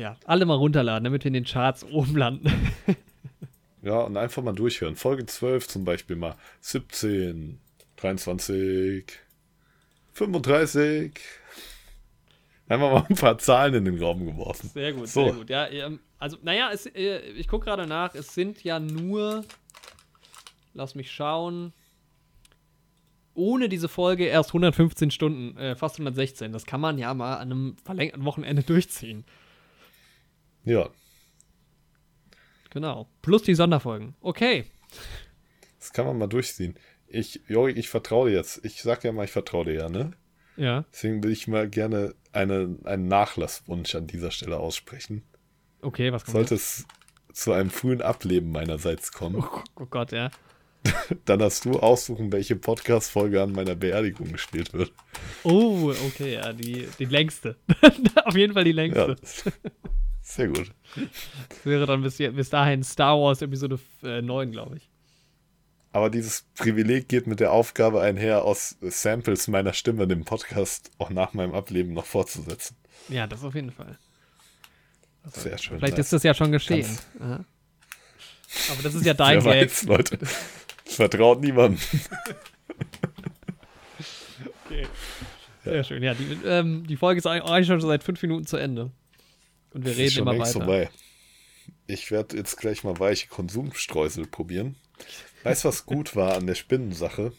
S4: ja, alle mal runterladen, damit wir in den Charts oben landen.
S3: Ja, und einfach mal durchhören. Folge 12 zum Beispiel mal. 17, 23, 35. Einfach mal ein paar Zahlen in den Raum geworfen.
S4: Sehr gut,
S3: So.
S4: sehr gut. Ja, ähm, also, naja, es, äh, ich gucke gerade nach, es sind ja nur, lass mich schauen, ohne diese Folge erst 115 Stunden, äh, fast 116. Das kann man ja mal an einem verlängerten Wochenende durchziehen.
S3: Ja,
S4: Genau. Plus die Sonderfolgen. Okay.
S3: das kann man mal durchziehen. Ich, Jori, ich vertraue dir jetzt. Ich sag ja mal, ich vertraue dir ja, ne?
S4: Ja.
S3: Deswegen will ich mal gerne eine, einen Nachlasswunsch an dieser Stelle aussprechen.
S4: Okay, was kommt
S3: Sollte
S4: jetzt?
S3: es zu einem frühen Ableben meinerseits kommen,
S4: Oh, oh Gott, ja.
S3: dann darfst du aussuchen, welche Podcast-Folge an meiner Beerdigung gespielt wird.
S4: Oh, okay, ja, die, die längste. Auf jeden Fall die längste.
S3: Ja. Sehr gut.
S4: Das wäre dann bis, bis dahin Star Wars Episode äh, 9, glaube ich.
S3: Aber dieses Privileg geht mit der Aufgabe einher, aus Samples meiner Stimme dem Podcast auch nach meinem Ableben noch fortzusetzen.
S4: Ja, das auf jeden Fall.
S3: Sehr schön.
S4: Vielleicht
S3: nice.
S4: ist das ja schon geschehen. Aha. Aber das ist ja dein
S3: Wer
S4: Gag.
S3: weiß, Leute. Vertraut niemandem.
S4: Sehr schön. Ja, die, ähm, die Folge ist eigentlich schon seit fünf Minuten zu Ende. Und wir
S3: Ist
S4: reden immer weiter.
S3: vorbei. Ich werde jetzt gleich mal weiche Konsumstreusel probieren. Weißt du, was gut war an der Spinnensache?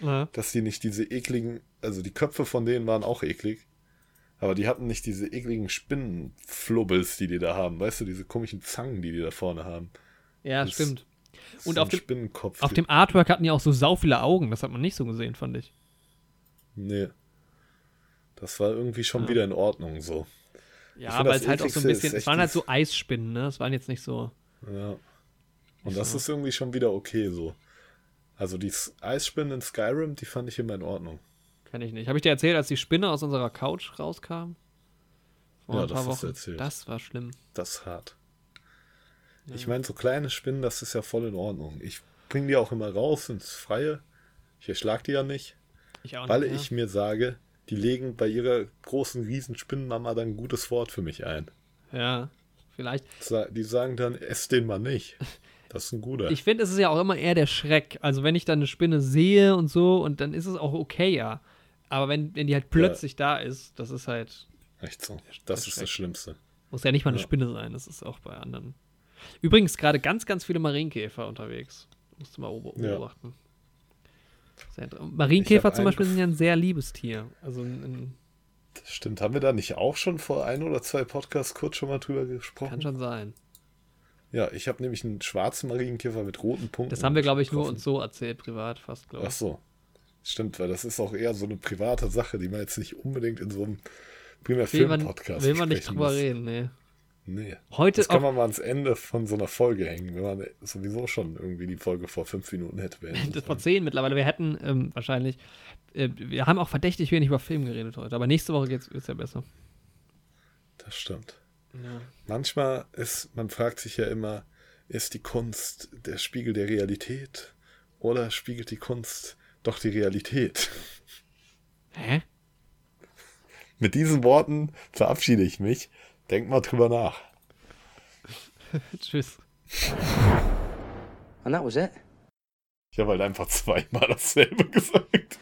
S4: Ja.
S3: Dass die nicht diese ekligen, also die Köpfe von denen waren auch eklig. Aber die hatten nicht diese ekligen Spinnenflubbels, die die da haben. Weißt du, diese komischen Zangen, die die da vorne haben.
S4: ja,
S3: Das-
S4: stimmt.
S3: Das
S4: Und auf dem-
S3: Spinnenkopf.
S4: Auf dem Artwork hatten die auch so sau viele Augen. Das hat man nicht so gesehen, fand ich.
S3: Nee. Das war irgendwie schon
S4: Ja.
S3: wieder in Ordnung so.
S4: Ja,
S3: das
S4: es halt auch so ein bisschen, es waren halt so Eisspinnen, ne? Es waren jetzt nicht so.
S3: Ja. Und das
S4: So.
S3: ist irgendwie schon wieder okay so. Also die Eisspinnen in Skyrim, die fand ich immer in Ordnung.
S4: Kenn ich nicht. Habe ich dir erzählt, als die Spinne aus unserer Couch rauskam? Vor
S3: Ja,
S4: ein
S3: das
S4: paar
S3: hast du
S4: Wochen.
S3: erzählt.
S4: Das war schlimm.
S3: Das ist hart. Ich meine, so kleine Spinnen, das ist ja voll in Ordnung. Ich bringe die auch immer raus ins Freie. Ich erschlag die ja nicht,
S4: Ich auch
S3: weil
S4: nicht,
S3: ich mir sage, die legen bei ihrer großen Riesenspinnenmama dann ein gutes Wort für mich ein.
S4: Ja. ja, vielleicht.
S3: Die sagen dann, ess den mal nicht. Das ist ein guter.
S4: Ich finde, es ist ja auch immer eher der Schreck. Also wenn ich dann eine Spinne sehe und so, und dann ist es auch okay, ja. Aber wenn, wenn die halt plötzlich da ist, das ist halt,
S3: Echt so. Das ist das Schlimmste.
S4: muss ja nicht mal eine
S3: Ja.
S4: Spinne sein, das ist auch bei anderen. Übrigens gerade ganz, ganz viele Marienkäfer unterwegs. Musst du mal beob-
S3: Ja.
S4: Marienkäfer zum Beispiel sind ja ein sehr liebes Tier. Also ein, ein,
S3: Das stimmt. Haben wir da nicht auch schon vor ein oder zwei Podcasts kurz schon mal drüber gesprochen?
S4: kann schon sein.
S3: Ja, ich habe nämlich einen schwarzen Marienkäfer mit roten Punkten.
S4: Das haben wir, glaube ich, nur
S3: getroffen.
S4: uns so erzählt, privat fast, glaube
S3: Ach
S4: ich.
S3: so. Stimmt, weil das ist auch eher so eine private Sache, die man jetzt nicht unbedingt in so einem primär
S4: Will man,
S3: Film-Podcast
S4: will man nicht drüber
S3: muss.
S4: reden, nee.
S3: Nee.
S4: Heute
S3: Das kann man mal ans Ende von so einer Folge hängen, wenn man sowieso schon irgendwie die Folge vor fünf Minuten hätte beenden
S4: das vor zehn mittlerweile. Wir hätten ähm, wahrscheinlich, äh, wir haben auch verdächtig wenig über Film geredet heute, aber nächste Woche geht's, wird's ja besser.
S3: Das stimmt.
S4: Ja.
S3: Manchmal ist, man fragt sich ja immer, ist die Kunst der Spiegel der Realität oder spiegelt die Kunst doch die Realität?
S4: Hä?
S3: Mit diesen Worten verabschiede ich mich. Denk mal drüber nach.
S4: Tschüss.
S2: And that was it.
S3: Ich habe halt einfach zweimal dasselbe gesagt.